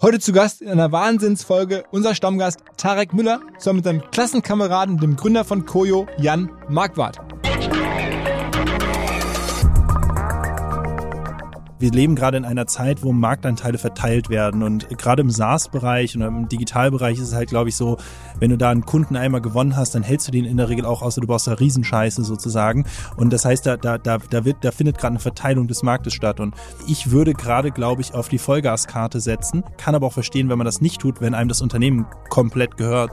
Heute zu Gast in einer Wahnsinnsfolge unser Stammgast Tarek Müller zusammen mit seinem Klassenkameraden, dem Gründer von Koyo, Jan Marquardt. Wir leben gerade in einer Zeit, wo Marktanteile verteilt werden und gerade im SaaS-Bereich und im Digitalbereich ist es halt, glaube ich, so, wenn du da einen Kunden einmal gewonnen hast, dann hältst du den in der Regel auch, außer du brauchst da Riesenscheiße sozusagen und das heißt, da, da, da, da, wird, da findet gerade eine Verteilung des Marktes statt und ich würde gerade, glaube ich, auf die Vollgaskarte setzen, kann aber auch verstehen, wenn man das nicht tut, wenn einem das Unternehmen komplett gehört.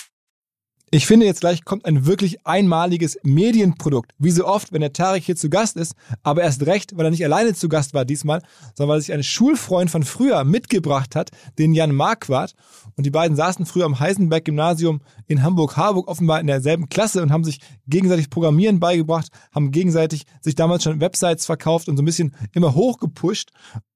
Ich finde, jetzt gleich kommt ein wirklich einmaliges Medienprodukt. Wie so oft, wenn der Tarek hier zu Gast ist, aber erst recht, weil er nicht alleine zu Gast war diesmal, sondern weil sich ein Schulfreund von früher mitgebracht hat, den Jan Marquardt. Und die beiden saßen früher am Heisenberg-Gymnasium in Hamburg-Harburg offenbar in derselben Klasse und haben sich gegenseitig Programmieren beigebracht, haben gegenseitig sich damals schon Websites verkauft und so ein bisschen immer hochgepusht.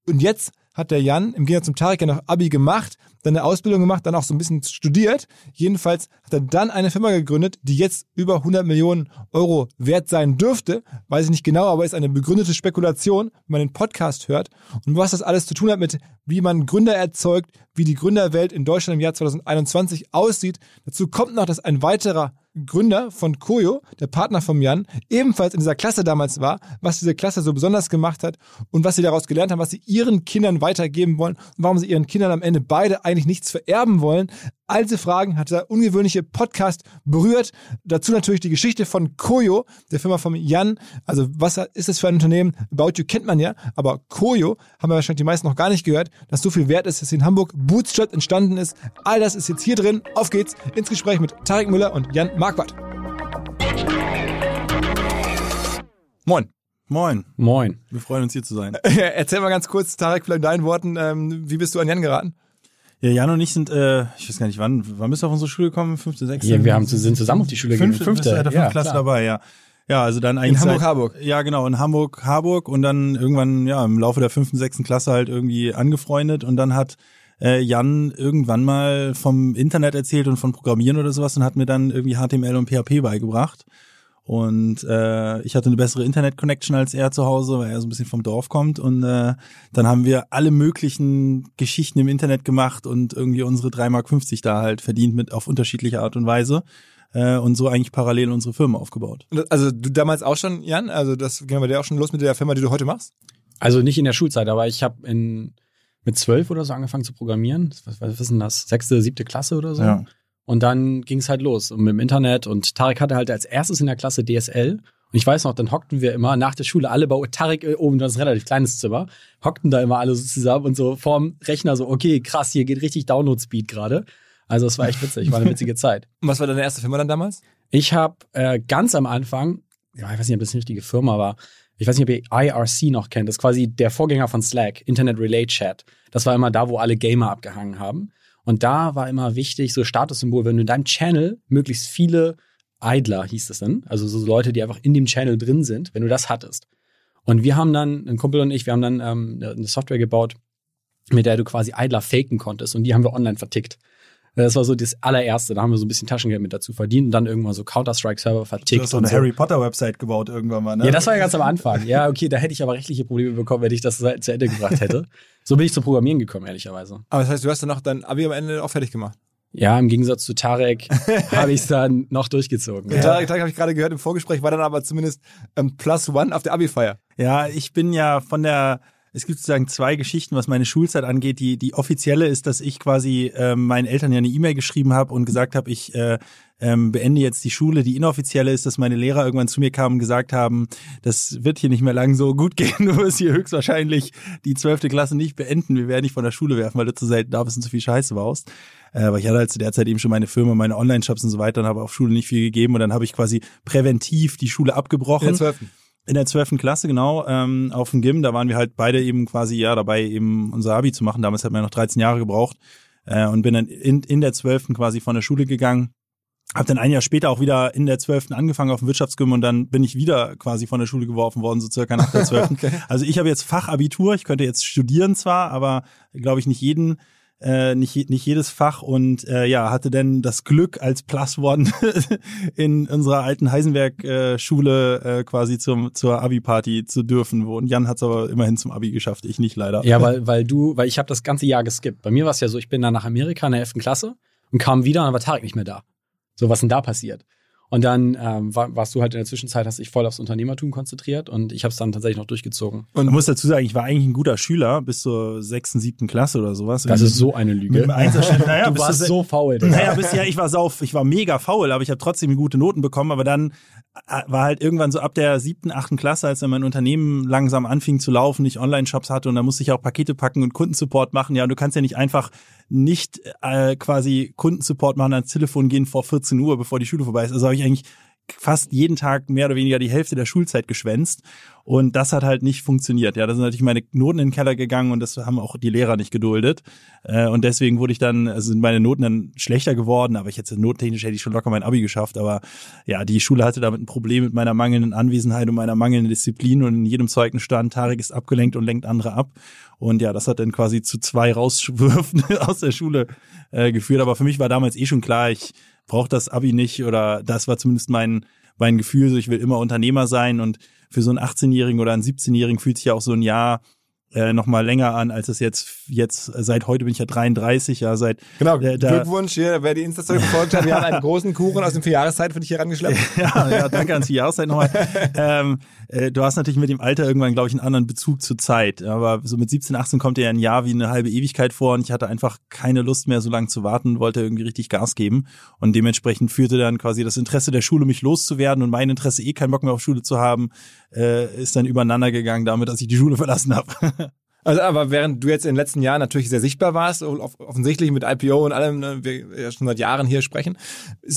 Und jetzt hat der Jan im Gegensatz zum Tarek ja noch Abi gemacht, dann eine Ausbildung gemacht, dann auch so ein bisschen studiert. Jedenfalls hat er dann eine Firma gegründet, die jetzt über 100 Millionen Euro wert sein dürfte. Weiß ich nicht genau, aber ist eine begründete Spekulation, wenn man den Podcast hört. Und was das alles zu tun hat mit, wie man Gründer erzeugt, wie die Gründerwelt in Deutschland im Jahr 2021 aussieht. Dazu kommt noch, dass ein weiterer Gründer von Koyo, der Partner von Jan, ebenfalls in dieser Klasse damals war, was diese Klasse so besonders gemacht hat und was sie daraus gelernt haben, was sie ihren Kindern weitergeben wollen und warum sie ihren Kindern am Ende beide eigentlich nichts vererben wollen. All diese Fragen hat der ungewöhnliche Podcast berührt. Dazu natürlich die Geschichte von Koyo, der Firma von Jan. Also was ist das für ein Unternehmen? About You kennt man ja, aber Koyo haben wir wahrscheinlich die meisten noch gar nicht gehört, dass so viel wert ist, dass sie in Hamburg Bootstrap entstanden ist. All das ist jetzt hier drin. Auf geht's ins Gespräch mit Tarek Müller und Jan Marquardt. Moin. Moin. Moin. Wir freuen uns hier zu sein. Erzähl mal ganz kurz, Tarek, vielleicht in deinen Worten, ähm, wie bist du an Jan geraten? Ja, Jan und ich sind, äh, ich weiß gar nicht wann, wann bist du auf unsere Schule gekommen? Fünfte, sechste? Ja, wir haben, sind zusammen auf die Schule gegangen. Fünfte, fünfte, fünfte ja, Klasse klar. dabei, ja. Ja, also dann eigentlich. In Hamburg, seit, Harburg. Ja, genau, in Hamburg, Harburg und dann irgendwann, ja, im Laufe der fünften, sechsten Klasse halt irgendwie angefreundet und dann hat äh, Jan irgendwann mal vom Internet erzählt und von Programmieren oder sowas und hat mir dann irgendwie HTML und PHP beigebracht. Und äh, ich hatte eine bessere Internet-Connection als er zu Hause, weil er so ein bisschen vom Dorf kommt. Und äh, dann haben wir alle möglichen Geschichten im Internet gemacht und irgendwie unsere 3,50 Mark da halt verdient mit auf unterschiedliche Art und Weise. Äh, und so eigentlich parallel unsere Firma aufgebaut. Also du damals auch schon, Jan? Also das ging bei dir auch schon los mit der Firma, die du heute machst? Also nicht in der Schulzeit, aber ich habe in mit zwölf oder so angefangen zu programmieren. Was, was ist denn das? Sechste, siebte Klasse oder so? Ja. Und dann ging es halt los und mit dem Internet. Und Tarek hatte halt als erstes in der Klasse DSL. Und ich weiß noch, dann hockten wir immer nach der Schule alle bei Tarek äh, oben, das ist ein relativ kleines Zimmer, hockten da immer alle so zusammen und so vorm Rechner so, okay, krass, hier geht richtig Download-Speed gerade. Also es war echt witzig, war eine witzige Zeit. Und was war deine erste Firma dann damals? Ich habe äh, ganz am Anfang, ja, ich weiß nicht, ob das eine richtige Firma war, ich weiß nicht, ob ihr IRC noch kennt, das ist quasi der Vorgänger von Slack, Internet Relay Chat. Das war immer da, wo alle Gamer abgehangen haben. Und da war immer wichtig, so Statussymbol, wenn du in deinem Channel möglichst viele Idler, hieß das dann, also so Leute, die einfach in dem Channel drin sind, wenn du das hattest. Und wir haben dann, ein Kumpel und ich, wir haben dann ähm, eine Software gebaut, mit der du quasi Idler faken konntest und die haben wir online vertickt. Das war so das allererste. Da haben wir so ein bisschen Taschengeld mit dazu verdient und dann irgendwann so Counter-Strike-Server vertickt. Du hast so eine Harry Potter-Website gebaut irgendwann mal, ne? Ja, das war ja ganz am Anfang. Ja, okay, da hätte ich aber rechtliche Probleme bekommen, wenn ich das zu Ende gebracht hätte. So bin ich zum Programmieren gekommen, ehrlicherweise. Aber das heißt, du hast dann noch dein Abi am Ende auch fertig gemacht. Ja, im Gegensatz zu Tarek habe ich es dann noch durchgezogen. Ja. Tarek, Tarek habe ich gerade gehört im Vorgespräch, war dann aber zumindest ähm, plus one auf der Abi-Feier. Ja, ich bin ja von der es gibt sozusagen zwei Geschichten, was meine Schulzeit angeht. Die, die offizielle ist, dass ich quasi äh, meinen Eltern ja eine E-Mail geschrieben habe und gesagt habe, ich äh, ähm, beende jetzt die Schule. Die inoffizielle ist, dass meine Lehrer irgendwann zu mir kamen und gesagt haben, das wird hier nicht mehr lang so gut gehen. Du wirst hier höchstwahrscheinlich die zwölfte Klasse nicht beenden. Wir werden dich von der Schule werfen, weil du zu selten da bist und zu viel Scheiße baust. Äh, aber ich hatte halt zu der Zeit eben schon meine Firma, meine Online-Shops und so weiter und habe auf Schule nicht viel gegeben. Und dann habe ich quasi präventiv die Schule abgebrochen. In der 12. In der zwölften Klasse, genau, ähm, auf dem Gym, da waren wir halt beide eben quasi ja dabei, eben unser Abi zu machen. Damals hat man ja noch 13 Jahre gebraucht äh, und bin dann in, in der zwölften quasi von der Schule gegangen. Hab dann ein Jahr später auch wieder in der zwölften angefangen auf dem Wirtschaftsgym und dann bin ich wieder quasi von der Schule geworfen worden, so circa nach der zwölften. okay. Also ich habe jetzt Fachabitur, ich könnte jetzt studieren zwar, aber glaube ich nicht jeden äh, nicht, nicht jedes Fach und äh, ja, hatte denn das Glück als Plus One in unserer alten Heisenberg-Schule äh, quasi zum, zur Abi-Party zu dürfen. Und Jan hat es aber immerhin zum Abi geschafft, ich nicht leider. Ja, weil, weil du, weil ich habe das ganze Jahr geskippt. Bei mir war es ja so, ich bin dann nach Amerika in der 11. Klasse und kam wieder und dann war Tarek nicht mehr da. So, was denn da passiert? Und dann ähm, war, warst du halt in der Zwischenzeit, hast dich voll aufs Unternehmertum konzentriert und ich habe es dann tatsächlich noch durchgezogen. Und muss dazu sagen, ich war eigentlich ein guter Schüler bis zur sechsten, siebten Klasse oder sowas. Das ist so eine Lüge. naja, du warst so faul. Naja, bis ja, ich war sauf, ich war mega faul, aber ich habe trotzdem gute Noten bekommen. Aber dann war halt irgendwann so ab der siebten, achten Klasse, als dann mein Unternehmen langsam anfing zu laufen, ich Online-Shops hatte und da musste ich auch Pakete packen und Kundensupport machen. Ja, und du kannst ja nicht einfach nicht äh, quasi Kundensupport machen, ans Telefon gehen vor 14 Uhr, bevor die Schule vorbei ist. Also habe ich eigentlich fast jeden Tag mehr oder weniger die Hälfte der Schulzeit geschwänzt. Und das hat halt nicht funktioniert. Ja, da sind natürlich meine Noten in den Keller gegangen und das haben auch die Lehrer nicht geduldet. Äh, und deswegen wurde ich dann, also sind meine Noten dann schlechter geworden, aber ich hätte notentechnisch hätte ich schon locker mein Abi geschafft. Aber ja, die Schule hatte damit ein Problem mit meiner mangelnden Anwesenheit und meiner mangelnden Disziplin und in jedem Zeugnis stand, Tarek ist abgelenkt und lenkt andere ab. Und ja, das hat dann quasi zu zwei Rausschwürfen aus der Schule äh, geführt. Aber für mich war damals eh schon klar, ich brauche das Abi nicht oder das war zumindest mein, mein Gefühl, so ich will immer Unternehmer sein und für so einen 18-Jährigen oder einen 17-Jährigen fühlt sich ja auch so ein Jahr äh, noch mal länger an, als es jetzt jetzt seit heute bin ich ja 33, ja seit genau äh, da, Glückwunsch hier, wer die Insta-Story verfolgt hat, wir haben einen großen Kuchen aus dem Vierjahreszeit für dich hier rangeschleppt. ja, ja, danke ans Vierjahreszeit nochmal. ähm, äh, du hast natürlich mit dem Alter irgendwann, glaube ich, einen anderen Bezug zur Zeit, aber so mit 17, 18 kommt dir ja ein Jahr wie eine halbe Ewigkeit vor und ich hatte einfach keine Lust mehr, so lange zu warten, wollte irgendwie richtig Gas geben und dementsprechend führte dann quasi das Interesse der Schule, mich loszuwerden und mein Interesse, eh keinen Bock mehr auf Schule zu haben, äh, ist dann übereinander gegangen damit, dass ich die Schule verlassen habe. Also, aber während du jetzt in den letzten Jahren natürlich sehr sichtbar warst, offensichtlich mit IPO und allem, ne, wir ja schon seit Jahren hier sprechen,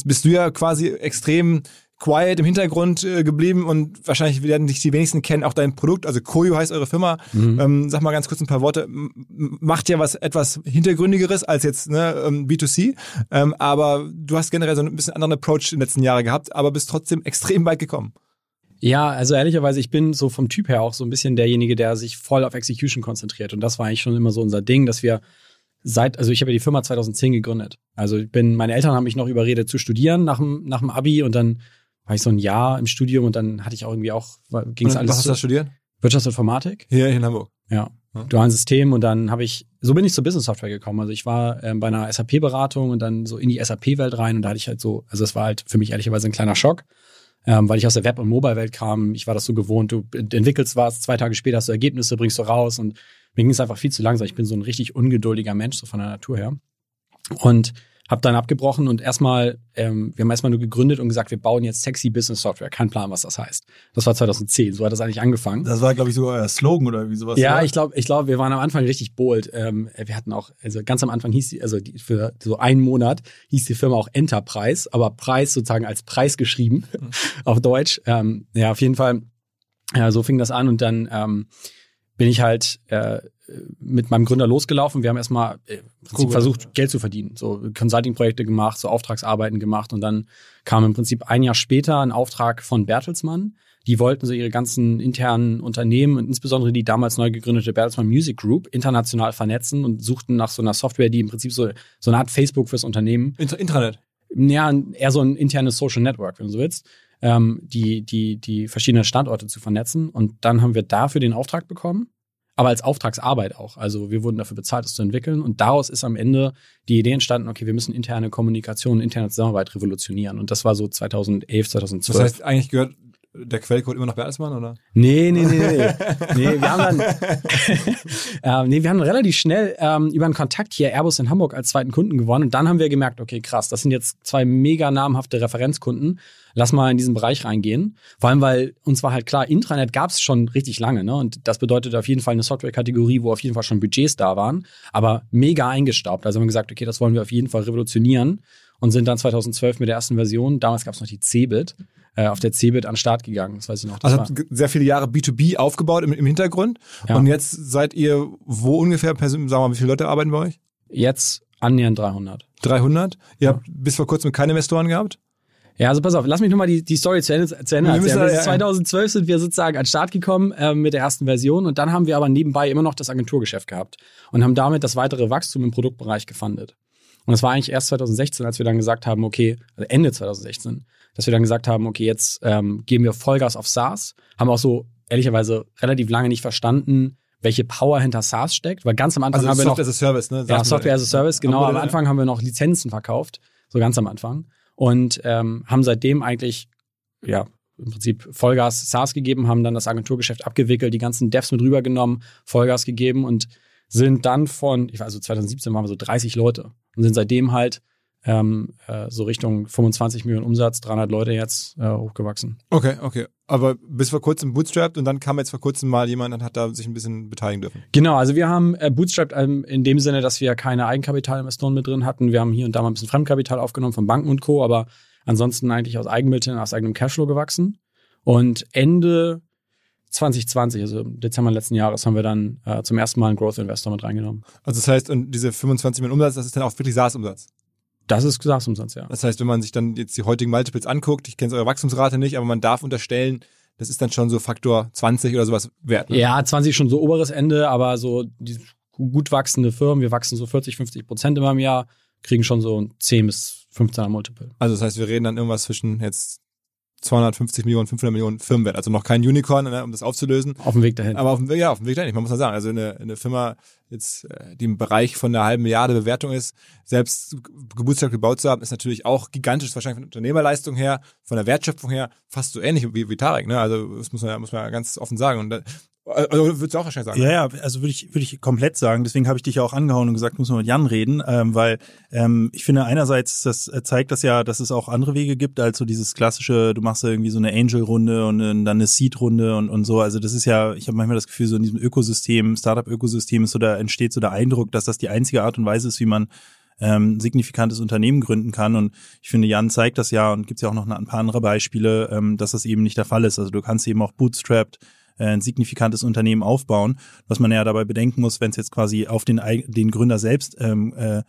bist du ja quasi extrem quiet im Hintergrund äh, geblieben und wahrscheinlich werden dich die wenigsten kennen, auch dein Produkt, also Koyo heißt eure Firma. Mhm. Ähm, sag mal ganz kurz ein paar Worte. Macht ja was etwas hintergründigeres als jetzt ne, ähm, B2C, ähm, aber du hast generell so ein bisschen anderen Approach in den letzten Jahren gehabt, aber bist trotzdem extrem weit gekommen. Ja, also ehrlicherweise, ich bin so vom Typ her auch so ein bisschen derjenige, der sich voll auf Execution konzentriert. Und das war eigentlich schon immer so unser Ding, dass wir seit, also ich habe ja die Firma 2010 gegründet. Also ich bin, meine Eltern haben mich noch überredet zu studieren nach dem, nach dem Abi und dann war ich so ein Jahr im Studium und dann hatte ich auch irgendwie auch, ging es alles. Was hast du studiert? Wirtschaftsinformatik. Hier in Hamburg. Ja. Dualen System und dann habe ich, so bin ich zur Business Software gekommen. Also ich war ähm, bei einer SAP-Beratung und dann so in die SAP-Welt rein und da hatte ich halt so, also es war halt für mich ehrlicherweise ein kleiner Schock ähm, weil ich aus der Web- und Mobile-Welt kam. Ich war das so gewohnt, du entwickelst was, zwei Tage später hast du Ergebnisse, bringst du raus und mir ging es einfach viel zu langsam. Ich bin so ein richtig ungeduldiger Mensch, so von der Natur her. Und habe dann abgebrochen und erstmal, ähm, wir haben erstmal nur gegründet und gesagt, wir bauen jetzt sexy Business Software. Kein Plan, was das heißt. Das war 2010, so hat das eigentlich angefangen. Das war, glaube ich, sogar euer Slogan oder wie sowas. Ja, oder? ich glaube, ich glaube, wir waren am Anfang richtig bold. Ähm, wir hatten auch, also ganz am Anfang hieß die, also die, für so einen Monat hieß die Firma auch Enterprise, aber Preis sozusagen als Preis geschrieben mhm. auf Deutsch. Ähm, ja, auf jeden Fall Ja, so fing das an und dann ähm, bin ich halt äh, mit meinem Gründer losgelaufen. Wir haben erstmal äh, Cool. versucht, Geld zu verdienen. So Consulting-Projekte gemacht, so Auftragsarbeiten gemacht und dann kam im Prinzip ein Jahr später ein Auftrag von Bertelsmann. Die wollten so ihre ganzen internen Unternehmen und insbesondere die damals neu gegründete Bertelsmann Music Group international vernetzen und suchten nach so einer Software, die im Prinzip so, so eine Art Facebook fürs Unternehmen Inter Intranet. ja, eher so ein internes Social Network, wenn du so willst, ähm, die, die, die verschiedenen Standorte zu vernetzen. Und dann haben wir dafür den Auftrag bekommen, aber als Auftragsarbeit auch. Also wir wurden dafür bezahlt, das zu entwickeln. Und daraus ist am Ende die Idee entstanden, okay, wir müssen interne Kommunikation, interne Zusammenarbeit revolutionieren. Und das war so 2011, 2012. Das heißt, eigentlich gehört der Quellcode immer noch Bertelsmann, oder? Nee, nee, nee, nee. nee wir haben dann, ähm, nee, wir haben relativ schnell ähm, über einen Kontakt hier Airbus in Hamburg als zweiten Kunden gewonnen. Und dann haben wir gemerkt, okay, krass, das sind jetzt zwei mega namhafte Referenzkunden. Lass mal in diesen Bereich reingehen. Vor allem, weil uns war halt klar, Intranet gab es schon richtig lange. Ne? Und das bedeutet auf jeden Fall eine Software-Kategorie, wo auf jeden Fall schon Budgets da waren, aber mega eingestaubt. Also haben wir gesagt, okay, das wollen wir auf jeden Fall revolutionieren und sind dann 2012 mit der ersten Version, damals gab es noch die Cebit, äh, auf der Cebit an den Start gegangen. Das weiß ich noch. Also sehr viele Jahre B2B aufgebaut im, im Hintergrund. Ja. Und jetzt seid ihr wo ungefähr, sagen wir mal, wie viele Leute arbeiten bei euch? Jetzt annähernd 300. 300? Ihr habt bis vor kurzem keine Investoren gehabt? Ja, also pass auf, lass mich nochmal die, die Story zu Ende, zu Ende erzählen. da- ja, ja. 2012 sind wir sozusagen an den Start gekommen ähm, mit der ersten Version und dann haben wir aber nebenbei immer noch das Agenturgeschäft gehabt und haben damit das weitere Wachstum im Produktbereich gefundet. Und das war eigentlich erst 2016, als wir dann gesagt haben, okay, also Ende 2016, dass wir dann gesagt haben, okay, jetzt ähm, geben wir Vollgas auf SaaS, haben auch so ehrlicherweise relativ lange nicht verstanden, welche Power hinter SaaS steckt, weil ganz am Anfang Also haben wir noch Software as a Service, ne? ja, Software as a Service, genau. Am Anfang haben wir noch Lizenzen verkauft, so ganz am Anfang. Und ähm, haben seitdem eigentlich, ja, im Prinzip Vollgas SaaS gegeben, haben dann das Agenturgeschäft abgewickelt, die ganzen Devs mit rübergenommen, Vollgas gegeben und sind dann von, ich weiß, also 2017 waren wir so 30 Leute und sind seitdem halt ähm, äh, so Richtung 25 Millionen Umsatz, 300 Leute jetzt äh, hochgewachsen. Okay, okay. Aber bis vor kurzem bootstrapped und dann kam jetzt vor kurzem mal jemand und hat da sich ein bisschen beteiligen dürfen. Genau, also wir haben äh, Bootstrapped ähm, in dem Sinne, dass wir keine Eigenkapitalinvestoren mit drin hatten. Wir haben hier und da mal ein bisschen Fremdkapital aufgenommen von Banken und Co., aber ansonsten eigentlich aus Eigenmitteln, aus eigenem Cashflow gewachsen. Und Ende 2020, also im Dezember letzten Jahres, haben wir dann äh, zum ersten Mal einen Growth Investor mit reingenommen. Also das heißt, und diese 25 Millionen Umsatz, das ist dann auch wirklich SaaS-Umsatz. Das ist SaaS-Umsatz, ja. Das heißt, wenn man sich dann jetzt die heutigen Multiples anguckt, ich kenne eure Wachstumsrate nicht, aber man darf unterstellen, das ist dann schon so Faktor 20 oder sowas wert. Ne? Ja, 20 schon so oberes Ende, aber so die gut wachsende Firmen, wir wachsen so 40, 50 Prozent immer im Jahr, kriegen schon so ein 10 bis 15er Multiple. Also das heißt, wir reden dann irgendwas zwischen jetzt 250 Millionen, 500 Millionen Firmenwert. Also noch kein Unicorn, ne, um das aufzulösen. Auf dem Weg dahin. Aber auf dem, ja, auf dem Weg dahin, man muss mal sagen. Also eine, eine Firma, jetzt, äh, die im Bereich von einer halben Milliarde Bewertung ist, selbst Geburtstag gebaut zu haben, ist natürlich auch gigantisch, wahrscheinlich von Unternehmerleistung her, von der Wertschöpfung her, fast so ähnlich wie, wie Tarek, ne? Also das muss man, ja- muss man ja ganz offen sagen. Und also würdest du auch wahrscheinlich sagen. Ja, ja, also würde ich, würde ich komplett sagen. Deswegen habe ich dich ja auch angehauen und gesagt, muss man mit Jan reden, ähm, weil ähm, ich finde einerseits, das äh, zeigt das ja, dass es auch andere Wege gibt, als so dieses klassische, du machst da irgendwie so eine Angel-Runde und äh, dann eine Seed-Runde und, und so. Also das ist ja, ich habe manchmal das Gefühl, so in diesem Ökosystem, Startup-Ökosystem ist so, da entsteht so der Eindruck, dass das die einzige Art und Weise ist, wie man ähm, signifikantes Unternehmen gründen kann. Und ich finde, Jan zeigt das ja und gibt ja auch noch ein paar andere Beispiele, ähm, dass das eben nicht der Fall ist. Also du kannst eben auch bootstrapped äh, ein signifikantes Unternehmen aufbauen. Was man ja dabei bedenken muss, wenn es jetzt quasi auf den, den Gründer selbst ähm, äh,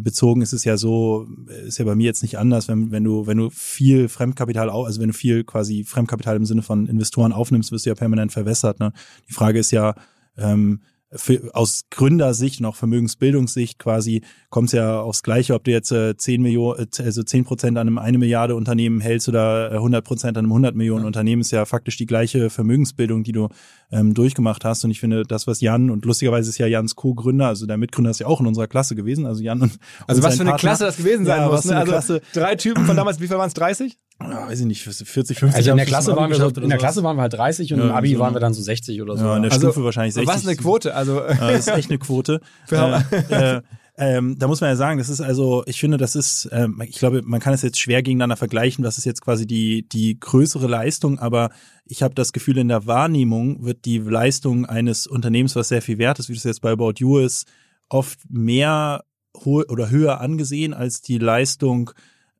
bezogen ist, ist es ja so, ist ja bei mir jetzt nicht anders, wenn, wenn du, wenn du viel Fremdkapital, also wenn du viel quasi Fremdkapital im Sinne von Investoren aufnimmst, wirst du ja permanent verwässert. Ne? Die Frage ist ja, ähm, für, aus Gründersicht und auch Vermögensbildungssicht quasi kommt es ja aufs Gleiche, ob du jetzt äh, 10 Millionen, äh, also 10 Prozent an einem eine Milliarde Unternehmen hältst oder äh, 100 Prozent an einem 100 Millionen Unternehmen, ist ja faktisch die gleiche Vermögensbildung, die du ähm, durchgemacht hast. Und ich finde, das, was Jan, und lustigerweise ist ja Jans Co-Gründer, also der Mitgründer ist ja auch in unserer Klasse gewesen, also Jan und Also und was für eine Partner. Klasse das gewesen sein Ja, muss. Ne? Also Klasse. drei Typen von damals, wie viel waren es? 30? Ja, weiß ich nicht, 40, 50, Also in der Klasse waren wir so, in der. Klasse waren wir halt 30 und Ja, im Abi so, waren ne? wir dann so 60 oder so. Ja, in der Also, Stufe wahrscheinlich 60. Was eine Quote. Also das ist echt eine Quote. äh, äh, ähm, da muss man ja sagen, das ist also, ich finde, das ist, ähm, ich glaube, man kann es jetzt schwer gegeneinander vergleichen, was ist jetzt quasi die, die größere Leistung, aber ich habe das Gefühl, in der Wahrnehmung wird die Leistung eines Unternehmens, was sehr viel wert ist, wie das jetzt bei About You ist, oft mehr oder höher angesehen als die Leistung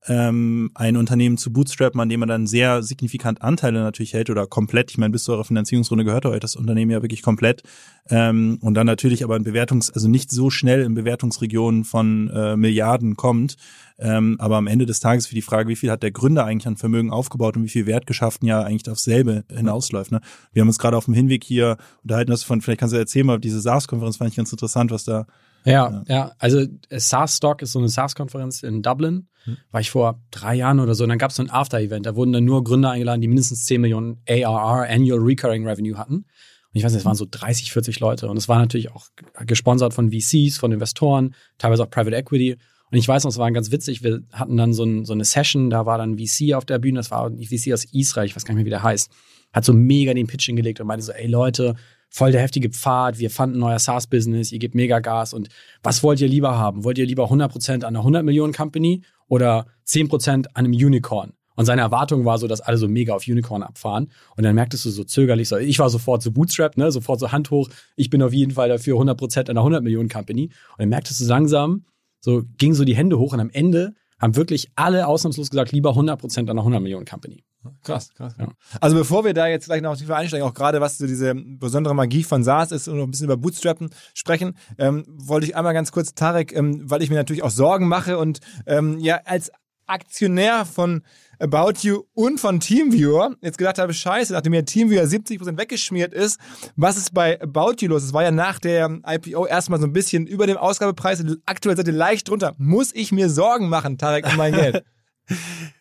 ähm, ein Unternehmen zu bootstrappen, an dem man dann sehr signifikant Anteile natürlich hält oder komplett. Ich meine, bis zu eurer Finanzierungsrunde gehört euch das Unternehmen ja wirklich komplett. Ähm, und dann natürlich aber in Bewertungs-, also nicht so schnell in Bewertungsregionen von äh, Milliarden kommt. Ähm, aber am Ende des Tages für die Frage, wie viel hat der Gründer eigentlich an Vermögen aufgebaut und wie viel Wert geschaffen, ja eigentlich aufs selbe hinausläuft. Ne? Wir haben uns gerade auf dem Hinweg hier unterhalten, dass von, vielleicht kannst du erzählen mal, diese SaaS-Konferenz fand ich ganz interessant, was da ja, ja, ja. Also äh, SaaS Stock ist so eine SaaS-Konferenz in Dublin. Hm. War ich vor drei Jahren oder so. Und dann gab es so ein After-Event. Da wurden dann nur Gründer eingeladen, die mindestens 10 Millionen ARR, Annual Recurring Revenue hatten. Und ich weiß nicht, es waren so 30, 40 Leute. Und es war natürlich auch gesponsert von VCs, von Investoren, teilweise auch Private Equity. Und ich weiß noch, es war ganz witzig. Wir hatten dann so, ein, so eine Session, da war dann VC auf der Bühne. Das war ein VC aus Israel, ich weiß gar nicht mehr, wie der heißt. Hat so mega den Pitch hingelegt und meinte so, ey Leute, voll der heftige Pfad, wir fanden neuer SaaS-Business, ihr gebt mega Gas und was wollt ihr lieber haben? Wollt ihr lieber 100% an einer 100 Millionen Company oder 10% an einem Unicorn? Und seine Erwartung war so, dass alle so mega auf Unicorn abfahren. Und dann merktest du so zögerlich, so, ich war sofort so Bootstrap, ne, sofort so Hand hoch, ich bin auf jeden Fall dafür 100% an einer 100 Millionen Company. Und dann merktest du langsam, so ging so die Hände hoch und am Ende haben wirklich alle ausnahmslos gesagt, lieber 100% an einer 100 Millionen Company. Krass, krass. Ja. Also bevor wir da jetzt gleich noch tiefer einsteigen, auch gerade was so diese besondere Magie von SaaS ist und noch ein bisschen über Bootstrappen sprechen, ähm, wollte ich einmal ganz kurz, Tarek, ähm, weil ich mir natürlich auch Sorgen mache und ähm, ja als Aktionär von About You und von Teamviewer jetzt gedacht habe, scheiße, nachdem mir Teamviewer 70% weggeschmiert ist, was ist bei About You los? Es war ja nach der IPO erstmal so ein bisschen über dem Ausgabepreis, aktuell seid ihr leicht drunter. Muss ich mir Sorgen machen, Tarek, um mein Geld?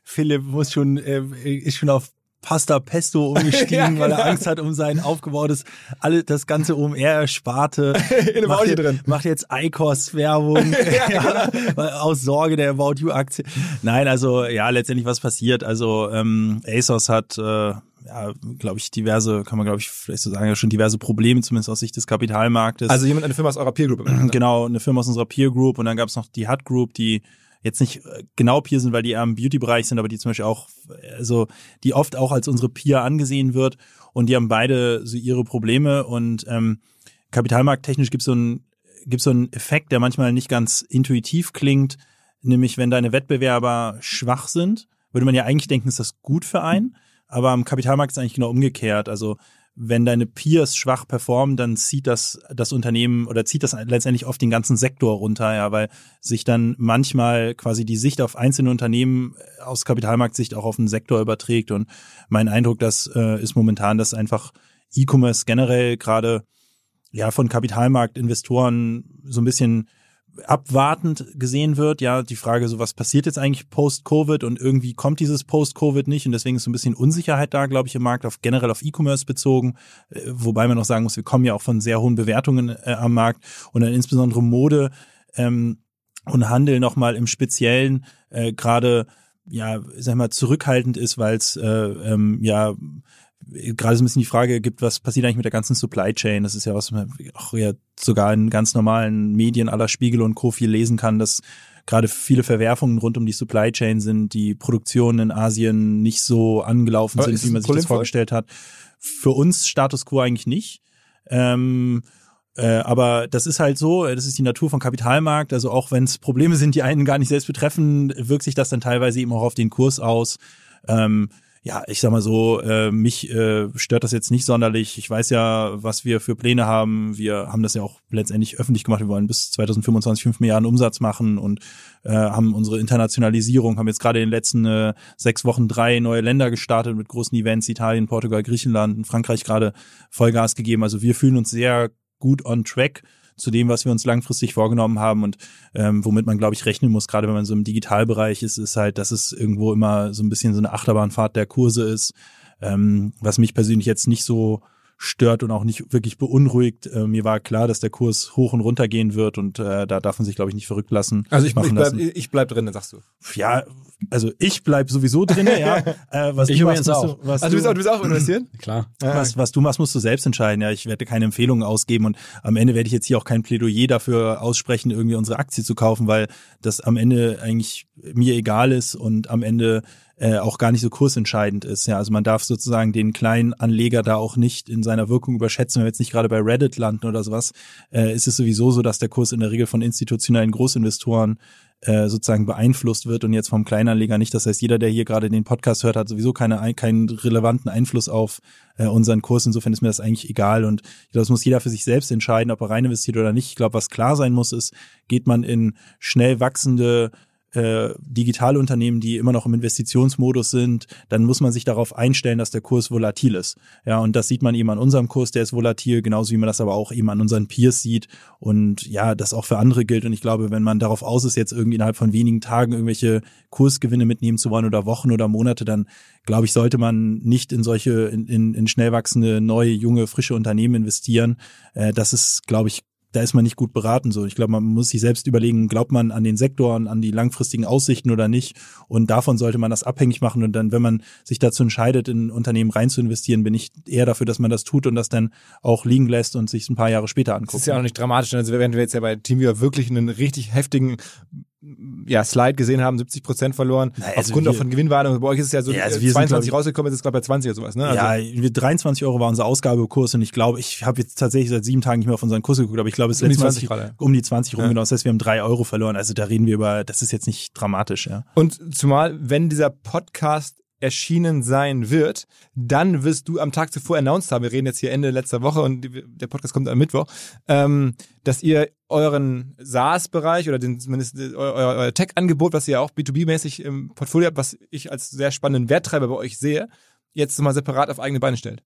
Philipp muss schon, äh, ist schon auf Pasta Pesto umgestiegen, ja, genau. weil er genau. Angst hat um sein aufgebautes, alle, das ganze OMR-Sparte. In macht, jetzt, drin. macht jetzt ICOS-Werbung ja, genau. aus Sorge der About You-Aktie. Nein, also ja, letztendlich was passiert. Also ähm, ASOS hat äh, ja, glaube ich, diverse, kann man glaube ich vielleicht so sagen, ja schon diverse Probleme, zumindest aus Sicht des Kapitalmarktes. Also jemand, eine Firma aus eurer Peer Group. Genau, eine Firma aus unserer Peer Group und dann gab es noch die Hut Group, die jetzt nicht äh, genau Peer sind, weil die eher im Beauty-Bereich sind, aber die zum Beispiel auch, also die oft auch als unsere Peer angesehen wird und die haben beide so ihre Probleme und ähm, kapitalmarkttechnisch gibt es so ein gibt so einen Effekt, der manchmal nicht ganz intuitiv klingt, nämlich wenn deine Wettbewerber schwach sind, würde man ja eigentlich denken, ist das gut für einen, aber am Kapitalmarkt ist eigentlich genau umgekehrt. Also wenn deine Peers schwach performen, dann zieht das das Unternehmen oder zieht das letztendlich oft den ganzen Sektor runter, ja, weil sich dann manchmal quasi die Sicht auf einzelne Unternehmen aus Kapitalmarktsicht auch auf den Sektor überträgt. Und mein Eindruck, das äh, ist momentan, dass einfach E-Commerce generell gerade ja von Kapitalmarktinvestoren so ein bisschen abwartend gesehen wird. Ja, die Frage so, was passiert jetzt eigentlich post-Covid? Und irgendwie kommt dieses post-Covid nicht. Und deswegen ist so ein bisschen Unsicherheit da, glaube ich, im Markt, auf generell auf E-Commerce bezogen, äh, wobei man auch sagen muss, wir kommen ja auch von sehr hohen Bewertungen äh, am Markt. Und dann insbesondere Mode ähm, und Handel nochmal im Speziellen äh, gerade ja, sag mal, zurückhaltend ist, weil es äh, ähm, ja gerade so ein bisschen die Frage gibt, was passiert eigentlich mit der ganzen Supply Chain? Das ist ja was man auch ja sogar in ganz normalen Medien aller Spiegel und Co. viel lesen kann, dass gerade viele Verwerfungen rund um die Supply Chain sind, die Produktionen in Asien nicht so angelaufen Aber sind, wie man sich das vorgestellt hat. Für uns Status quo eigentlich nicht. Ähm, äh, aber das ist halt so, das ist die Natur von Kapitalmarkt. Also auch wenn es Probleme sind, die einen gar nicht selbst betreffen, wirkt sich das dann teilweise eben auch auf den Kurs aus. Ähm, ja, ich sag mal so, äh, mich äh, stört das jetzt nicht sonderlich. Ich weiß ja, was wir für Pläne haben. Wir haben das ja auch letztendlich öffentlich gemacht. Wir wollen bis 2025 fünf Milliarden Umsatz machen und äh, haben unsere Internationalisierung, haben jetzt gerade in den letzten äh, sechs Wochen drei neue Länder gestartet mit großen Events, Italien, Portugal, Griechenland und Frankreich gerade Vollgas gegeben. Also wir fühlen uns sehr gut on track zu dem, was wir uns langfristig vorgenommen haben und ähm, womit man, glaube ich, rechnen muss, gerade wenn man so im Digitalbereich ist, ist halt, dass es irgendwo immer so ein bisschen so eine Achterbahnfahrt der Kurse ist, ähm, was mich persönlich jetzt nicht so stört und auch nicht wirklich beunruhigt. Äh, mir war klar, dass der Kurs hoch und runter gehen wird und äh, da darf man sich, glaube ich, nicht verrückt lassen. Also ich, ich, bleib, ich bleib drin, sagst du. Ja, also ich bleib sowieso drin, ja. Äh, was ich du machst, auch. Du, was also du, bist auch, du bist auch investieren? Klar. Was, was du machst, musst du selbst entscheiden. Ja, ich werde keine Empfehlungen ausgeben und am Ende werde ich jetzt hier auch kein Plädoyer dafür aussprechen, irgendwie unsere Aktie zu kaufen, weil das am Ende eigentlich mir egal ist und am Ende äh, auch gar nicht so kursentscheidend ist. Ja, also man darf sozusagen den kleinen Anleger da auch nicht in seiner Wirkung überschätzen. Wenn wir jetzt nicht gerade bei Reddit landen oder sowas, äh, ist es sowieso so, dass der Kurs in der Regel von institutionellen Großinvestoren äh, sozusagen beeinflusst wird und jetzt vom Kleinanleger nicht. Das heißt, jeder, der hier gerade den Podcast hört, hat sowieso keine, keinen relevanten Einfluss auf äh, unseren Kurs. Insofern ist mir das eigentlich egal und das muss jeder für sich selbst entscheiden, ob er rein investiert oder nicht. Ich glaube, was klar sein muss, ist, geht man in schnell wachsende äh, Digitalunternehmen, die immer noch im Investitionsmodus sind, dann muss man sich darauf einstellen, dass der Kurs volatil ist. Ja, und das sieht man eben an unserem Kurs, der ist volatil, genauso wie man das aber auch eben an unseren Peers sieht und ja, das auch für andere gilt. Und ich glaube, wenn man darauf aus ist, jetzt irgendwie innerhalb von wenigen Tagen irgendwelche Kursgewinne mitnehmen zu wollen oder Wochen oder Monate, dann glaube ich, sollte man nicht in solche, in, in, in schnell wachsende, neue, junge, frische Unternehmen investieren. Äh, das ist, glaube ich, da ist man nicht gut beraten. So, ich glaube, man muss sich selbst überlegen, glaubt man an den Sektoren, an die langfristigen Aussichten oder nicht. Und davon sollte man das abhängig machen. Und dann, wenn man sich dazu entscheidet, in Unternehmen rein zu investieren, bin ich eher dafür, dass man das tut und das dann auch liegen lässt und sich ein paar Jahre später anguckt. Das ist ja auch nicht dramatisch. Also wenn wir jetzt ja bei TeamViewer wirklich einen richtig heftigen ja, Slide gesehen haben, 70 Prozent verloren, naja, also aufgrund wir, auch von Gewinnwarnung. Bei euch ist es ja so ja, also 22 sind, rausgekommen, jetzt ist es glaube bei 20 oder sowas. Ne? Also, ja, 23 Euro war unser Ausgabekurs und ich glaube, ich habe jetzt tatsächlich seit sieben Tagen nicht mehr auf unseren Kurs geguckt, aber ich glaube, es ist um die 20 Mal um die 20 rum, ja. genau. Das heißt, wir haben drei Euro verloren. Also da reden wir über, das ist jetzt nicht dramatisch, ja. Und zumal, wenn dieser Podcast erschienen sein wird, dann wirst du am Tag zuvor announced haben, wir reden jetzt hier Ende letzter Woche und der Podcast kommt am Mittwoch, ähm, dass ihr euren SaaS-Bereich oder den, zumindest euer, euer Tech-Angebot, was ihr auch B2B-mäßig im Portfolio habt, was ich als sehr spannenden Werttreiber bei euch sehe, jetzt mal separat auf eigene Beine stellt.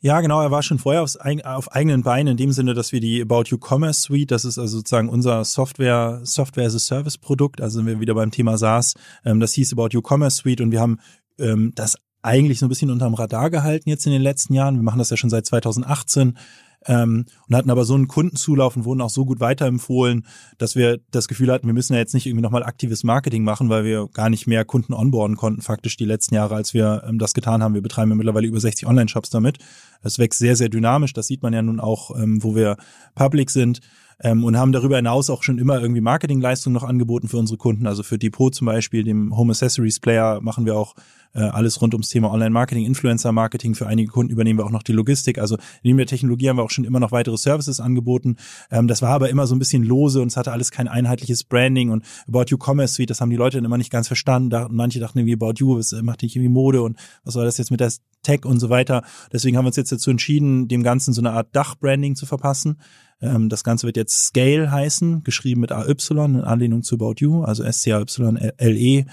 Ja, genau, er war schon vorher aufs, auf eigenen Beinen in dem Sinne, dass wir die About You Commerce Suite, das ist also sozusagen unser Software, Software as a Service Produkt, also sind wir wieder beim Thema SaaS, ähm, das hieß About You Commerce Suite und wir haben ähm, das eigentlich so ein bisschen unterm Radar gehalten jetzt in den letzten Jahren. Wir machen das ja schon seit 2018 ähm, und hatten aber so einen Kundenzulauf und wurden auch so gut weiterempfohlen, dass wir das Gefühl hatten, wir müssen ja jetzt nicht irgendwie nochmal aktives Marketing machen, weil wir gar nicht mehr Kunden onboarden konnten, faktisch die letzten Jahre, als wir ähm, das getan haben. Wir betreiben ja mittlerweile über 60 Online-Shops damit. Es wächst sehr, sehr dynamisch. Das sieht man ja nun auch, ähm, wo wir public sind ähm, und haben darüber hinaus auch schon immer irgendwie Marketingleistungen noch angeboten für unsere Kunden. Also für Depot zum Beispiel, dem Home Accessories Player, machen wir auch äh, alles rund ums Thema Online-Marketing, Influencer-Marketing. Für einige Kunden übernehmen wir auch noch die Logistik. Also neben der Technologie haben wir auch schon immer noch weitere Services angeboten. Ähm, das war aber immer so ein bisschen lose und es hatte alles kein einheitliches Branding und About You Commerce Suite, das haben die Leute dann immer nicht ganz verstanden. Da, manche dachten irgendwie About You, was macht nicht irgendwie Mode und was soll das jetzt mit der Tech und so weiter. Deswegen haben wir uns jetzt dazu entschieden, dem Ganzen so eine Art Dach-Branding zu verpassen. Ähm, das Ganze wird jetzt Scale heißen, geschrieben mit AY in Anlehnung zu About You, also S-C-A-Y-L-E.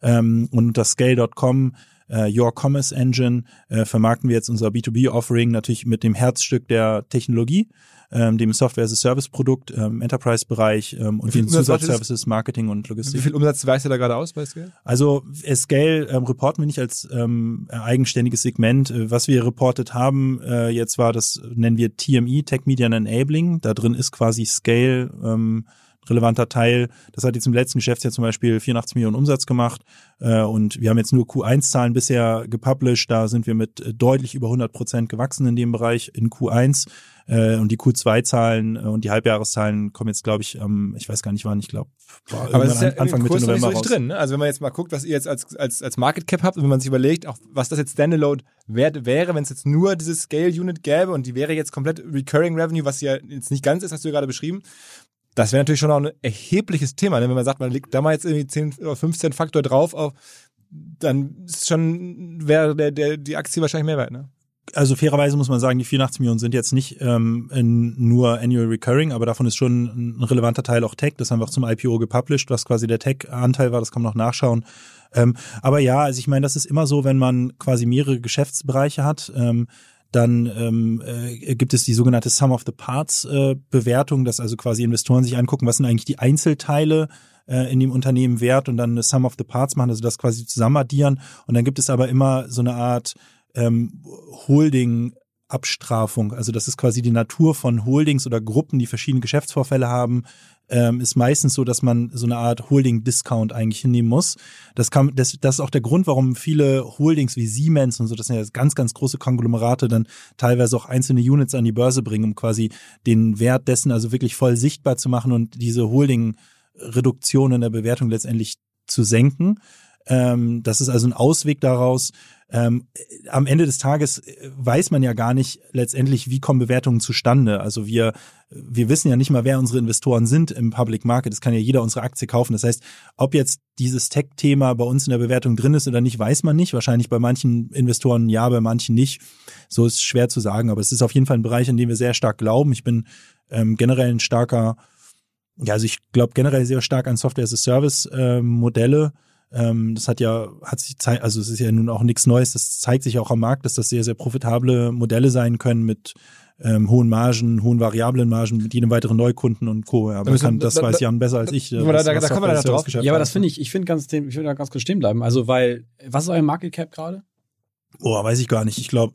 Ähm, und unter scale.com äh, Your Commerce Engine äh, vermarkten wir jetzt unser B2B-Offering natürlich mit dem Herzstück der Technologie, ähm, dem Software as a Service Produkt, ähm, Enterprise-Bereich ähm, und den Zusatzservices, Marketing und Logistik. Wie viel Umsatz weist ihr da gerade aus bei Scale? Also äh, Scale ähm, reporten wir nicht als ähm, eigenständiges Segment. Äh, was wir reportet haben äh, jetzt war, das nennen wir TME, Tech Media and Enabling. Da drin ist quasi Scale ähm, relevanter Teil. Das hat jetzt im letzten Geschäftsjahr zum Beispiel 84 Millionen Umsatz gemacht äh, und wir haben jetzt nur Q1-Zahlen bisher gepublished. Da sind wir mit äh, deutlich über 100 Prozent gewachsen in dem Bereich in Q1 äh, und die Q2-Zahlen äh, und die Halbjahreszahlen kommen jetzt, glaube ich, ähm, ich weiß gar nicht wann, ich glaube, aber es ist ja Anfang Mitte November raus. drin. Ne? Also wenn man jetzt mal guckt, was ihr jetzt als als als Market Cap habt und wenn man sich überlegt, auch was das jetzt Standalone wert wäre, wenn es jetzt nur dieses Scale Unit gäbe und die wäre jetzt komplett Recurring Revenue, was ja jetzt nicht ganz ist, hast du ja gerade beschrieben, das wäre natürlich schon auch ein erhebliches Thema, ne? wenn man sagt, man legt da mal jetzt irgendwie 10 oder 15 Faktor drauf, auf, dann ist schon, wäre der, der, die Aktie wahrscheinlich mehr wert, ne? also fairerweise muss man sagen, die 84 Millionen sind jetzt nicht ähm, nur Annual Recurring, aber davon ist schon ein relevanter Teil auch Tech. Das haben wir auch zum IPO gepublished, was quasi der Tech-Anteil war, das kann man noch nachschauen. Ähm, aber ja, also ich meine, das ist immer so, wenn man quasi mehrere Geschäftsbereiche hat. Ähm, dann ähm, äh, gibt es die sogenannte Sum of the Parts äh, Bewertung, dass also quasi Investoren sich angucken, was sind eigentlich die Einzelteile äh, in dem Unternehmen wert und dann eine Sum of the Parts machen, also das quasi zusammen addieren. Und dann gibt es aber immer so eine Art ähm, Holding Abstrafung. Also das ist quasi die Natur von Holdings oder Gruppen, die verschiedene Geschäftsvorfälle haben, ähm, ist meistens so, dass man so eine Art Holding-Discount eigentlich hinnehmen muss. Das, kann, das, das ist auch der Grund, warum viele Holdings wie Siemens und so, das sind ja ganz, ganz große Konglomerate, dann teilweise auch einzelne Units an die Börse bringen, um quasi den Wert dessen also wirklich voll sichtbar zu machen und diese Holding-Reduktion in der Bewertung letztendlich zu senken. Ähm, das ist also ein Ausweg daraus. Ähm, am Ende des Tages äh, weiß man ja gar nicht letztendlich, wie kommen Bewertungen zustande. Also wir, wir wissen ja nicht mal, wer unsere Investoren sind im Public Market. Das kann ja jeder unsere Aktie kaufen. Das heißt, ob jetzt dieses Tech-Thema bei uns in der Bewertung drin ist oder nicht, weiß man nicht. Wahrscheinlich bei manchen Investoren ja, bei manchen nicht. So ist schwer zu sagen. Aber es ist auf jeden Fall ein Bereich, in dem wir sehr stark glauben. Ich bin ähm, generell ein starker, ja, also ich glaube generell sehr stark an Software as a Service äh. Ähm, das hat ja, hat sich Zeit, also es ist ja nun auch nichts Neues, das zeigt sich auch am Markt, dass das sehr, sehr profitable Modelle sein können mit ähm, hohen Margen, hohen variablen Margen mit jedem weiteren Neukunden und Co. Ja, müssen- kann, das da- weiß da- Jan besser als ich. da- was- da- da was kommen wir Software dann as a drauf. Ja, aber das finde ich, ich finde ganz, ich will da ganz kurz stehen bleiben. Also, weil, was ist euer Market Cap gerade? Oh, weiß ich gar nicht. Ich glaube,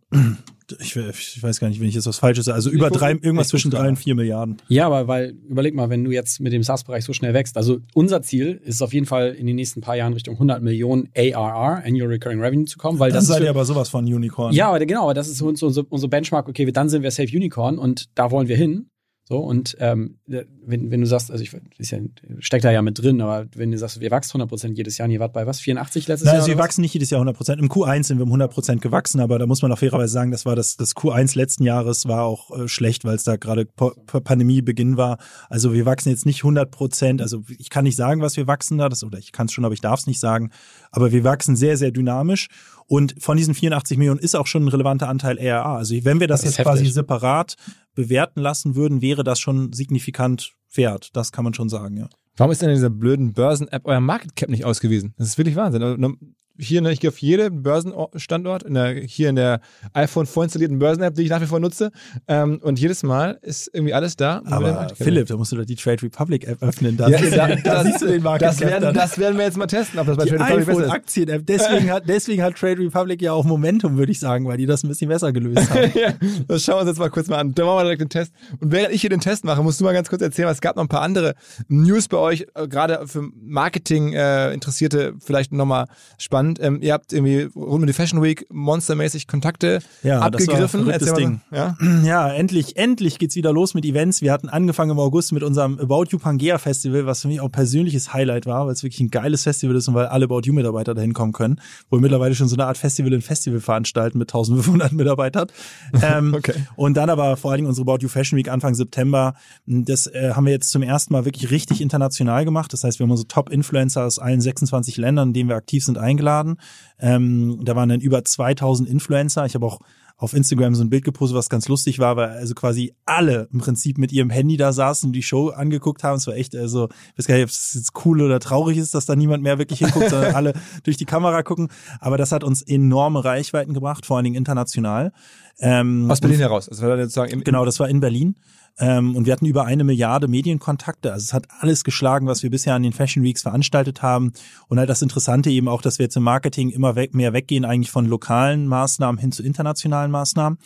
ich, ich weiß gar nicht, wenn ich jetzt was Falsches sage. Also über drei, irgendwas zwischen drei und vier Milliarden. Ja, aber weil, überleg mal, wenn du jetzt mit dem SaaS-Bereich so schnell wächst, also unser Ziel ist auf jeden Fall in den nächsten paar Jahren Richtung 100 Millionen ARR, Annual Recurring Revenue zu kommen, weil Dann das ist seid für, ihr aber sowas von Unicorn. Ja, aber genau, aber das ist uns unsere, unsere Benchmark, okay, dann sind wir Safe Unicorn und da wollen wir hin. So, und ähm, wenn, wenn du sagst, also ich ist ja, steckt da ja mit drin, aber wenn du sagst, wir wachsen 100% jedes Jahr und ihr wart bei was, 84 letztes Na, Jahr? also wir was? wachsen nicht jedes Jahr 100 Prozent. Im Q1 sind wir um 100 Prozent gewachsen, aber da muss man auch fairerweise sagen, das war das, das Q1 letzten Jahres war auch äh, schlecht, weil es da gerade Pandemiebeginn war. Also wir wachsen jetzt nicht 100 Prozent. Also ich kann nicht sagen, was wir wachsen da, das, oder ich kann es schon, aber ich darf es nicht sagen. Aber wir wachsen sehr, sehr dynamisch. Und von diesen 84 Millionen ist auch schon ein relevanter Anteil ARA. Also wenn wir das, Das jetzt quasi heftig. separat bewerten lassen würden, wäre das schon signifikant wert. Das kann man schon sagen, ja. Warum ist denn in dieser blöden Börsen-App euer Market Cap nicht ausgewiesen? Das ist wirklich Wahnsinn. Also, ne, Hier, ne, ich gehe auf jeden Börsenstandort, in der, hier in der iPhone vorinstallierten Börsen-App, die ich nach wie vor nutze. Ähm, und jedes Mal ist irgendwie alles da. Aber Philipp, da musst du doch die Trade Republic App öffnen. Da, Ja, da, da siehst du den Market das, Cap werden, dann. das werden wir jetzt mal testen, ob das bei die Trade Republic besser ist. iPhone-Aktien-App. Deswegen hat, deswegen hat Trade Republic ja auch Momentum, würde ich sagen, weil die das ein bisschen besser gelöst haben. ja, das schauen wir uns jetzt mal kurz mal an. Dann machen wir direkt den Test. Und während ich hier den Test mache, musst du mal ganz kurz erzählen, es gab noch ein paar andere News bei euch, äh, gerade für Marketing äh, Interessierte vielleicht nochmal spannend. Ähm, ihr habt irgendwie rund um die Fashion Week monstermäßig Kontakte Ja, das war abgegriffen. verrücktes Erzähl Ding. Ja? Ja, endlich, endlich geht's wieder los mit Events. Wir hatten angefangen im August mit unserem About You Pangea Festival, was für mich auch persönliches Highlight war, weil es wirklich ein geiles Festival ist und weil alle About You Mitarbeiter dahin kommen können, wo wir mittlerweile schon so eine Art Festival in Festival veranstalten mit 1500 Mitarbeitern. Ähm, Okay. Und dann aber vor allen Dingen unsere About You Fashion Week Anfang September. Das äh, haben wir jetzt zum ersten Mal wirklich richtig international gemacht. Das heißt, wir haben unsere Top-Influencer aus allen 26 Ländern, in denen wir aktiv sind, eingeladen. Ähm, da waren dann über 2000 Influencer. Ich habe auch auf Instagram so ein Bild gepostet, was ganz lustig war, weil also quasi alle im Prinzip mit ihrem Handy da saßen und die Show angeguckt haben. Es war echt, also, ich weiß gar nicht, ob es jetzt cool oder traurig ist, dass da niemand mehr wirklich hinguckt, sondern alle durch die Kamera gucken. Aber das hat uns enorme Reichweiten gebracht, vor allen Dingen international. Ähm, Aus Berlin heraus. Das war sozusagen im, Genau, das war in Berlin. Ähm, und wir hatten über eine Milliarde Medienkontakte. Also es hat alles geschlagen, was wir bisher an den Fashion Weeks veranstaltet haben. Und halt das Interessante eben auch, dass wir jetzt im Marketing immer weg, mehr weggehen eigentlich von lokalen Maßnahmen hin zu internationalen Maßnahmen.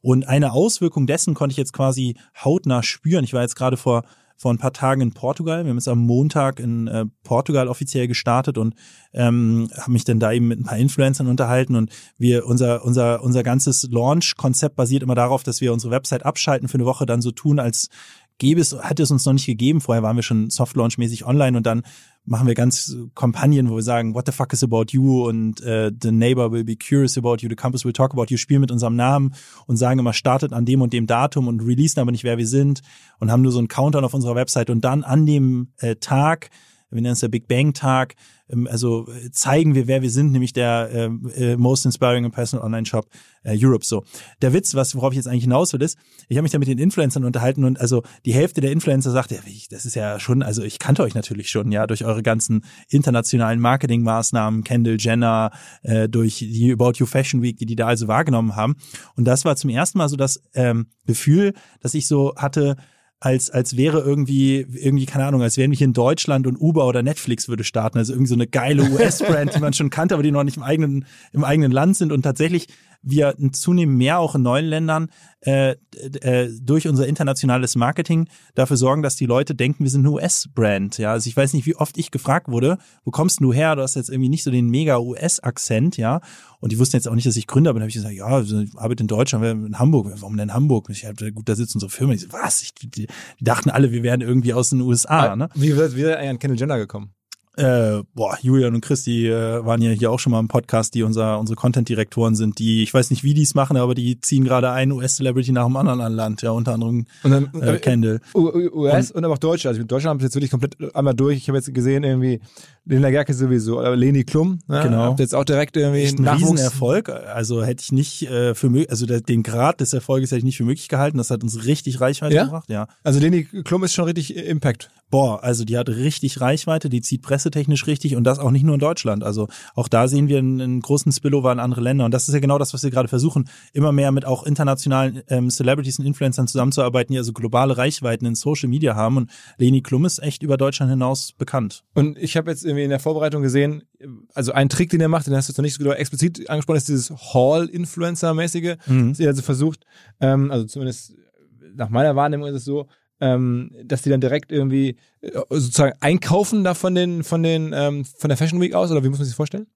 Und eine Auswirkung dessen konnte ich jetzt quasi hautnah spüren. Ich war jetzt gerade vor vor ein paar Tagen in Portugal. Wir haben jetzt am Montag in äh, Portugal offiziell gestartet und ähm, habe mich dann da eben mit ein paar Influencern unterhalten und wir unser unser unser ganzes Launch-Konzept basiert immer darauf, dass wir unsere Website abschalten für eine Woche, dann so tun, als gäbe es, hätte es uns noch nicht gegeben. Vorher waren wir schon Soft-Launch-mäßig online und dann machen wir ganz Kampagnen, wo wir sagen, what the fuck is about you? Und äh, the neighbor will be curious about you, the campus will talk about you, spielen mit unserem Namen und sagen immer, startet an dem und dem Datum und releasen aber nicht, wer wir sind und haben nur so einen Countdown auf unserer Website. Und dann an dem äh, Tag wir nennen es der Big Bang Tag, ähm, also äh, zeigen wir, wer wir sind, nämlich der äh, äh, Most Inspiring and Personal Online Shop äh, Europe. So, der Witz, was worauf ich jetzt eigentlich hinaus will, ist, ich habe mich da mit den Influencern unterhalten und also die Hälfte der Influencer sagt, ja, das ist ja schon, also ich kannte euch natürlich schon, ja, durch eure ganzen internationalen Marketingmaßnahmen, Kendall Jenner, äh, durch die About You Fashion Week, die die da also wahrgenommen haben. Und das war zum ersten Mal so das ähm, Gefühl, dass ich so hatte, als, als wäre irgendwie, irgendwie, keine Ahnung, als wären wir hier in Deutschland und Uber oder Netflix würde starten. Also irgendwie so eine geile US-Brand, die man schon kannte, aber die noch nicht im eigenen, im eigenen Land sind und tatsächlich wir zunehmend mehr auch in neuen Ländern äh, äh, durch unser internationales Marketing dafür sorgen, dass die Leute denken, wir sind eine US-Brand. Ja, also ich weiß nicht, wie oft ich gefragt wurde, wo kommst du her? Du hast jetzt irgendwie nicht so den mega US-Akzent, ja. Und die wussten jetzt auch nicht, dass ich Gründer bin. Da habe ich gesagt, ja, ich arbeite in Deutschland, in Hamburg. Warum denn Hamburg? Ich hab, gut, da sitzt unsere Firma. Ich so, was? Ich, die, die dachten alle, wir wären irgendwie aus den USA. Ne? Wie, wie seid ihr an Kendall Jenner gekommen? Äh, boah, Julian und Christi äh, waren ja hier auch schon mal im Podcast, die unser, unsere Content-Direktoren sind, die, ich weiß nicht, wie die es machen, aber die ziehen gerade einen US-Celebrity nach dem anderen an Land, ja, unter anderem Und dann äh, Kendall. U- U- US und, aber auch Deutsche. Also Deutschland haben sie jetzt wirklich komplett einmal durch. Ich habe jetzt gesehen, irgendwie Lena Gerke sowieso, aber Leni Klum, ne? Genau. Habt jetzt auch direkt irgendwie Echt ein Nachwuchs. Riesenerfolg. Also hätte ich nicht äh, für möglich, also der, den Grad des Erfolges hätte ich nicht für möglich gehalten. Das hat uns richtig Reichweite Ja? gebracht, ja. Also Leni Klum ist schon richtig Impact. Boah, also die hat richtig Reichweite, die zieht pressetechnisch richtig und das auch nicht nur in Deutschland. Also auch da sehen wir einen, einen großen Spillover in andere Länder. Und das ist ja genau das, was wir gerade versuchen, immer mehr mit auch internationalen ähm, Celebrities und Influencern zusammenzuarbeiten, die also globale Reichweiten in Social Media haben. Und Leni Klum ist echt über Deutschland hinaus bekannt. Und ich habe jetzt irgendwie in der Vorbereitung gesehen, also ein Trick, den er macht, den hast du jetzt noch nicht so genau explizit angesprochen, ist dieses Hall-Influencer-mäßige, Mhm. dass er also versucht, ähm, also zumindest nach meiner Wahrnehmung ist es so, ähm, dass die dann direkt irgendwie äh, sozusagen einkaufen da von den, von den, ähm, von der Fashion Week aus, oder wie muss man sich das vorstellen?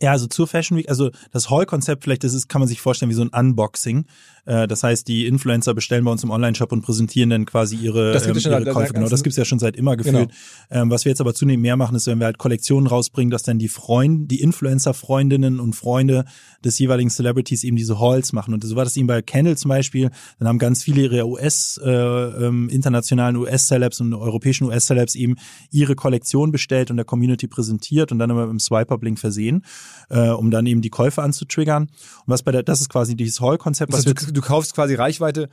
Ja, also zur Fashion Week, also das Hall-Konzept vielleicht, das ist, kann man sich vorstellen wie so ein Unboxing. Äh, das heißt, die Influencer bestellen bei uns im Online-Shop und präsentieren dann quasi ihre, Das ähm, ihre Käufe. Genau, das gibt's ja schon seit immer gefühlt. Ähm, was wir jetzt aber zunehmend mehr machen, ist, wenn wir halt Kollektionen rausbringen, dass dann die Freunde, die Influencer-Freundinnen und Freunde des jeweiligen Celebrities eben diese Halls machen. Und so war das eben bei Kendall zum Beispiel. Dann haben ganz viele ihre US, äh, ähm, internationalen US-Celebs und europäischen US-Celebs eben ihre Kollektion bestellt und der Community präsentiert und dann immer mit dem Swiper-Link versehen, äh, um dann eben die Käufe anzutriggern. Und was bei der, das ist quasi dieses Hall-Konzept, was wir du, kaufst quasi Reichweite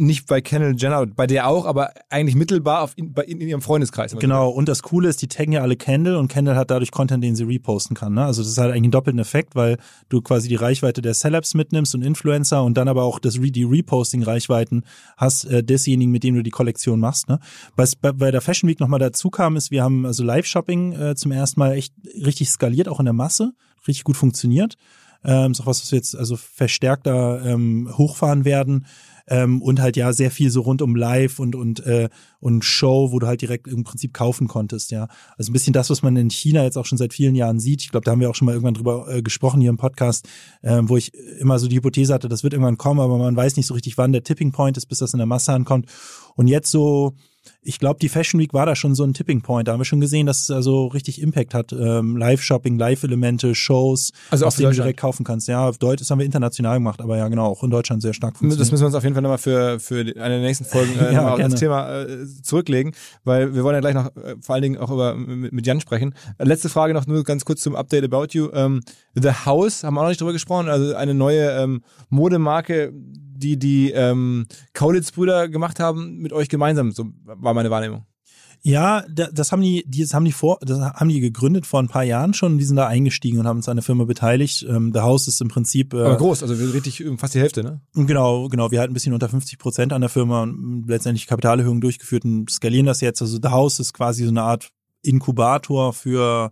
nicht bei Kendall Jenner, bei der auch, aber eigentlich mittelbar auf in, bei, in, ihrem Freundeskreis. Genau, und das Coole ist, die taggen ja alle Kendall und Kendall hat dadurch Content, den sie reposten kann. Ne? Also das halt eigentlich einen doppelten Effekt, weil du quasi die Reichweite der Celebs mitnimmst und Influencer und dann aber auch das, die Reposting-Reichweiten hast äh, desjenigen, mit dem du die Kollektion machst. Ne? Was bei, bei der Fashion Week nochmal dazu kam, ist, wir haben also Live-Shopping äh, zum ersten Mal echt richtig skaliert, auch in der Masse, richtig gut funktioniert. Ähm, ist auch was, was wir jetzt also verstärkter ähm, hochfahren werden. Ähm, und halt ja sehr viel so rund um Live und und äh, und Show, wo du halt direkt im Prinzip kaufen konntest, ja. Also ein bisschen das, was man in China jetzt auch schon seit vielen Jahren sieht. Ich glaube, da haben wir auch schon mal irgendwann drüber äh, gesprochen hier im Podcast, ähm, wo ich immer so die Hypothese hatte, das wird irgendwann kommen, aber man weiß nicht so richtig, wann der Tipping Point ist, bis das in der Masse ankommt. Und jetzt so ich glaube, die Fashion Week war da schon so ein Tipping Point. Da haben wir schon gesehen, dass es also richtig Impact hat. Ähm, Live-Shopping, Live-Elemente, Shows, Also auch was für du direkt kaufen kannst. Ja, auf Deutsch, das haben wir international gemacht, aber ja, genau, auch in Deutschland sehr stark Das funktioniert. müssen wir uns auf jeden Fall nochmal für, für eine der nächsten Folgen äh, Ja, als Thema äh, zurücklegen, weil wir wollen ja gleich noch äh, vor allen Dingen auch über mit, mit Jan sprechen. Äh, Letzte Frage noch nur ganz kurz zum Update About You. Ähm, The House, haben wir auch noch nicht drüber gesprochen, also eine neue ähm, Modemarke, die die ähm, Kaulitz-Brüder gemacht haben mit euch gemeinsam, so war meine Wahrnehmung. Ja, da- das haben die, die das haben die vor, das haben die gegründet vor ein paar Jahren schon. Die sind da eingestiegen und haben uns an der Firma beteiligt. Ähm, The House ist im Prinzip äh, Aber groß, also richtig ähm, fast die Hälfte, ne? Genau, genau. Wir halten ein bisschen unter 50 Prozent an der Firma und letztendlich Kapitalerhöhung durchgeführt und skalieren das jetzt. Also The House ist quasi so eine Art Inkubator für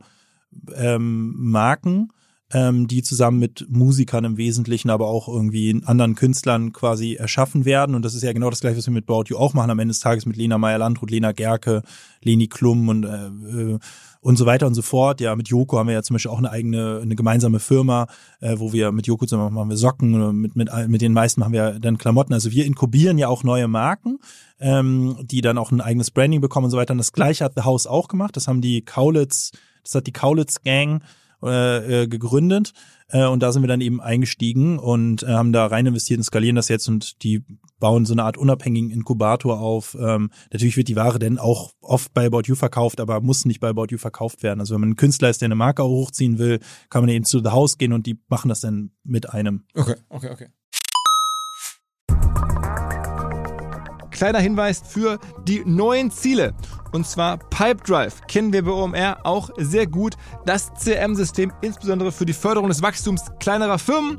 ähm, Marken, ähm, die zusammen mit Musikern im Wesentlichen, aber auch irgendwie anderen Künstlern quasi erschaffen werden. Und das ist ja genau das gleiche, was wir mit About You auch machen am Ende des Tages mit Lena Meyer-Landrut, Lena Gerke, Leni Klum und äh, äh, und so weiter und so fort. Ja, mit Joko haben wir ja zum Beispiel auch eine eigene, eine gemeinsame Firma, äh, wo wir mit Joko zusammen machen wir Socken, oder mit, mit, mit den meisten machen wir dann Klamotten. Also wir inkubieren ja auch neue Marken, ähm, die dann auch ein eigenes Branding bekommen und so weiter. Und das gleiche hat The House auch gemacht. Das haben die Kaulitz, das hat die Kaulitz Gang äh, äh, gegründet äh, und da sind wir dann eben eingestiegen und äh, haben da rein investiert und skalieren das jetzt und die bauen so eine Art unabhängigen Inkubator auf. Ähm, natürlich wird die Ware dann auch oft bei About You verkauft, aber muss nicht bei About You verkauft werden. Also wenn man ein Künstler ist, der eine Marke auch hochziehen will, kann man eben zu The House gehen und die machen das dann mit einem. Okay, okay, okay. Kleiner Hinweis für die neuen Ziele. Und zwar Pipedrive kennen wir bei OMR auch sehr gut. Das CRM-System insbesondere für die Förderung des Wachstums kleinerer Firmen.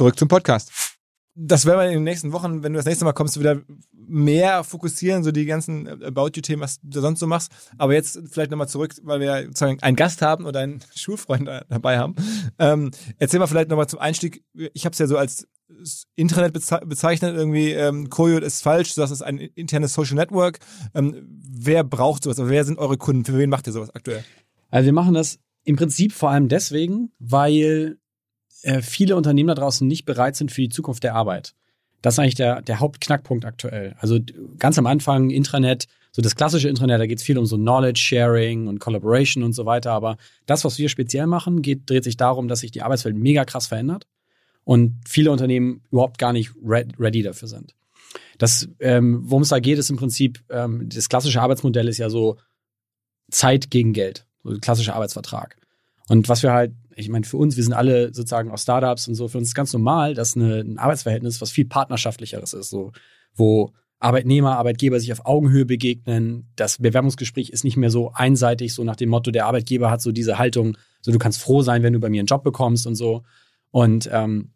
Zurück zum Podcast. das werden wir in den nächsten Wochen, wenn du das nächste Mal kommst, wieder mehr fokussieren, so die ganzen About You-Themen, was du sonst so machst. Aber jetzt vielleicht nochmal zurück, weil wir sozusagen einen Gast haben oder einen Schulfreund dabei haben. Ähm, erzähl mal vielleicht nochmal zum Einstieg. Ich habe es ja so als Intranet bezeichnet, irgendwie ähm, Koyo ist falsch, das ist ein internes Social Network. Ähm, wer braucht sowas? wer sind eure Kunden? Für wen macht ihr sowas aktuell? Also wir machen das im Prinzip vor allem deswegen, weil äh, viele Unternehmen da draußen nicht bereit sind für die Zukunft der Arbeit. Das ist eigentlich der, der Hauptknackpunkt aktuell. Also ganz am Anfang Intranet, so das klassische Intranet, da geht es viel um so Knowledge Sharing und Collaboration und so weiter. Aber das, was wir speziell machen, geht, dreht sich darum, dass sich die Arbeitswelt mega krass verändert und viele Unternehmen überhaupt gar nicht ready dafür sind. Das, ähm, worum es da geht, ist im Prinzip, ähm, das klassische Arbeitsmodell ist ja so Zeit gegen Geld, so klassischer Arbeitsvertrag. Und was wir halt ich meine, für uns, wir sind alle sozusagen auch Startups und so, für uns ist ganz normal, dass eine, ein Arbeitsverhältnis was viel partnerschaftlicheres ist, so, wo Arbeitnehmer, Arbeitgeber sich auf Augenhöhe begegnen. Das Bewerbungsgespräch ist nicht mehr so einseitig, so nach dem Motto, der Arbeitgeber hat so diese Haltung, so du kannst froh sein, wenn du bei mir einen Job bekommst und so. Und, ähm,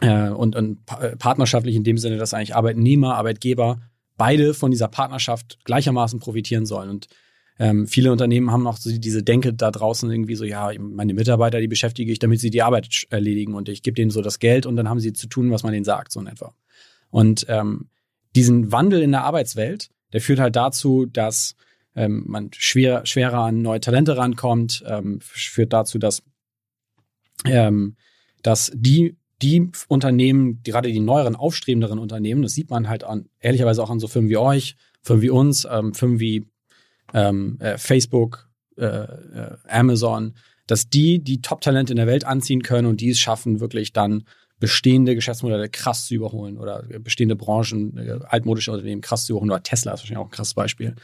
äh, und, und äh, partnerschaftlich in dem Sinne, dass eigentlich Arbeitnehmer, Arbeitgeber beide von dieser Partnerschaft gleichermaßen profitieren sollen. Und ähm, viele Unternehmen haben auch so diese Denke da draußen irgendwie so, ja, meine Mitarbeiter, die beschäftige ich, damit sie die Arbeit erledigen und ich gebe denen so das Geld und dann haben sie zu tun, was man denen sagt, so in etwa. Und ähm, diesen Wandel in der Arbeitswelt, der führt halt dazu, dass ähm, man schwer, schwerer an neue Talente rankommt, ähm, führt dazu, dass, ähm, dass die die Unternehmen, gerade die neueren, aufstrebenderen Unternehmen, das sieht man halt an, ehrlicherweise auch an so Firmen wie euch, Firmen wie uns, ähm, Firmen wie ähm, äh, Facebook, äh, äh, Amazon, dass die die Top-Talente in der Welt anziehen können und die es schaffen, wirklich dann bestehende Geschäftsmodelle krass zu überholen oder bestehende Branchen, äh, altmodische Unternehmen krass zu überholen. Oder Tesla ist wahrscheinlich auch ein krasses Beispiel.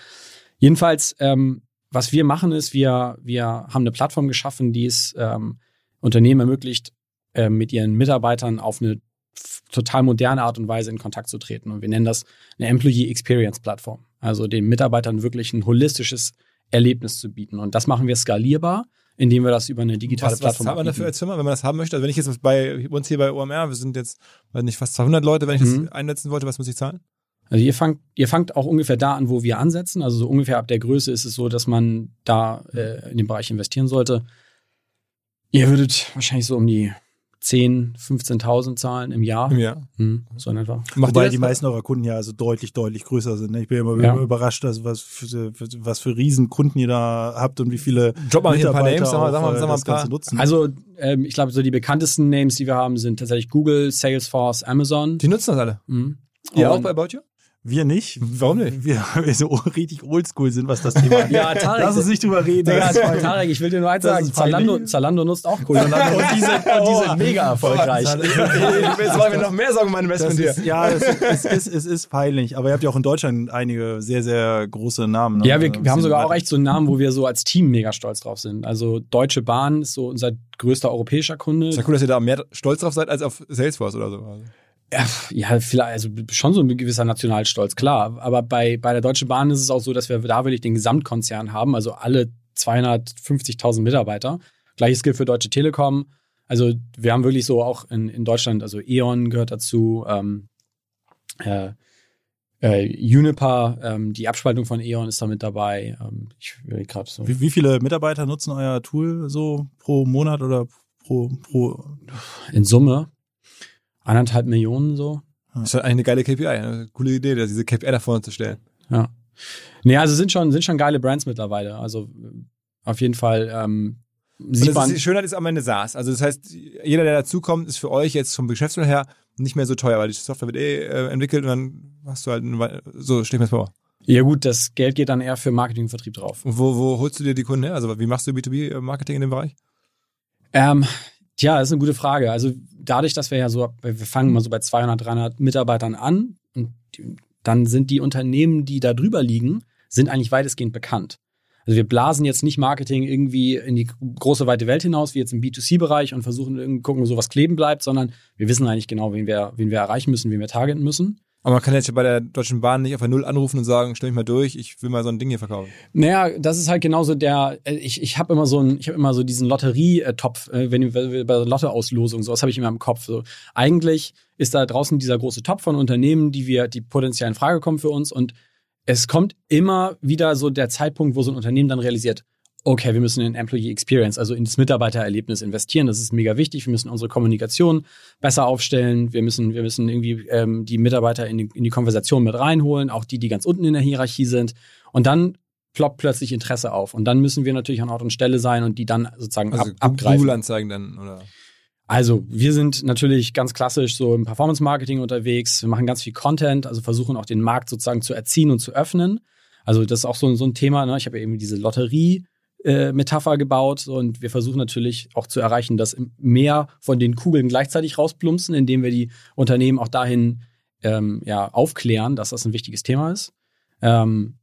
Jedenfalls, ähm, was wir machen, ist, wir, wir haben eine Plattform geschaffen, die es ähm, Unternehmen ermöglicht, äh, mit ihren Mitarbeitern auf eine total moderne Art und Weise in Kontakt zu treten. Und wir nennen das eine Employee Experience Plattform. Also den Mitarbeitern wirklich ein holistisches Erlebnis zu bieten. Und das machen wir skalierbar, indem wir das über eine digitale was, Plattform Was zahlt man dafür als Firma, wenn man das haben möchte? Also wenn ich jetzt bei uns hier bei OMR, wir sind jetzt, weiß nicht, fast 200 Leute, wenn ich mhm. das einsetzen wollte, was muss ich zahlen? Also ihr fangt, ihr fangt auch ungefähr da an, wo wir ansetzen. Also so ungefähr ab der Größe ist es so, dass man da äh, in den Bereich investieren sollte. Ihr würdet wahrscheinlich so um die 10, 15.000 zahlen im Jahr. Im Jahr. Hm, so in etwa. Macht Wobei die meisten eurer Kunden ja also deutlich, deutlich größer sind. Ne? Ich bin immer ja. überrascht, dass was für, was für Riesenkunden ihr da habt und wie viele Drop mal hier ein paar Names, sag mal, sag mal, sag mal ein paar. Nutzen. Also ähm, ich glaube, so die bekanntesten Names, die wir haben, sind tatsächlich Google, Salesforce, Amazon. Die nutzen das alle. Mhm. Ihr auch bei About You? Wir nicht. Warum nicht? Wir, wir so richtig oldschool sind, was das Thema angeht. ja, Tarek. Lass uns nicht drüber reden. Digga, Tarek, ich will dir nur eins sagen. Zalando, Zalando nutzt auch cool. und, die sind, und die sind mega erfolgreich. Jetzt machen wir noch mehr Sorgen um mein Investment hier. ja, es, es, ist, es ist peinlich. Aber ihr habt ja auch in Deutschland einige sehr, sehr große Namen. Ne? Ja, wir, wir haben sogar auch echt so einen Namen, wo wir so als Team mega stolz drauf sind. Also Deutsche Bahn ist so unser größter europäischer Kunde. Ist ja cool, dass ihr da mehr stolz drauf seid als auf Salesforce oder so. Ja, vielleicht, also schon so ein gewisser Nationalstolz, klar. Aber bei, bei der Deutschen Bahn ist es auch so, dass wir da wirklich den Gesamtkonzern haben, also alle 250.000 Mitarbeiter. Gleiches gilt für Deutsche Telekom. Also wir haben wirklich so auch in, in Deutschland, also E.ON gehört dazu, ähm, äh, äh, Uniper, ähm, die Abspaltung von E.ON ist da mit dabei. Ähm, ich will gerade so. Wie, wie viele Mitarbeiter nutzen euer Tool so pro Monat oder pro, pro? In Summe anderthalb Millionen so. Das ist halt eigentlich eine geile KPI, eine coole Idee, diese KPI da vorne zu stellen. Ja. Nee, also sind schon, sind schon geile Brands mittlerweile. Also auf jeden Fall ähm, sieht man. Die Schönheit ist am Ende SaaS. Also das heißt, jeder, der dazukommt, ist für euch jetzt vom Geschäftsmodell her nicht mehr so teuer, weil die Software wird eh äh, entwickelt und dann hast du halt, eine, so stell ich mir das vor. Ja gut, das Geld geht dann eher für Marketing und Vertrieb drauf. Und wo, wo holst du dir die Kunden her? Also wie machst du B2B-Marketing in dem Bereich? Ähm, Tja, das ist eine gute Frage. Also dadurch, dass wir ja so, wir fangen mal so bei 200, 300 Mitarbeitern an und dann sind die Unternehmen, die da drüber liegen, sind eigentlich weitestgehend bekannt. Also wir blasen jetzt nicht Marketing irgendwie in die große weite Welt hinaus, wie jetzt im B2C-Bereich und versuchen irgendwie gucken, so was kleben bleibt, sondern wir wissen eigentlich genau, wen wir, wen wir erreichen müssen, wen wir targeten müssen. Aber man kann jetzt bei der Deutschen Bahn nicht auf der Null anrufen und sagen, stell mich mal durch, ich will mal so ein Ding hier verkaufen. Naja, das ist halt genauso der, äh, ich, ich habe immer so ein, ich habe immer so diesen Lotterietopf, äh, wenn wir bei der Lottoauslosung, sowas habe ich immer im Kopf. So. Eigentlich ist da draußen dieser große Topf von Unternehmen, die wir, die potenziell in Frage kommen für uns und es kommt immer wieder so der Zeitpunkt, wo so ein Unternehmen dann realisiert, okay, wir müssen in Employee Experience, also in das Mitarbeitererlebnis investieren. Das ist mega wichtig. Wir müssen unsere Kommunikation besser aufstellen. Wir müssen, wir müssen irgendwie ähm, die Mitarbeiter in die, in die Konversation mit reinholen, auch die, die ganz unten in der Hierarchie sind. Und dann ploppt plötzlich Interesse auf. Und dann müssen wir natürlich an Ort und Stelle sein und die dann sozusagen Also ab, abgreifen. Google-Anzeigen dann, oder? Also, wir sind natürlich ganz klassisch so im Performance-Marketing unterwegs. Wir machen ganz viel Content, also versuchen auch den Markt sozusagen zu erziehen und zu öffnen. Also, das ist auch so, so ein Thema. Ne? Ich habe ja eben diese Lotterie äh, Metapher gebaut und wir versuchen natürlich auch zu erreichen, dass mehr von den Kugeln gleichzeitig rausplumpsen, indem wir die Unternehmen auch dahin ähm, ja, aufklären, dass das ein wichtiges Thema ist. Ähm,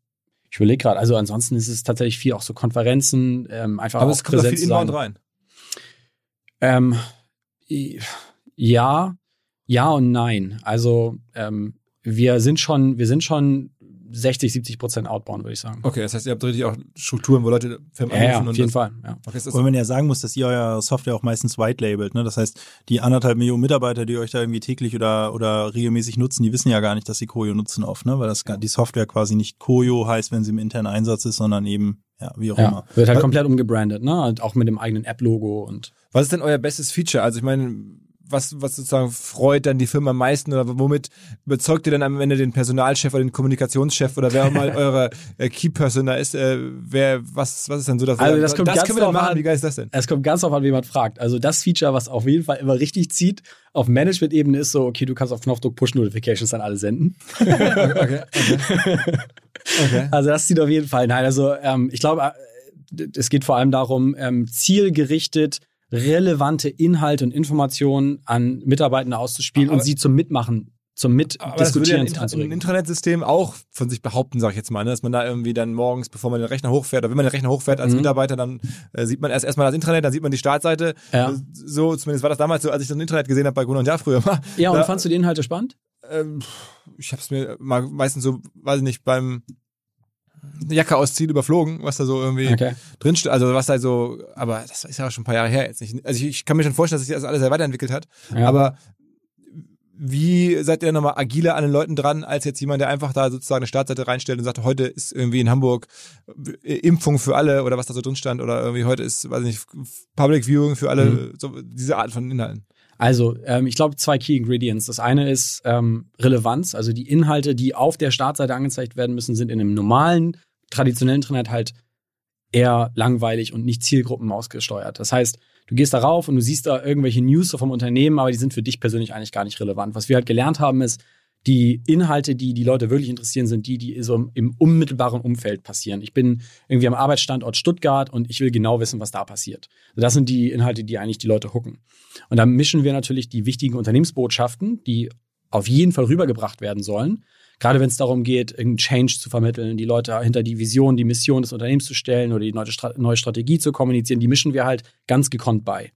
ich überlege gerade, also ansonsten ist es tatsächlich viel auch so Konferenzen, ähm, einfach Aber auch es kommt da viel präsent sein. Inbound rein. Ähm, ja, ja und nein. Also ähm, wir sind schon, wir sind schon 60, 70 Prozent outbound, würde ich sagen. Okay, das heißt, ihr habt richtig auch Strukturen, wo Leute Firmen Ja, ja, anrufen auf und jeden das, Fall. Ja. Okay, Wobei man ja sagen muss, dass ihr eure Software auch meistens white labelt. Ne? Das heißt, die anderthalb Millionen Mitarbeiter, die euch da irgendwie täglich oder, oder regelmäßig nutzen, die wissen ja gar nicht, dass sie Koyo nutzen oft, ne? weil das gar- die Software quasi nicht Koyo heißt, wenn sie im internen Einsatz ist, sondern eben, ja, wie auch Ja, immer. wird halt Weil- komplett umgebrandet, ne? Und auch mit dem eigenen App-Logo und was ist denn euer bestes Feature? Also ich meine, was, was sozusagen freut dann die Firma am meisten oder womit überzeugt ihr dann am Ende den Personalchef oder den Kommunikationschef oder wer auch mal eure äh, Key-Person da ist? Äh, wer, was, was ist denn so das? Also das kommt das ganz können wir dann drauf machen. an. Wie geil ist das denn? es kommt ganz auf an, wie jemand fragt. Also das Feature, was auf jeden Fall immer richtig zieht, auf Management-Ebene ist so, okay, du kannst auf Knopfdruck Push-Notifications an alle senden. Okay, okay. Also das zieht auf jeden Fall. Nein, also ähm, ich glaube, äh, es geht vor allem darum, ähm, zielgerichtet relevante Inhalte und Informationen an Mitarbeitende auszuspielen Aber- und sie zum Mitmachen, zum ja Mitdiskutieren ein anzuregen. Intranetsystem auch von sich behaupten, sag ich jetzt mal, ne? dass man da irgendwie dann morgens, bevor man den Rechner hochfährt, oder wenn man den Rechner hochfährt als Mhm. Mitarbeiter, dann äh, sieht man erst erstmal das Intranet, dann sieht man die Startseite. Ja. Äh, So, zumindest war das damals so, als ich das Internet gesehen habe bei Gruner und Jahr früher mal. Ja, und Da- fandst du die Inhalte spannend? Ähm, ich habe es mir mal meistens so, weiß ich nicht, beim Jacke ausziehen überflogen, was da so irgendwie Okay. drin steht. Also was da so, aber das ist ja schon ein paar Jahre her jetzt nicht. Also ich, ich kann mir schon vorstellen, dass sich das alles sehr weiterentwickelt hat. Ja. Aber wie seid ihr nochmal agiler an den Leuten dran, als jetzt jemand, der einfach da sozusagen eine Startseite reinstellt und sagt, heute ist irgendwie in Hamburg äh, Impfung für alle oder was da so drin stand oder irgendwie heute ist, weiß ich nicht, Public Viewing für alle, Mhm. so diese Art von Inhalten. Also, ähm, ich glaube, zwei Key Ingredients. Das eine ist ähm, Relevanz, also die Inhalte, die auf der Startseite angezeigt werden müssen, sind in einem normalen, traditionellen Internet halt eher langweilig und nicht Zielgruppen ausgesteuert. Das heißt, du gehst darauf und du siehst da irgendwelche News vom Unternehmen, aber die sind für dich persönlich eigentlich gar nicht relevant. Was wir halt gelernt haben, ist, die Inhalte, die die Leute wirklich interessieren, sind die, die so im- unmittelbaren Umfeld passieren. Ich bin irgendwie am Arbeitsstandort Stuttgart und ich will genau wissen, was da passiert. Das sind die Inhalte, die eigentlich die Leute hooken. Und dann mischen wir natürlich die wichtigen Unternehmensbotschaften, die auf jeden Fall rübergebracht werden sollen. Gerade wenn es darum geht, irgendeinen Change zu vermitteln, die Leute hinter die Vision, die Mission des Unternehmens zu stellen oder die neue Strategie zu kommunizieren, die mischen wir halt ganz gekonnt bei.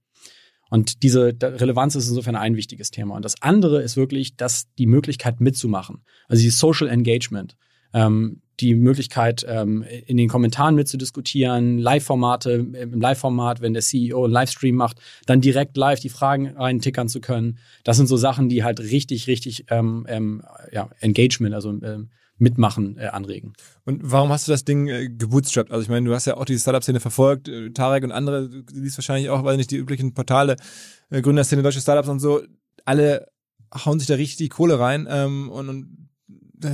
Und diese Relevanz ist insofern ein wichtiges Thema. Und das andere ist wirklich, dass die Möglichkeit mitzumachen, also die Social Engagement, ähm, die Möglichkeit, ähm, in den Kommentaren mitzudiskutieren, Live-Formate, im Live-Format, wenn der CEO einen Livestream macht, dann direkt live die Fragen reintickern zu können. Das sind so Sachen, die halt richtig, richtig ähm, ähm, ja, Engagement, also ähm, Mitmachen äh, anregen. Und warum hast du das Ding äh, gebootstrapped? Also ich meine, du hast ja auch die Startup-Szene verfolgt, äh, Tarek und andere, du liest wahrscheinlich auch, weil nicht die üblichen Portale, äh, Gründerszene, deutsche Startups und so, alle hauen sich da richtig die Kohle rein ähm, und, und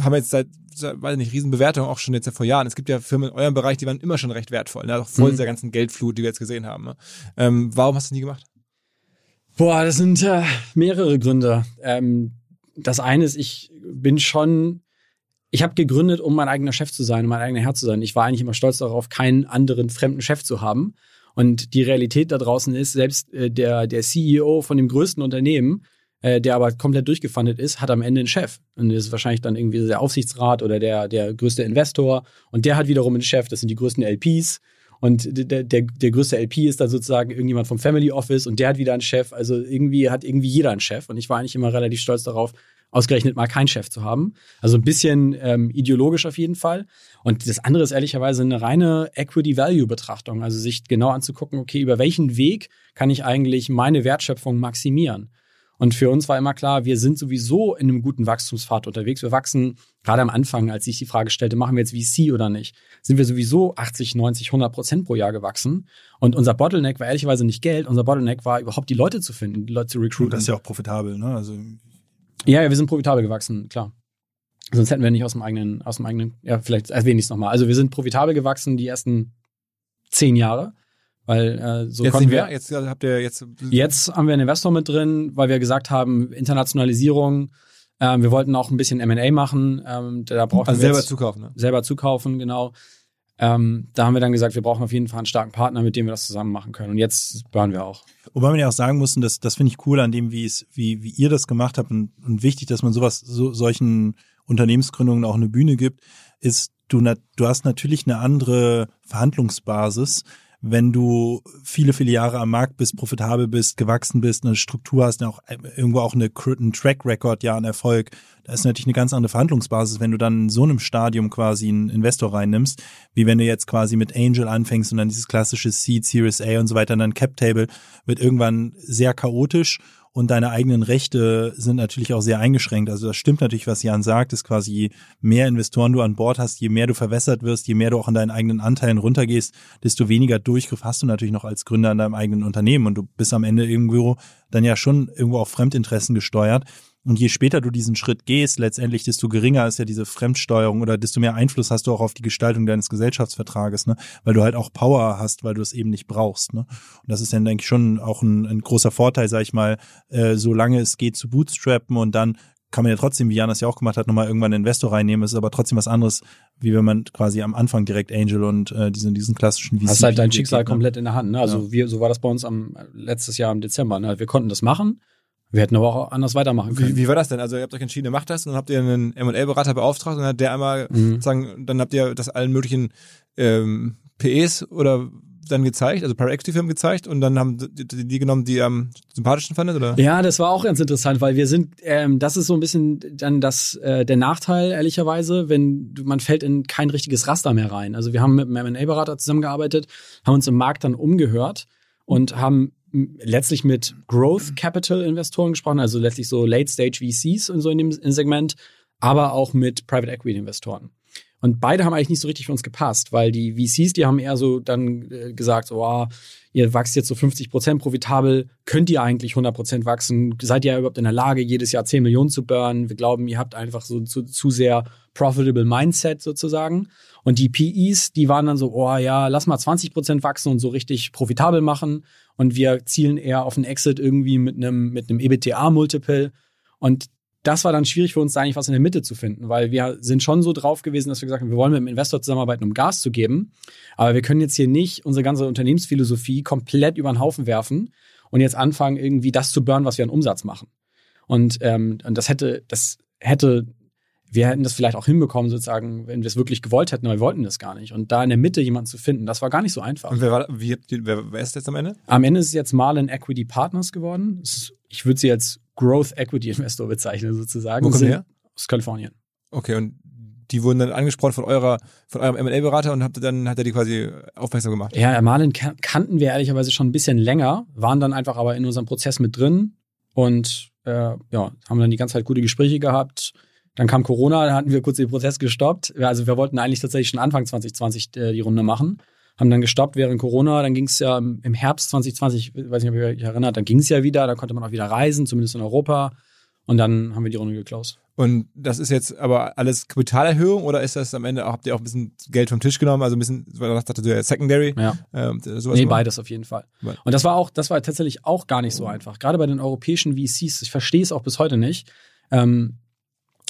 haben jetzt seit, seit weiß nicht, Riesenbewertung auch schon jetzt ja vor Jahren. Es gibt ja Firmen in eurem Bereich, die waren immer schon recht wertvoll, ne? auch vor Mhm. dieser ganzen Geldflut, die wir jetzt gesehen haben. Ne? Ähm, warum hast du das nie gemacht? Boah, das sind äh, mehrere Gründe. Ähm, das eine ist, ich bin schon, ich habe gegründet, um mein eigener Chef zu sein, um mein eigener Herr zu sein. Ich war eigentlich immer stolz darauf, keinen anderen fremden Chef zu haben. Und die Realität da draußen ist, selbst äh, der, der CEO von dem größten Unternehmen, äh, der aber komplett durchgefundet ist, hat am Ende einen Chef. Und das ist wahrscheinlich dann irgendwie der Aufsichtsrat oder der, der größte Investor. Und der hat wiederum einen Chef, das sind die größten LPs. Und der, der, der größte LP ist dann sozusagen irgendjemand vom Family Office und der hat wieder einen Chef. Also irgendwie hat irgendwie jeder einen Chef. Und ich war eigentlich immer relativ stolz darauf, ausgerechnet mal keinen Chef zu haben. Also ein bisschen ähm, ideologisch auf jeden Fall. Und das andere ist ehrlicherweise eine reine Equity-Value-Betrachtung. Also sich genau anzugucken, okay, über welchen Weg kann ich eigentlich meine Wertschöpfung maximieren? Und für uns war immer klar, wir sind sowieso in einem guten Wachstumspfad unterwegs. Wir wachsen gerade am Anfang, als ich die Frage stellte, machen wir jetzt VC oder nicht, sind wir sowieso 80, 90, 100 Prozent pro Jahr gewachsen. Und unser Bottleneck war ehrlicherweise nicht Geld. Unser Bottleneck war überhaupt die Leute zu finden, die Leute zu recruiten. Das ist ja auch profitabel, ne? Also ja, ja, wir sind profitabel gewachsen, klar. Sonst hätten wir nicht aus dem eigenen, aus dem eigenen, ja, vielleicht erwähne ich es nochmal. Also wir sind profitabel gewachsen die ersten zehn Jahre. Weil äh, so jetzt konnten wir. mehr? Jetzt habt ihr jetzt. Jetzt haben wir einen Investor mit drin, weil wir gesagt haben, Internationalisierung. Ähm, wir wollten auch ein bisschen M&A machen. Ähm, da brauchen Also wir selber zukaufen, ne? selber zukaufen, genau. Ähm, da haben wir dann gesagt, wir brauchen auf jeden Fall einen starken Partner, mit dem wir das zusammen machen können. Und jetzt bauen wir auch. Wobei man ja auch sagen muss, und das, das finde ich cool an dem, wie es, wie, wie ihr das gemacht habt und, und wichtig, dass man sowas, so, solchen Unternehmensgründungen auch eine Bühne gibt, ist, du, du hast natürlich eine andere Verhandlungsbasis, wenn du viele, viele Jahre am Markt bist, profitabel bist, gewachsen bist, eine Struktur hast, auch irgendwo auch eine, einen Track Record, ja, an Erfolg. Da ist natürlich eine ganz andere Verhandlungsbasis, wenn du dann in so einem Stadium quasi einen Investor reinnimmst, wie wenn du jetzt quasi mit Angel anfängst und dann dieses klassische Seed, Series A und so weiter, dann Cap Table wird irgendwann sehr chaotisch und deine eigenen Rechte sind natürlich auch sehr eingeschränkt. Also das stimmt natürlich, was Jan sagt, ist quasi je mehr Investoren du an Bord hast, je mehr du verwässert wirst, je mehr du auch an deinen eigenen Anteilen runtergehst, desto weniger Durchgriff hast du natürlich noch als Gründer an deinem eigenen Unternehmen und du bist am Ende irgendwo dann ja schon irgendwo auf Fremdinteressen gesteuert. Und je später du diesen Schritt gehst, letztendlich, desto geringer ist ja diese Fremdsteuerung oder desto mehr Einfluss hast du auch auf die Gestaltung deines Gesellschaftsvertrages, ne? Weil du halt auch Power hast, weil du es eben nicht brauchst, ne? Und das ist dann, denke ich, schon auch ein, ein großer Vorteil, sag ich mal, äh, solange es geht zu bootstrappen und dann kann man ja trotzdem, wie Jan das ja auch gemacht hat, nochmal irgendwann einen Investor reinnehmen. Es ist aber trotzdem was anderes, wie wenn man quasi am Anfang direkt Angel und äh, diesen, diesen klassischen VC Hast halt dein geht, Schicksal ne? komplett in der Hand. Ne? Also Ja. wir, so war das bei uns am letztes Jahr im Dezember. Ne? Wir konnten das machen. Wir hätten aber auch anders weitermachen können. Wie, wie war das denn? Also ihr habt euch entschieden, ihr macht das und dann habt ihr einen M&A-Berater beauftragt und dann hat der einmal Mhm. sozusagen, dann habt ihr das allen möglichen ähm, PEs oder dann gezeigt, also Private Equity Firmen gezeigt und dann haben die, die, die genommen, die ihr am sympathischsten fandet, oder? Ja, das war auch ganz interessant, weil wir sind, ähm, das ist so ein bisschen dann das äh, der Nachteil ehrlicherweise, wenn man fällt in kein richtiges Raster mehr rein. Also wir haben mit einem M&A-Berater zusammengearbeitet, haben uns im Markt dann umgehört und haben letztlich mit Growth Capital Investoren gesprochen, also letztlich so Late Stage VCs und so in dem Segment, aber auch mit Private Equity Investoren. Und beide haben eigentlich nicht so richtig für uns gepasst, weil die VCs, die haben eher so dann äh, gesagt, so, oh, ihr wachst jetzt so 50 Prozent profitabel, könnt ihr eigentlich 100 Prozent wachsen? Seid ihr überhaupt in der Lage, jedes Jahr 10 Millionen zu burnen? Wir glauben, ihr habt einfach so zu, zu sehr profitable Mindset sozusagen. Und die PEs, die waren dann so, oh ja, lass mal 20 Prozent wachsen und so richtig profitabel machen. Und wir zielen eher auf einen Exit irgendwie mit einem, mit einem EBTA-Multiple. Und das war dann schwierig für uns, da eigentlich was in der Mitte zu finden, weil wir sind schon so drauf gewesen, dass wir gesagt haben, wir wollen mit dem Investor zusammenarbeiten, um Gas zu geben. Aber wir können jetzt hier nicht unsere ganze Unternehmensphilosophie komplett über den Haufen werfen und jetzt anfangen, irgendwie das zu burnen, was wir an Umsatz machen. Und, ähm, und das hätte, das hätte, wir hätten das vielleicht auch hinbekommen, sozusagen, wenn wir es wirklich gewollt hätten, aber wir wollten das gar nicht. Und da in der Mitte jemanden zu finden, das war gar nicht so einfach. Und wer war, wie wer, wer ist jetzt am Ende? Am Ende ist es jetzt Marlin Equity Partners geworden. Ich würde sie als Growth Equity Investor bezeichnen, sozusagen. Wo kommen her? Aus Kalifornien. Okay, und die wurden dann angesprochen von eurer, von eurem M&A-Berater und habt dann, hat er die quasi aufmerksam gemacht. Ja, Marlin kan- kannten wir ehrlicherweise schon ein bisschen länger, waren dann einfach aber in unserem Prozess mit drin und äh, ja, haben dann die ganze Zeit gute Gespräche gehabt. Dann kam Corona, da hatten wir kurz den Prozess gestoppt. Also wir wollten eigentlich tatsächlich schon Anfang 2020 äh, die Runde machen, haben dann gestoppt während Corona. Dann ging es ja im Herbst 2020, ich weiß nicht, ob ihr euch erinnert, dann ging es ja wieder, da konnte man auch wieder reisen, zumindest in Europa. Und dann haben wir die Runde geclosed. Und das ist jetzt aber alles Kapitalerhöhung oder ist das am Ende, auch, habt ihr auch ein bisschen Geld vom Tisch genommen, also ein bisschen, weil du sagtest, ja, Secondary, Ja. ähm, sowas Nee, beides auf jeden Fall. Beide. Und das war auch, das war tatsächlich auch gar nicht so einfach. Gerade bei den europäischen VCs, ich verstehe es auch bis heute nicht, ähm,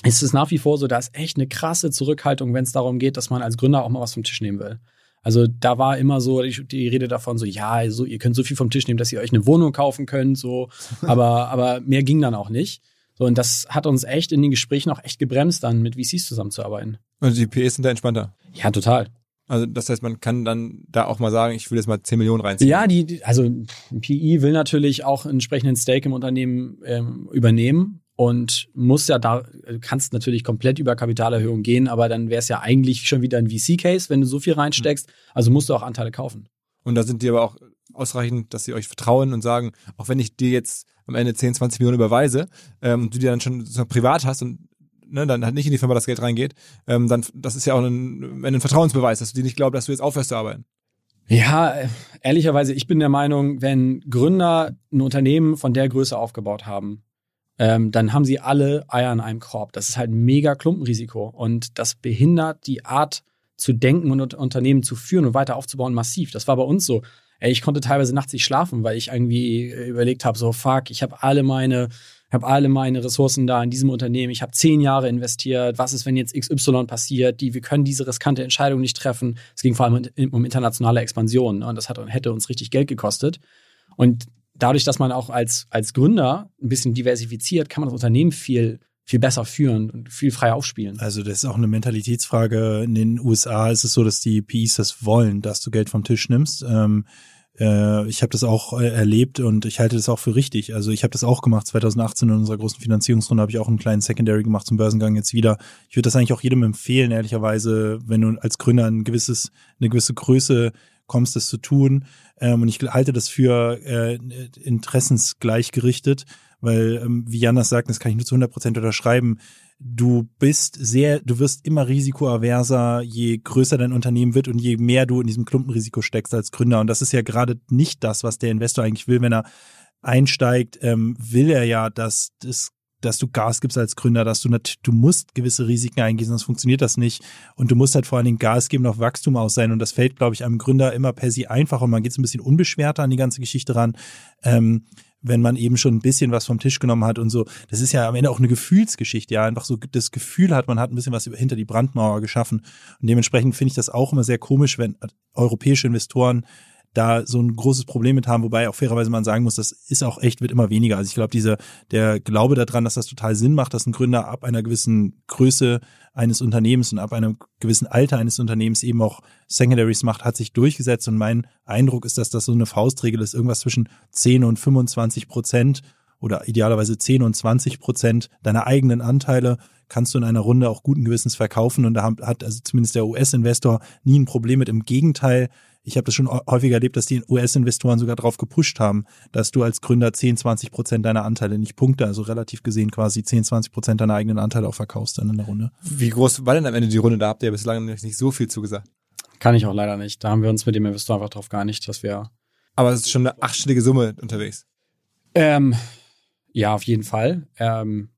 ist es nach wie vor so, da ist echt eine krasse Zurückhaltung, wenn es darum geht, dass man als Gründer auch mal was vom Tisch nehmen will. Also da war immer so die, die Rede davon, so ja, so, ihr könnt so viel vom Tisch nehmen, dass ihr euch eine Wohnung kaufen könnt, so, aber, aber mehr ging dann auch nicht. So, und das hat uns echt in den Gesprächen auch echt gebremst, dann mit VCs zusammenzuarbeiten. Und die PEs sind da entspannter. Ja, total. Also das heißt, man kann dann da auch mal sagen, ich will jetzt mal 10 Millionen reinziehen. Ja, die, also ein PI will natürlich auch einen entsprechenden Stake im Unternehmen ähm, übernehmen. Und musst ja da, du kannst natürlich komplett über Kapitalerhöhung gehen, aber dann wäre es ja eigentlich schon wieder ein VC-Case, wenn du so viel reinsteckst. Also musst du auch Anteile kaufen. Und da sind die aber auch ausreichend, dass sie euch vertrauen und sagen, auch wenn ich dir jetzt am Ende 10, 20 Millionen überweise ähm, und du dir dann schon privat hast und ne, dann halt nicht in die Firma das Geld reingeht, ähm, dann das ist ja auch ein, ein Vertrauensbeweis, dass du dir nicht glaubst, dass du jetzt aufhörst zu arbeiten. Ja, äh, ehrlicherweise, ich bin der Meinung, wenn Gründer ein Unternehmen von der Größe aufgebaut haben, ähm, dann haben sie alle Eier in einem Korb. Das ist halt ein mega Klumpenrisiko und das behindert die Art zu denken und Unternehmen zu führen und weiter aufzubauen massiv. Das war bei uns so. Ich konnte teilweise nachts nicht schlafen, weil ich irgendwie äh, überlegt habe, so fuck, ich habe alle meine habe alle meine Ressourcen da in diesem Unternehmen. Ich habe zehn Jahre investiert. Was ist, wenn jetzt XY passiert? Die, wir können diese riskante Entscheidung nicht treffen. Es ging vor allem um internationale Expansion ne? und das hat, hätte uns richtig Geld gekostet. Und dadurch, dass man auch als, als Gründer ein bisschen diversifiziert, kann man das Unternehmen viel viel besser führen und viel freier aufspielen. Also das ist auch eine Mentalitätsfrage. In den USA ist es so, dass die PIs das wollen, dass du Geld vom Tisch nimmst. Ähm, äh, ich habe das auch äh, erlebt und ich halte das auch für richtig. Also ich habe das auch gemacht 2018 in unserer großen Finanzierungsrunde habe ich auch einen kleinen Secondary gemacht zum Börsengang jetzt wieder. Ich würde das eigentlich auch jedem empfehlen, ehrlicherweise, wenn du als Gründer ein gewisses, eine gewisse Größe kommst, das zu tun. Ähm, und ich halte das für äh, interessensgleichgerichtet, weil, ähm, wie Jan das sagt, das kann ich nur zu 100 Prozent unterschreiben, du bist sehr, du wirst immer risikoaverser, je größer dein Unternehmen wird und je mehr du in diesem Klumpenrisiko steckst als Gründer. Und das ist ja gerade nicht das, was der Investor eigentlich will, wenn er einsteigt, ähm, will er ja, dass das dass du Gas gibst als Gründer, dass du natürlich, du musst gewisse Risiken eingehen, sonst funktioniert das nicht. Und du musst halt vor allen Dingen Gas geben auf Wachstum aus sein. Und das fällt, glaube ich, einem Gründer immer per se einfacher und man geht so ein bisschen unbeschwerter an die ganze Geschichte ran. Ähm, wenn man eben schon ein bisschen was vom Tisch genommen hat und so. Das ist ja am Ende auch eine Gefühlsgeschichte, ja, einfach so das Gefühl hat, man hat ein bisschen was hinter die Brandmauer geschaffen. Und dementsprechend finde ich das auch immer sehr komisch, wenn europäische Investoren da so ein großes Problem mit haben, wobei auch fairerweise man sagen muss, das ist auch echt, wird immer weniger. Also ich glaube, dieser, der Glaube daran, dass das total Sinn macht, dass ein Gründer ab einer gewissen Größe eines Unternehmens und ab einem gewissen Alter eines Unternehmens eben auch Secondaries macht, hat sich durchgesetzt. Und mein Eindruck ist, dass das so eine Faustregel ist, irgendwas zwischen 10 und 25 Prozent oder idealerweise 10 und 20 Prozent deiner eigenen Anteile kannst du in einer Runde auch guten Gewissens verkaufen. Und da hat also zumindest der US-Investor nie ein Problem mit. Im Gegenteil, ich habe das schon häufiger erlebt, dass die US-Investoren sogar darauf gepusht haben, dass du als Gründer 10, 20 Prozent deiner Anteile nicht Punkte, also relativ gesehen quasi 10, 20 Prozent deiner eigenen Anteile auch verkaufst dann in der Runde. Wie groß war denn am Ende die Runde? Da habt ihr bislang nicht so viel zugesagt. Kann ich auch leider nicht. Da haben wir uns mit dem Investor einfach drauf geeinigt, dass wir. Aber es ist schon eine achtstellige Summe unterwegs. Ähm, ja, auf jeden Fall. Ähm,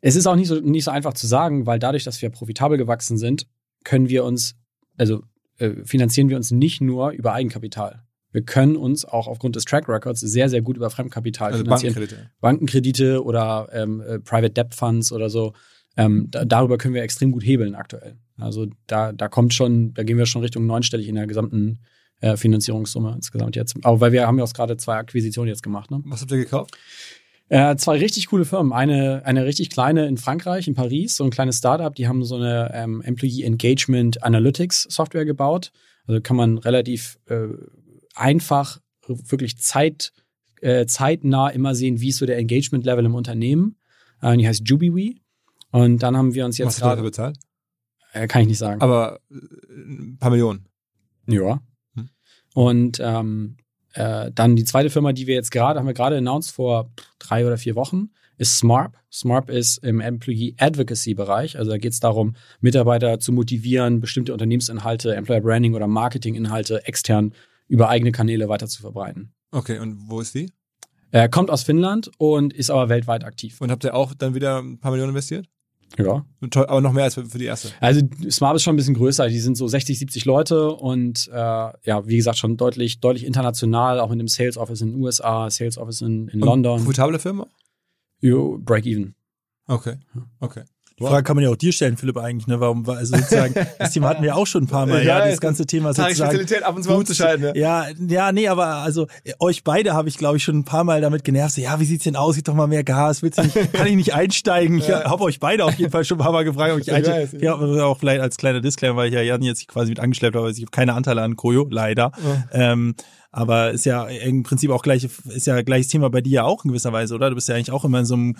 es ist auch nicht so, nicht so einfach zu sagen, weil dadurch, dass wir profitabel gewachsen sind, können wir uns, also äh, finanzieren wir uns nicht nur über Eigenkapital. Wir können uns auch aufgrund des Track Records sehr, sehr gut über Fremdkapital also finanzieren. Bankenkredite. Bankenkredite oder ähm, äh, Private Debt Funds oder so. Ähm, da, darüber können wir extrem gut hebeln aktuell. Also da, da kommt schon, da gehen wir schon Richtung neunstellig in der gesamten äh, Finanzierungssumme insgesamt jetzt. Aber weil wir haben ja auch gerade zwei Akquisitionen jetzt gemacht. Ne? Was habt ihr gekauft? Äh, zwei richtig coole Firmen. Eine, eine richtig kleine in Frankreich, in Paris, so ein kleines Startup, die haben so eine ähm, Employee Engagement Analytics Software gebaut. Also kann man relativ äh, einfach, wirklich zeit, äh, zeitnah immer sehen, wie ist so der Engagement-Level im Unternehmen. Äh, die heißt JubiWee. Und dann haben wir uns jetzt. Was hast du dafür bezahlt? Äh, kann ich nicht sagen. Aber äh, ein paar Millionen. Ja. Hm. Und ähm, äh, dann die zweite Firma, die wir jetzt gerade, haben wir gerade announced vor drei oder vier Wochen, ist Smart. Smart ist im Employee Advocacy Bereich. Also da geht es darum, Mitarbeiter zu motivieren, bestimmte Unternehmensinhalte, Employer Branding oder Marketinginhalte extern über eigene Kanäle weiter zu verbreiten. Okay, und wo ist die? Er kommt aus Finnland und ist aber weltweit aktiv. Und habt ihr auch dann wieder ein paar Millionen investiert? Ja. Aber noch mehr als für, die erste. Also Smart ist schon ein bisschen größer. Die sind so 60, 70 Leute und äh, ja, wie gesagt, schon deutlich, deutlich international, auch in dem Sales Office in den USA, Sales Office in, in London. Profitable Firma? Jo, break even. Okay. Okay. Die Frage kann man ja auch dir stellen, Philipp, eigentlich, ne? Warum, also sozusagen, das Thema hatten wir auch schon ein paar Mal, ja, ja das ganze Thema sozusagen. Spezialität ab und zu mal umzuschalten, ne? Ja, ja, nee, aber also euch beide habe ich, glaube ich, schon ein paar Mal damit genervt. So, ja, wie sieht's denn aus? Sieht doch mal mehr Gas, willst du nicht, kann ich nicht einsteigen? Ich ja. habe euch beide auf jeden Fall schon ein paar Mal gefragt, ob ich einsteige. Ja, auch vielleicht als kleiner Disclaimer, weil ich ja Jan jetzt quasi mit angeschleppt habe, also ich habe keine Anteile an Koyo, leider. Ja. Ähm, aber ist ja im Prinzip auch gleich, ist ja gleiches Thema bei dir ja auch in gewisser Weise, oder? Du bist ja eigentlich auch immer in so einem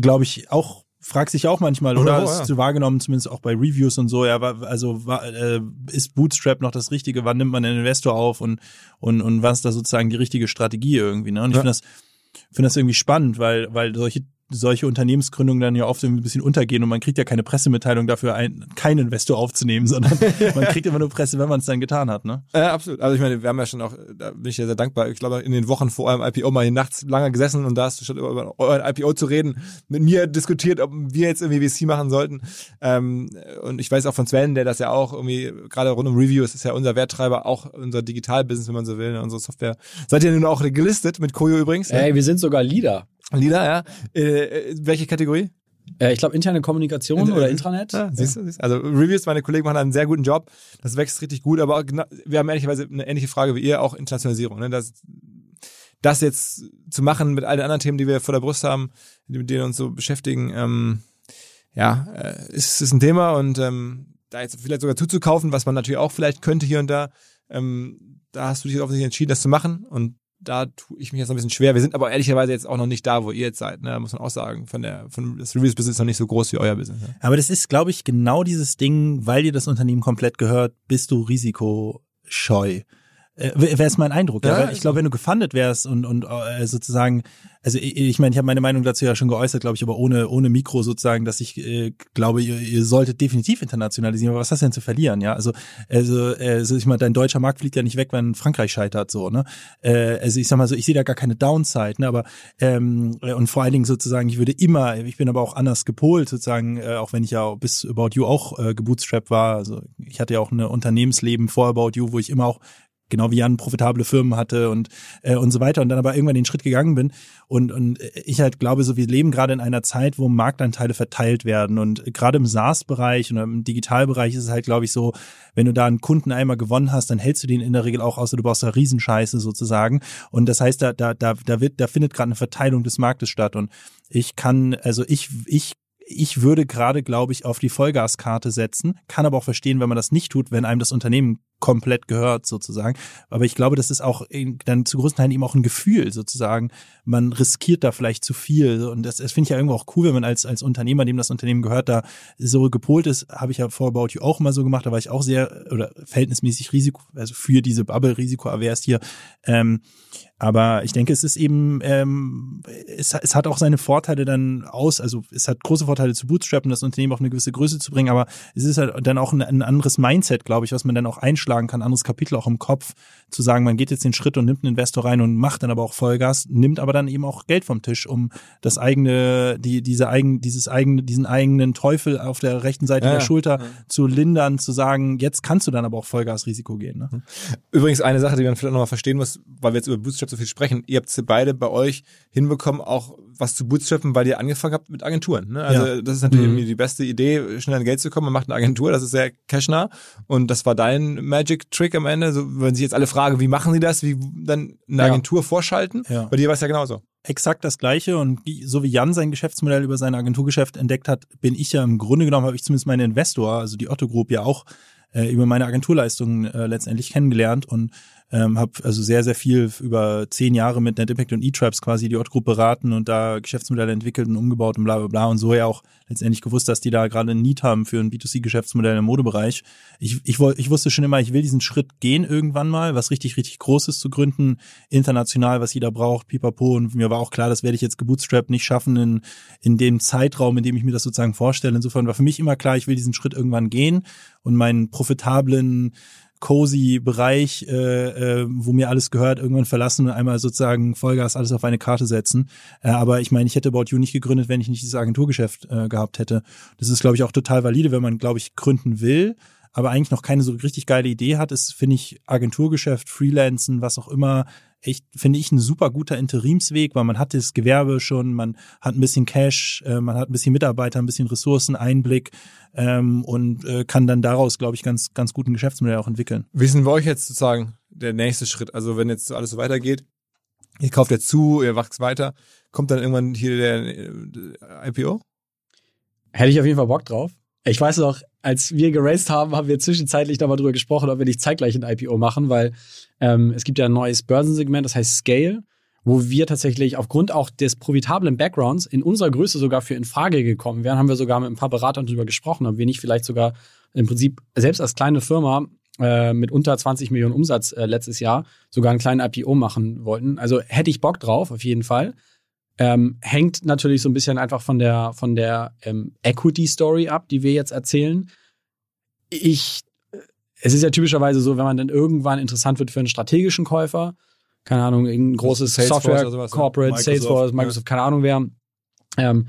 glaube ich, auch fragt sich auch manchmal, oder? Oh, Hast ja. du wahrgenommen, zumindest auch bei Reviews und so, ja, also äh, ist Bootstrap noch das Richtige? Wann nimmt man einen Investor auf und, und, und was ist da sozusagen die richtige Strategie irgendwie? Ne? Und ich Ja. finde das, finde das irgendwie spannend, weil, weil solche solche Unternehmensgründungen dann ja oft ein bisschen untergehen und man kriegt ja keine Pressemitteilung dafür, ein, keinen Investor aufzunehmen, sondern man kriegt immer nur Presse, wenn man es dann getan hat, ne? Ja, absolut. Also ich meine, wir haben ja schon auch, da bin ich ja sehr dankbar. Ich glaube, in den Wochen vor eurem IPO mal hier nachts lange gesessen und da hast du schon über euren IPO zu reden, mit mir diskutiert, ob wir jetzt irgendwie VC machen sollten. Ähm, und ich weiß auch von Sven, der das ja auch irgendwie, gerade rund um Reviews, ist ja unser Werttreiber, auch unser Digitalbusiness, wenn man so will, ne, unsere Software. Seid ihr nun auch gelistet mit Koyo übrigens? ne? Ey, wir sind sogar Leader. Lila, ja. Äh, äh, welche Kategorie? Äh, ich glaube, interne Kommunikation oder Intranet. Ja, siehst du, siehst du. Also Reviews, meine Kollegen machen einen sehr guten Job. Das wächst richtig gut, aber wir haben ehrlicherweise eine ähnliche Frage wie ihr, auch Internationalisierung. Ne? Das, das jetzt zu machen mit all den anderen Themen, die wir vor der Brust haben, die- mit denen uns so beschäftigen, ähm, ja, äh, ist, ist ein Thema und ähm, da jetzt vielleicht sogar zuzukaufen, was man natürlich auch vielleicht könnte hier und da, ähm, da hast du dich offensichtlich entschieden, das zu machen und da tue ich mich jetzt noch ein bisschen schwer. Wir sind aber ehrlicherweise jetzt auch noch nicht da, wo ihr jetzt seid, ne? muss man auch sagen. Von der, von das Reviews-Business ist noch nicht so groß wie euer Business. Ne? Aber das ist, glaube ich, genau dieses Ding, weil dir das Unternehmen komplett gehört, bist du risikoscheu. Äh, Wäre es mein Eindruck. Ja, Ja, weil ich glaube, wenn du gefundet wärst und, und äh, sozusagen, also ich, ich meine, ich habe meine Meinung dazu ja schon geäußert, glaube ich, aber ohne, ohne Mikro sozusagen, dass ich äh, glaube, ihr, ihr solltet definitiv internationalisieren. Aber was hast du denn zu verlieren? Ja, also, also, äh, also ich meine, dein deutscher Markt fliegt ja nicht weg, wenn Frankreich scheitert, so, ne? Äh, also ich sag mal so, ich sehe da gar keine Downside, ne? Aber ähm, äh, und vor allen Dingen sozusagen, ich würde immer, ich bin aber auch anders gepolt, sozusagen, äh, auch wenn ich ja bis About You auch äh, gebootstrapped war. Also ich hatte ja auch ein Unternehmensleben vor About You, wo ich immer auch genau wie Jan profitable Firmen hatte und äh, und so weiter und dann aber irgendwann den Schritt gegangen bin und und ich halt glaube so wir leben gerade in einer Zeit wo Marktanteile verteilt werden und gerade im SaaS-Bereich und im Digitalbereich ist es halt glaube ich so wenn du da einen Kunden einmal gewonnen hast dann hältst du den in der Regel auch außer du brauchst da Riesenscheiße sozusagen und das heißt da da da da wird da findet gerade eine Verteilung des Marktes statt und ich kann also ich ich ich würde gerade, glaube ich, auf die Vollgaskarte setzen, kann aber auch verstehen, wenn man das nicht tut, wenn einem das Unternehmen komplett gehört sozusagen. Aber ich glaube, das ist auch in- dann zu größten Teilen eben auch ein Gefühl sozusagen. Man riskiert da vielleicht zu viel und das, das finde ich ja irgendwo auch cool, wenn man als als Unternehmer, dem das Unternehmen gehört, da so gepolt ist. Habe ich ja vor About You auch mal so gemacht. Da war ich auch sehr oder verhältnismäßig Risiko, also für diese Bubble Risikoavers hier. Ähm, aber ich denke, es ist eben, ähm, es, es hat auch seine Vorteile dann aus, also es hat große Vorteile zu bootstrappen, das Unternehmen auf eine gewisse Größe zu bringen, aber es ist halt dann auch ein, ein anderes Mindset, glaube ich, was man dann auch einschlagen kann, anderes Kapitel auch im Kopf, zu sagen, man geht jetzt den Schritt und nimmt einen Investor rein und macht dann aber auch Vollgas, nimmt aber dann eben auch Geld vom Tisch, um das eigene, die, diese eigen, dieses eigene, diesen eigenen Teufel auf der rechten Seite Ja, der ja. Schulter zu lindern, zu sagen, jetzt kannst du dann aber auch Vollgasrisiko gehen. Ne? Übrigens eine Sache, die man vielleicht nochmal verstehen muss, weil wir jetzt über Bootstrap so viel sprechen. Ihr habt sie beide bei euch hinbekommen, auch was zu bootstrappen, weil ihr angefangen habt mit Agenturen. Ne? Also Ja. das ist natürlich Mhm. die beste Idee, schnell an Geld zu kommen. Man macht eine Agentur, das ist sehr cashnah. Und das war dein Magic Trick am Ende. So, wenn sich jetzt alle fragen, wie machen sie das, wie dann eine Ja. Agentur vorschalten. Ja. Bei dir war es ja genauso. exakt das Gleiche und so wie Jan sein Geschäftsmodell über sein Agenturgeschäft entdeckt hat, bin ich ja im Grunde genommen, habe ich zumindest meine Investor, also die Otto Group ja auch äh, über meine Agenturleistungen äh, letztendlich kennengelernt und ähm, habe also sehr, sehr viel über zehn Jahre mit NetImpact und eTraps quasi die Group beraten und da Geschäftsmodelle entwickelt und umgebaut und bla bla bla und so ja auch letztendlich gewusst, dass die da gerade ein Need haben für ein B2C-Geschäftsmodell im Modebereich. Ich, ich, ich wusste schon immer, ich will diesen Schritt gehen irgendwann mal, was richtig, richtig Großes zu gründen, international, was jeder braucht, pipapo. Und mir war auch klar, das werde ich jetzt gebootstrapped nicht schaffen in, in dem Zeitraum, in dem ich mir das sozusagen vorstelle. Insofern war für mich immer klar, ich will diesen Schritt irgendwann gehen und meinen profitablen cozy Bereich, äh, äh, wo mir alles gehört, irgendwann verlassen und einmal sozusagen Vollgas alles auf eine Karte setzen. Äh, aber ich meine, ich hätte About You nicht gegründet, wenn ich nicht dieses Agenturgeschäft äh, gehabt hätte. Das ist, glaube ich, auch total valide, wenn man, glaube ich, gründen will, aber eigentlich noch keine so richtig geile Idee hat, ist, finde ich, Agenturgeschäft, Freelancen, was auch immer, echt, finde ich, ein super guter Interimsweg, weil man hat das Gewerbe schon, man hat ein bisschen Cash, äh, man hat ein bisschen Mitarbeiter, ein bisschen Ressourcen, Einblick ähm, und äh, kann dann daraus, glaube ich, ganz, ganz guten Geschäftsmodell auch entwickeln. Denn bei euch jetzt sozusagen der nächste Schritt? Also wenn jetzt alles so weitergeht, ihr kauft jetzt zu, ihr wächst weiter, kommt dann irgendwann hier der äh, IPO? Hätte ich auf jeden Fall Bock drauf. Ich weiß noch, als wir geraced haben, haben wir zwischenzeitlich nochmal drüber gesprochen, ob wir nicht zeitgleich ein IPO machen, weil ähm, es gibt ja ein neues Börsensegment, das heißt Scale. wo wir tatsächlich aufgrund auch des profitablen Backgrounds in unserer Größe sogar für in Frage gekommen wären, haben wir sogar mit ein paar Beratern darüber gesprochen, ob wir nicht vielleicht sogar im Prinzip selbst als kleine Firma äh, mit unter 20 Millionen Umsatz äh, letztes Jahr sogar einen kleinen IPO machen wollten. Also hätte ich Bock drauf, auf jeden Fall. Ähm, hängt natürlich so ein bisschen einfach von der, von der ähm, Equity-Story ab, die wir jetzt erzählen. Ich, es ist ja typischerweise so, wenn man dann irgendwann interessant wird für einen strategischen Käufer, keine Ahnung, ein großes Salesforce Software, sowas, ja. Corporate, Microsoft, Salesforce, ja. Microsoft, keine Ahnung wer, ähm,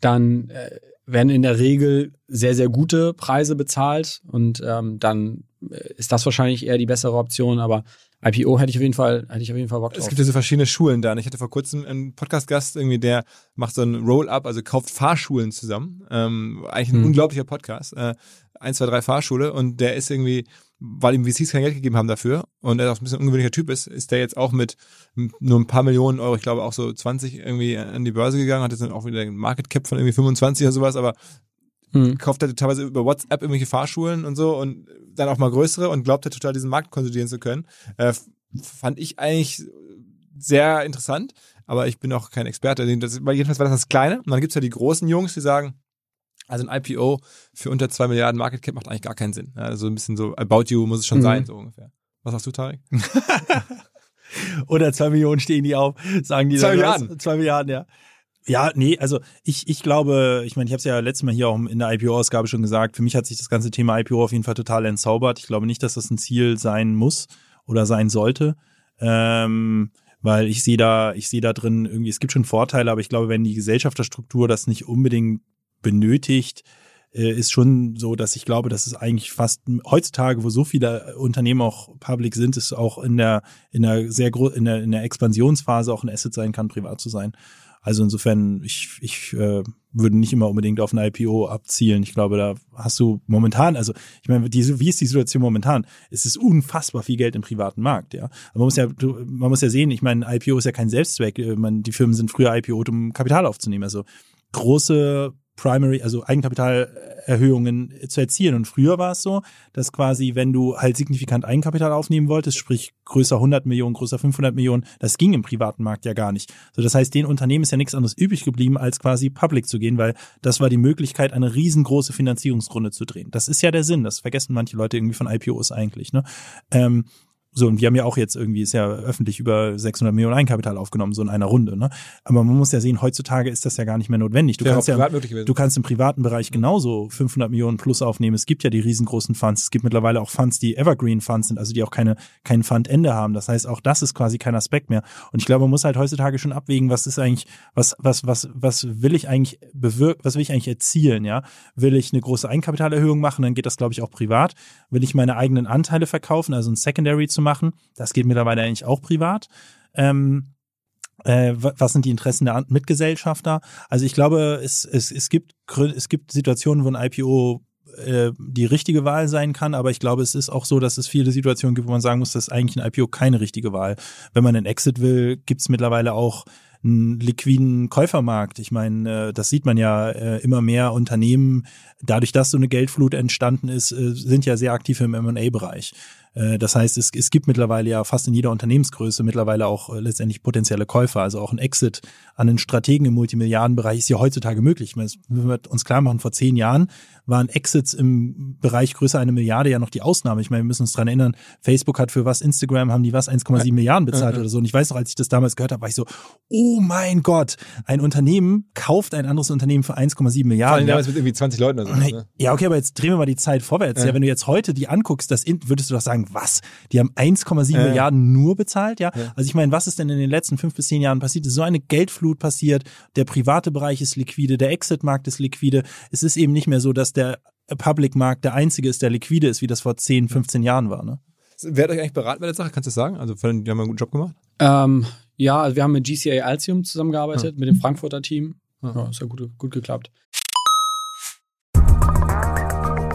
dann äh, werden in der Regel sehr, sehr gute Preise bezahlt und ähm, dann äh, ist das wahrscheinlich eher die bessere Option, aber IPO hätte ich auf jeden Fall, hätte ich auf jeden Fall Bock drauf. Es gibt ja so verschiedene Schulen da. Und ich hatte vor kurzem einen Podcast-Gast irgendwie, der macht so ein Roll-up, also kauft Fahrschulen zusammen. Ähm, eigentlich ein Hm. unglaublicher Podcast. Äh, 1, 2, 3 Fahrschule. Und der ist irgendwie, weil ihm VCs kein Geld gegeben haben dafür und er auch ein bisschen ein ungewöhnlicher Typ ist, ist der jetzt auch mit nur ein paar Millionen Euro, ich glaube auch so 20 irgendwie an die Börse gegangen, hat jetzt dann auch wieder einen Market Cap von irgendwie 25 oder sowas, aber Hm. kauft er teilweise über WhatsApp irgendwelche Fahrschulen und so und dann auch mal größere und glaubt er total diesen Markt konsolidieren zu können. Äh, fand ich eigentlich sehr interessant, aber ich bin auch kein Experte. Das, jedenfalls war das das Kleine und dann gibt's ja die großen Jungs, die sagen, also ein IPO für unter zwei Milliarden Market Cap macht eigentlich gar keinen Sinn. Also ein bisschen so About You muss es schon Mhm. sein, so ungefähr. Was sagst du, Tarek? Oder zwei Millionen stehen die auf, sagen die Zwei dann was? Milliarden. Zwei Milliarden, ja. Ja, nee, also ich, ich glaube, ich meine, ich habe es ja letztes Mal hier auch in der IPO-Ausgabe schon gesagt, für mich hat sich das ganze Thema IPO auf jeden Fall total entzaubert. Ich glaube nicht, dass das ein Ziel sein muss oder sein sollte. Ähm, weil ich sehe da, ich sehe da drin irgendwie, es gibt schon Vorteile, aber ich glaube, wenn die Gesellschafterstruktur das nicht unbedingt benötigt, äh, ist schon so, dass ich glaube, dass es eigentlich fast heutzutage, wo so viele Unternehmen auch public sind, ist auch in der in der sehr in der in der Expansionsphase auch ein Asset sein kann, privat zu sein. Also insofern, ich, ich äh, würde nicht immer unbedingt auf ein IPO abzielen. Ich glaube, da hast du momentan, also ich meine, die, wie ist die Situation momentan? Es ist unfassbar viel Geld im privaten Markt, ja. Aber man muss ja, du, man muss ja sehen, ich meine, IPO ist ja kein Selbstzweck. Äh, Man, die Firmen sind früher IPO, um Kapital aufzunehmen. Also große Primary, also Eigenkapitalerhöhungen zu erzielen. Und früher war es so, dass quasi, wenn du halt signifikant Eigenkapital aufnehmen wolltest, sprich größer 100 Millionen, größer 500 Millionen, das ging im privaten Markt ja gar nicht. So, das heißt, den Unternehmen ist ja nichts anderes übrig geblieben, als quasi public zu gehen, weil das war die Möglichkeit, eine riesengroße Finanzierungsrunde zu drehen. Das ist ja der Sinn. Das vergessen manche Leute irgendwie von IPOs eigentlich. Ne? Ähm, so, und wir haben ja auch jetzt irgendwie, ist ja öffentlich über 600 Millionen Eigenkapital aufgenommen, so in einer Runde. Ne? Aber man muss ja sehen, heutzutage ist das ja gar nicht mehr notwendig. Du Wäre kannst ja, du kannst im privaten Bereich genauso 500 Millionen plus aufnehmen. Es gibt ja die riesengroßen Funds. Es gibt mittlerweile auch Funds, die Evergreen Funds sind, also die auch keine, kein Fundende haben. Das heißt, auch das ist quasi kein Aspekt mehr. Und ich glaube, man muss halt heutzutage schon abwägen, was ist eigentlich, was, was, was, was will ich eigentlich bewirken, was will ich eigentlich erzielen, ja? Will ich eine große Eigenkapitalerhöhung machen, dann geht das, glaube ich, auch privat. Will ich meine eigenen Anteile verkaufen, also ein Secondary machen, das geht mittlerweile eigentlich auch privat. Ähm, äh, wa- was sind die Interessen der Mitgesellschafter? Also ich glaube, es, es, es, gibt, es gibt Situationen, wo ein IPO äh, die richtige Wahl sein kann, aber ich glaube, es ist auch so, dass es viele Situationen gibt, wo man sagen muss, dass eigentlich ein IPO keine richtige Wahl. Wenn man einen Exit will, gibt es mittlerweile auch einen liquiden Käufermarkt. Ich meine, äh, das sieht man ja äh, immer mehr Unternehmen, dadurch, dass so eine Geldflut entstanden ist, äh, sind ja sehr aktiv im M&A-Bereich. Äh, Das heißt, es, es gibt mittlerweile ja fast in jeder Unternehmensgröße mittlerweile auch äh, letztendlich potenzielle Käufer. Also auch ein Exit an einen Strategen im Multimilliardenbereich ist ja heutzutage möglich. Müssen wir uns klar machen, vor zehn Jahren waren Exits im Bereich größer eine Milliarde ja noch die Ausnahme. Ich meine, wir müssen uns dran erinnern, Facebook hat für was, Instagram haben die was, 1,7 Milliarden bezahlt oder so. Und ich weiß noch, als ich das damals gehört habe, war ich so, oh mein Gott, ein Unternehmen kauft ein anderes Unternehmen für 1,7 Vor allem Milliarden. Ja. damals mit irgendwie 20 Leuten oder so. Ne? Ja, okay, aber jetzt drehen wir mal die Zeit vorwärts. Ja, wenn du jetzt heute die anguckst, das würdest du doch sagen, was? Die haben 1,7 Ja. Milliarden nur bezahlt, ja? Ja. Also ich meine, was ist denn in den letzten fünf bis zehn Jahren passiert? Es ist so eine Geldflut passiert. Der private Bereich ist liquide, der Exit-Markt ist liquide. Es ist eben nicht mehr so, dass der Public-Markt der einzige ist, der liquide ist, wie das vor 10, 15 Jahren war, ne? Wer hat euch eigentlich beraten bei der Sache? Kannst du das sagen? Also, die haben einen guten Job gemacht. Ähm, ja, also wir haben mit GCA Altium zusammengearbeitet, mit dem Frankfurter Team. Ja. Ja, ist ja gut, gut geklappt.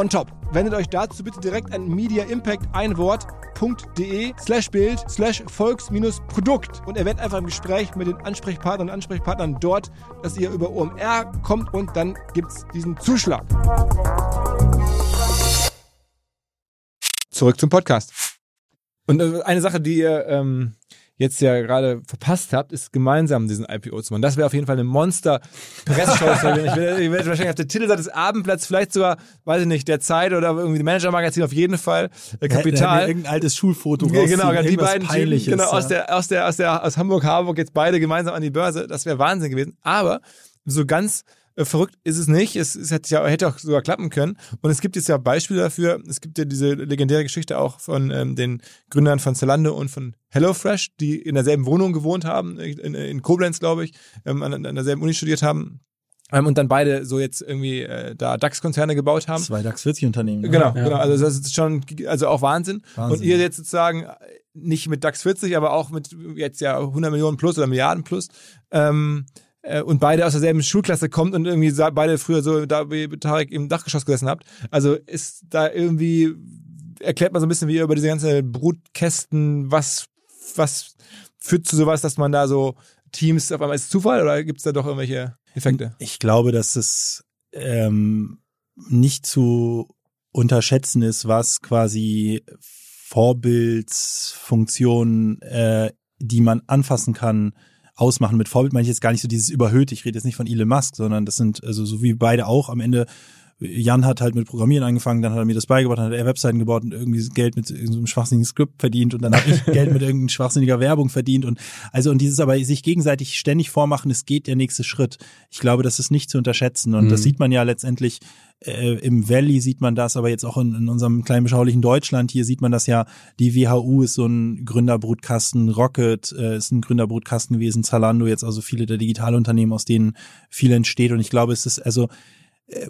on top. Wendet euch dazu bitte direkt an Media Impact ein Wort www.ftf.de slash Bild slash Volks-Produkt und erwähnt einfach im Gespräch mit den Ansprechpartnern und Ansprechpartnern dort, dass ihr über OMR kommt und dann gibt es diesen Zuschlag. Zurück zum Podcast. Und äh, eine Sache, die ihr ähm, jetzt ja gerade verpasst habt, ist gemeinsam diesen IPO zu machen. Das wäre auf jeden Fall eine Monster-Pressshow. ich werde, ich werde wahrscheinlich auf der Titelseite des Abendblatts, vielleicht sogar, weiß ich nicht, der Zeit oder irgendwie Manager-Magazin auf jeden Fall, äh, Kapital. irgendein altes Schulfoto ja, Genau, die beiden Typen, genau, aus der, aus der, aus der, aus Hamburg, Harburg jetzt beide gemeinsam an die Börse. Das wäre Wahnsinn gewesen. Aber so ganz verrückt ist es nicht. Es, es hätte, ja, hätte auch sogar klappen können. Und es gibt jetzt ja Beispiele dafür. Es gibt ja diese legendäre Geschichte auch von ähm, den Gründern von Zalando und von HelloFresh, die in derselben Wohnung gewohnt haben, in, in Koblenz, glaube ich, ähm, an, an derselben Uni studiert haben. Ähm, und dann beide so jetzt irgendwie äh, da DAX-Konzerne gebaut haben. Zwei DAX-40-Unternehmen. Genau, ja. genau. Also das ist schon, also auch Wahnsinn. Wahnsinn. Und ihr jetzt sozusagen nicht mit DAX 40, aber auch mit jetzt ja 100 Millionen plus oder Milliarden plus. Ähm, äh, und beide aus derselben Schulklasse kommt und irgendwie beide früher so da wie Tarek im Dachgeschoss gesessen habt. Also ist da irgendwie erklärt man so ein bisschen wie über diese ganze Brutkästen, was was führt zu sowas, dass man da so Teams auf einmal ist Zufall oder gibt es da doch irgendwelche Effekte? Ich glaube, dass es ähm, nicht zu unterschätzen ist, was quasi Vorbildsfunktionen, äh, die man anfassen kann, ausmachen. Mit Vorbild meine ich jetzt gar nicht so dieses überhöht. Ich rede jetzt nicht von Elon Musk, sondern das sind, also so wie beide auch am Ende Jan hat halt mit Programmieren angefangen, dann hat er mir das beigebracht, dann hat er Webseiten gebaut und irgendwie Geld mit irgendeinem schwachsinnigen Skript verdient und dann habe ich Geld mit irgendeiner schwachsinniger Werbung verdient und also und dieses aber sich gegenseitig ständig vormachen, es geht der nächste Schritt. Ich glaube, das ist nicht zu unterschätzen und mhm. das sieht man ja letztendlich äh, im Valley sieht man das, aber jetzt auch in, in unserem kleinen beschaulichen Deutschland hier sieht man das ja. Die WHU ist so ein Gründerbrutkasten, Rocket äh, ist ein Gründerbrutkasten gewesen, Zalando jetzt also viele der Digitalunternehmen, aus denen viel entsteht und ich glaube, es ist also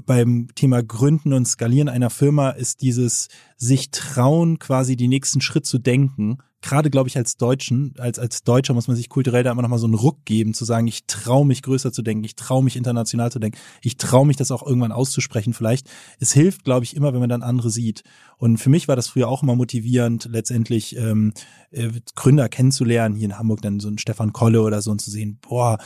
beim Thema Gründen und Skalieren einer Firma ist dieses sich trauen, quasi die nächsten Schritt zu denken. Gerade, glaube ich, als Deutschen, als, als Deutscher muss man sich kulturell da immer noch mal so einen Ruck geben, zu sagen, ich traue mich größer zu denken, ich traue mich international zu denken, ich traue mich das auch irgendwann auszusprechen vielleicht. Es hilft, glaube ich, immer, wenn man dann andere sieht. Und für mich war das früher auch immer motivierend, letztendlich ähm, äh, Gründer kennenzulernen, hier in Hamburg dann so einen Stefan Kolle oder so und zu sehen, boah,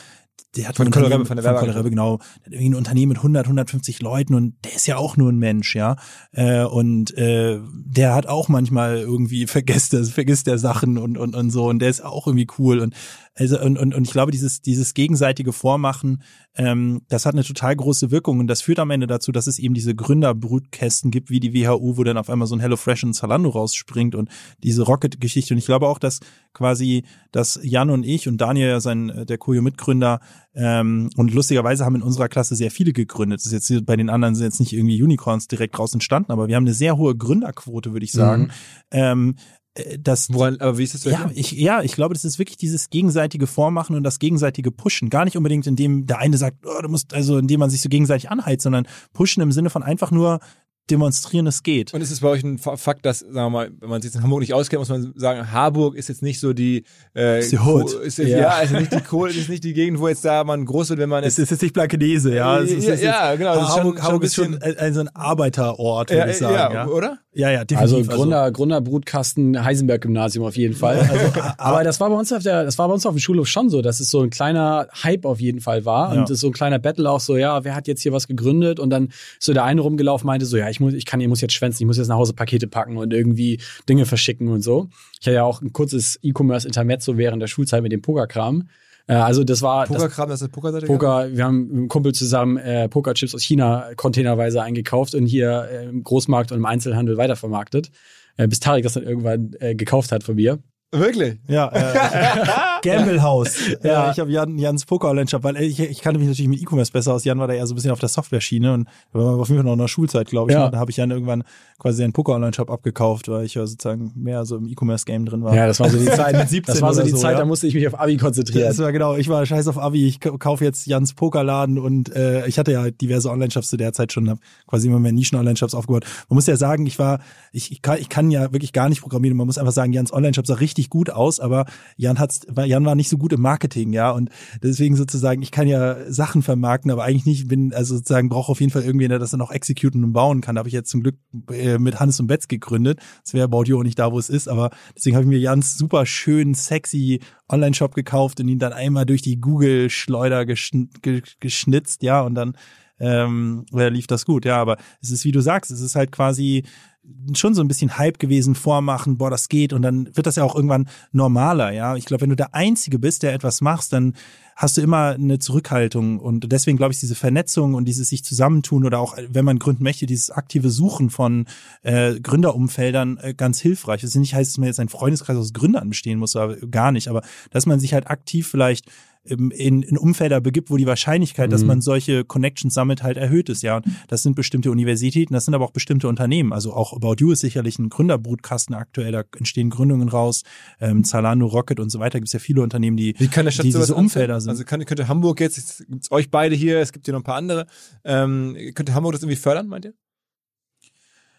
der hat von Kollege von der von Kollege, genau, der hat irgendwie ein Unternehmen mit 100, 150 Leuten und der ist ja auch nur ein Mensch, ja. Äh, und äh, der hat auch manchmal irgendwie vergisst das, vergisst der Sachen und und und so und der ist auch irgendwie cool und also und und, und ich glaube dieses dieses gegenseitige Vormachen, ähm, das hat eine total große Wirkung und das führt am Ende dazu, dass es eben diese Gründerbrutkästen gibt wie die WHU, wo dann auf einmal so ein HelloFresh und Zalando rausspringt und diese Rocket-Geschichte. Und ich glaube auch, dass quasi, dass Jan und ich und Daniel ja sein der Koyo-Mitgründer ähm, und lustigerweise haben in unserer Klasse sehr viele gegründet. Das ist jetzt bei den anderen sind jetzt nicht irgendwie Unicorns direkt raus entstanden, aber wir haben eine sehr hohe Gründerquote, würde ich sagen. Mhm. Ähm, äh, das, Woran, aber wie ist das ja, ich, ja, ich glaube, das ist wirklich dieses gegenseitige Vormachen und das gegenseitige Pushen. Gar nicht unbedingt, indem der eine sagt, oh, du musst, also indem man sich so gegenseitig anheizt, sondern pushen im Sinne von einfach nur demonstrieren, es geht. Und ist es bei euch ein Fakt, dass, sagen wir mal, wenn man sich in Hamburg nicht auskennt, muss man sagen, Harburg ist jetzt nicht so die, äh, ist die Hood. Ist jetzt, ja. ja, ist nicht die Kohle, ist nicht die Gegend, wo jetzt da man groß wird, wenn man es ist jetzt nicht Blankenese, ja. Es ist, ja, ja, genau. Hamburg, schon, Hamburg ist schon ein, ein, so ein Arbeiterort, würde ja, ich sagen. Ja, ja, oder? Ja, ja, definitiv. Also Gründer, also. Gründerbrutkasten Heisenberg-Gymnasium auf jeden Fall. Also, aber das war bei uns auf der, das war bei uns auf dem Schulhof schon so, dass es so ein kleiner Hype auf jeden Fall war. Ja. Und es so ein kleiner Battle auch so, ja, wer hat jetzt hier was gegründet? Und dann so der eine rumgelaufen meinte so, ja, ich muss, ich kann, ich muss jetzt schwänzen, ich muss jetzt nach Hause Pakete packen und irgendwie Dinge verschicken und so. Ich hatte ja auch ein kurzes E-Commerce-Intermezzo während der Schulzeit mit dem Pokerkram. Äh, also das war das Pokerkram, das ist eine Pokerseite. Poker, wir haben mit einem Kumpel zusammen äh, Pokerchips aus China containerweise eingekauft und hier äh, im Großmarkt und im Einzelhandel weitervermarktet. Äh, bis Tarek das dann irgendwann äh, gekauft hat von mir. Wirklich? Ja, äh, Gamblehaus. Ja. ich habe Jan, Jans Poker Online Shop, weil ich, ich kannte mich natürlich mit E-Commerce besser aus. Jan war da eher so ein bisschen auf der Software-Schiene und da war auf jeden Fall noch in der Schulzeit, glaube ich. Ja. Und da habe ich Jan irgendwann quasi seinen Poker Online Shop abgekauft, weil ich ja sozusagen mehr so im E-Commerce-Game drin war. Ja, das war so die Zeit. Mit 17 das war so die so, Zeit, ja. da musste ich mich auf Abi konzentrieren. Das war genau, ich war scheiß auf Abi, ich kaufe jetzt Jans Pokerladen und äh, ich hatte ja diverse Online-Shops zu der Zeit schon, habe quasi immer mehr Nischen-Online-Shops aufgebaut. Man muss ja sagen, ich war, ich, ich, kann, ich kann ja wirklich gar nicht programmieren. Man muss einfach sagen, Jans Online-Shop sah richtig gut aus, aber Jan war- Jan war nicht so gut im Marketing, ja. Und deswegen sozusagen, ich kann ja Sachen vermarkten, aber eigentlich nicht, bin, also sozusagen brauche auf jeden Fall irgendwen, der das dann auch exekuten und bauen kann. Da habe ich jetzt zum Glück äh, mit Hannes und Betz gegründet. Das wäre About auch nicht da, wo es ist, aber deswegen habe ich mir Jans super schön, sexy Online-Shop gekauft und ihn dann einmal durch die Google-Schleuder geschn ge geschnitzt, ja, und dann ähm, äh, lief das gut, ja, aber es ist, wie du sagst, es ist halt quasi schon so ein bisschen Hype gewesen, vormachen, boah, das geht und dann wird das ja auch irgendwann normaler, ja. Ich glaube, wenn du der Einzige bist, der etwas machst, dann hast du immer eine Zurückhaltung und deswegen glaube ich, diese Vernetzung und dieses sich zusammentun oder auch, wenn man gründen möchte, dieses aktive Suchen von äh, Gründerumfeldern äh, ganz hilfreich. Das nicht heißt, dass man jetzt ein Freundeskreis aus Gründern bestehen muss, aber gar nicht, aber dass man sich halt aktiv vielleicht in, in Umfelder begibt, wo die Wahrscheinlichkeit, dass man solche Connections sammelt, halt erhöht ist, ja. Und das sind bestimmte Universitäten, das sind aber auch bestimmte Unternehmen. Also auch About You ist sicherlich ein Gründerbrutkasten aktuell, da entstehen Gründungen raus. Ähm, Zalando, Rocket und so weiter, gibt es ja viele Unternehmen, die, Wie kann der Stadt die diese Umfelder sind. Also kann, könnte Hamburg jetzt, gibt's euch beide hier, es gibt hier noch ein paar andere, ähm, könnte Hamburg das irgendwie fördern, meint ihr?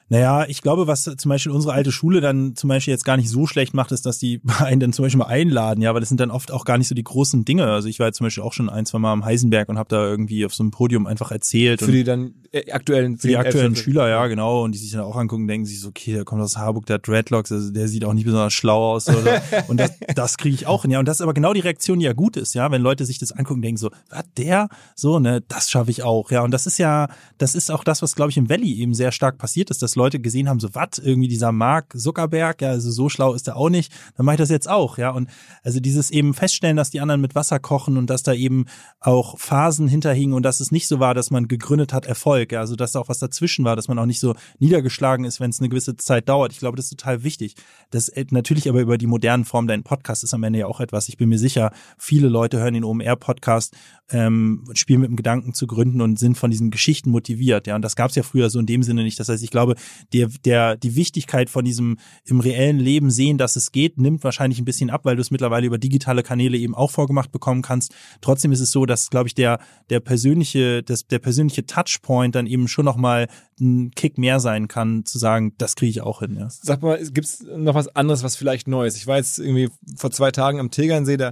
Naja, ich glaube, was zum Beispiel unsere alte Schule dann zum Beispiel jetzt gar nicht so schlecht macht, ist, dass die einen dann zum Beispiel mal einladen, ja, weil das sind dann oft auch gar nicht so die großen Dinge. Also ich war jetzt zum Beispiel auch schon ein, zwei Mal am Heisenberg und habe da irgendwie auf so einem Podium einfach erzählt. Für die dann äh, aktuellen, für die aktuellen Schüler, ja, genau, und die sich dann auch angucken, denken sich so, okay, der kommt aus Harburg, der hat Dreadlocks, also der sieht auch nicht besonders schlau aus. Oder, und das, das kriege ich auch hin, ja. Und das ist aber genau die Reaktion, die ja gut ist, ja, wenn Leute sich das angucken, denken so, was, der? So, ne, das schaffe ich auch, ja. Und das ist ja, das ist auch das, was, glaube ich, im Valley eben sehr stark passiert ist, dass Leute gesehen haben, so, was, irgendwie dieser Mark Zuckerberg, ja, also so schlau ist er auch nicht, dann mache ich das jetzt auch, ja. Und also dieses eben feststellen, dass die anderen mit Wasser kochen und dass da eben auch Phasen hinterhingen und dass es nicht so war, dass man gegründet hat, Erfolg, ja, also dass da auch was dazwischen war, dass man auch nicht so niedergeschlagen ist, wenn es eine gewisse Zeit dauert. Ich glaube, das ist total wichtig. Das äh, natürlich aber über die modernen Formen, dein Podcast ist am Ende ja auch etwas. Ich bin mir sicher, viele Leute hören den OMR-Podcast, ähm, spielen mit dem Gedanken zu gründen und sind von diesen Geschichten motiviert, ja. Und das gab es ja früher so in dem Sinne nicht. Das heißt, ich glaube, der, der, die Wichtigkeit von diesem im reellen Leben sehen, dass es geht, nimmt wahrscheinlich ein bisschen ab, weil du es mittlerweile über digitale Kanäle eben auch vorgemacht bekommen kannst. Trotzdem ist es so, dass, glaube ich, der, der persönliche, das, der persönliche Touchpoint dann eben schon nochmal ein Kick mehr sein kann, zu sagen, das kriege ich auch hin, ja. Sag mal, gibt's noch was anderes, was vielleicht Neues? Ich war jetzt irgendwie vor zwei Tagen am Tegernsee, da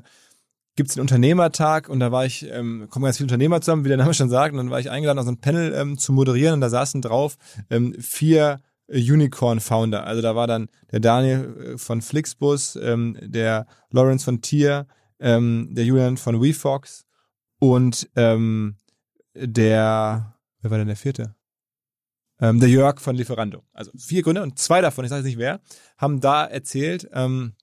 gibt's den Unternehmertag und da war ich, ähm, kommen ganz viele Unternehmer zusammen, wie der Name schon sagt, und dann war ich eingeladen, auf so ein Panel ähm, zu moderieren und da saßen drauf ähm, vier äh, Unicorn-Founder. Also da war dann der Daniel äh, von Flixbus, ähm, der Lawrence von Tier, ähm, der Julian von WeFox und ähm, der, wer war denn der vierte? ähm, der Jörg von Lieferando. Also vier Gründer und zwei davon, ich sage jetzt nicht wer, haben da erzählt, ähm,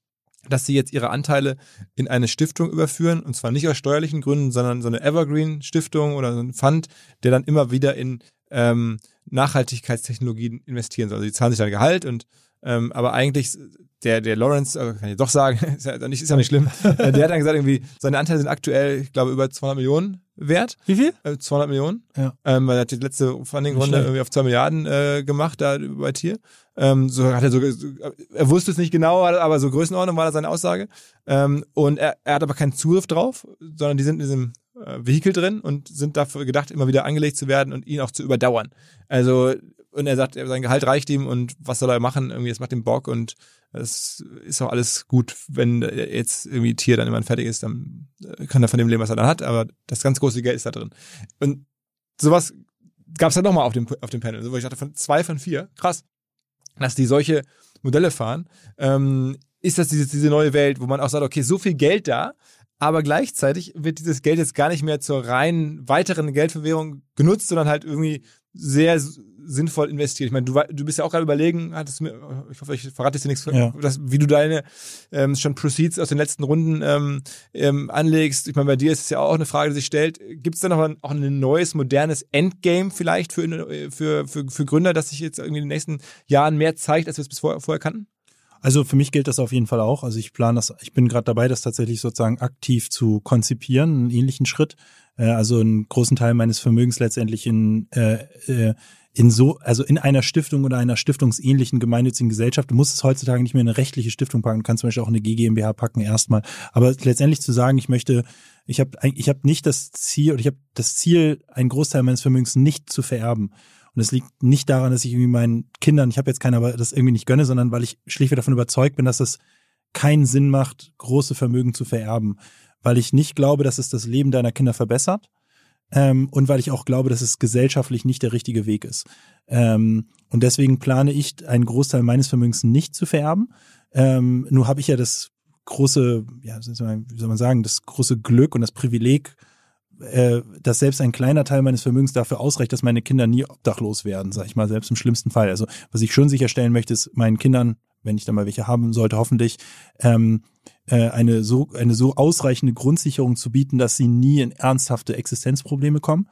dass sie jetzt ihre Anteile in eine Stiftung überführen und zwar nicht aus steuerlichen Gründen, sondern so eine Evergreen-Stiftung oder so ein Fund, der dann immer wieder in ähm, Nachhaltigkeitstechnologien investieren soll. Also die zahlen sich dann Gehalt und ähm, aber eigentlich der der Lawrence, also kann ich doch sagen, ist ja nicht, ist ja nicht schlimm, äh, der hat dann gesagt irgendwie seine Anteile sind aktuell, ich glaube über 200 Millionen wert. Wie viel? Äh, 200 Millionen. Ja. Ähm, weil er hat die letzte Funding-Runde irgendwie auf 2 Milliarden äh, gemacht da bei Tier. Ähm, so hat er so, so, er wusste es nicht genau, aber so Größenordnung war da seine Aussage. Ähm, und er, er hat aber keinen Zugriff drauf, sondern die sind in diesem äh, Vehikel drin und sind dafür gedacht, immer wieder angelegt zu werden und ihn auch zu überdauern. Also, und er sagt, sein Gehalt reicht ihm und was soll er machen? Irgendwie, es macht ihm Bock und es ist auch alles gut, wenn jetzt irgendwie Tier dann immer fertig ist, dann äh, kann er von dem leben, was er dann hat, aber das ganz große Geld ist da drin. Und sowas gab es dann nochmal auf dem, auf dem Panel, wo ich dachte, von zwei von vier, krass, dass die solche Modelle fahren, ähm, ist das diese, diese neue Welt, wo man auch sagt, okay, so viel Geld da, aber gleichzeitig wird dieses Geld jetzt gar nicht mehr zur reinen weiteren Geldverwährung genutzt, sondern halt irgendwie sehr sinnvoll investiert. Ich meine, du, du bist ja auch gerade überlegen, hattest mir, ich hoffe, ich verrate jetzt dir nichts, Ja. dass, wie du deine ähm, schon Proceeds aus den letzten Runden ähm, ähm, anlegst. Ich meine, bei dir ist es ja auch eine Frage, die sich stellt. Gibt es da noch ein, auch ein neues, modernes Endgame vielleicht für, für, für, für Gründer, das sich jetzt irgendwie in den nächsten Jahren mehr zeigt, als wir es bis vorher, vorher kannten? Also für mich gilt das auf jeden Fall auch. Also ich plane das, ich bin gerade dabei, das tatsächlich sozusagen aktiv zu konzipieren, einen ähnlichen Schritt. Äh, also einen großen Teil meines Vermögens letztendlich in, äh, äh, in so, also in einer Stiftung oder einer stiftungsähnlichen gemeinnützigen Gesellschaft. Du musst es heutzutage nicht mehr in eine rechtliche Stiftung packen, du kannst zum Beispiel auch eine GmbH packen erstmal. Aber letztendlich zu sagen, ich möchte, ich habe ich hab nicht das Ziel oder ich habe das Ziel, einen Großteil meines Vermögens nicht zu vererben. Und es liegt nicht daran, dass ich irgendwie meinen Kindern, ich habe jetzt keine, aber das irgendwie nicht gönne, sondern weil ich schlichtweg davon überzeugt bin, dass es keinen Sinn macht, große Vermögen zu vererben. Weil ich nicht glaube, dass es das Leben deiner Kinder verbessert. Ähm, und weil ich auch glaube, dass es gesellschaftlich nicht der richtige Weg ist. Ähm, und deswegen plane ich, einen Großteil meines Vermögens nicht zu vererben. Ähm, nur habe ich ja das große, ja, wie soll man sagen, das große Glück und das Privileg, äh, dass selbst ein kleiner Teil meines Vermögens dafür ausreicht, dass meine Kinder nie obdachlos werden, sag ich mal, selbst im schlimmsten Fall. Also was ich schon sicherstellen möchte, ist meinen Kindern, wenn ich dann mal welche haben sollte, hoffentlich ähm, äh, eine so eine so ausreichende Grundsicherung zu bieten, dass sie nie in ernsthafte Existenzprobleme kommen.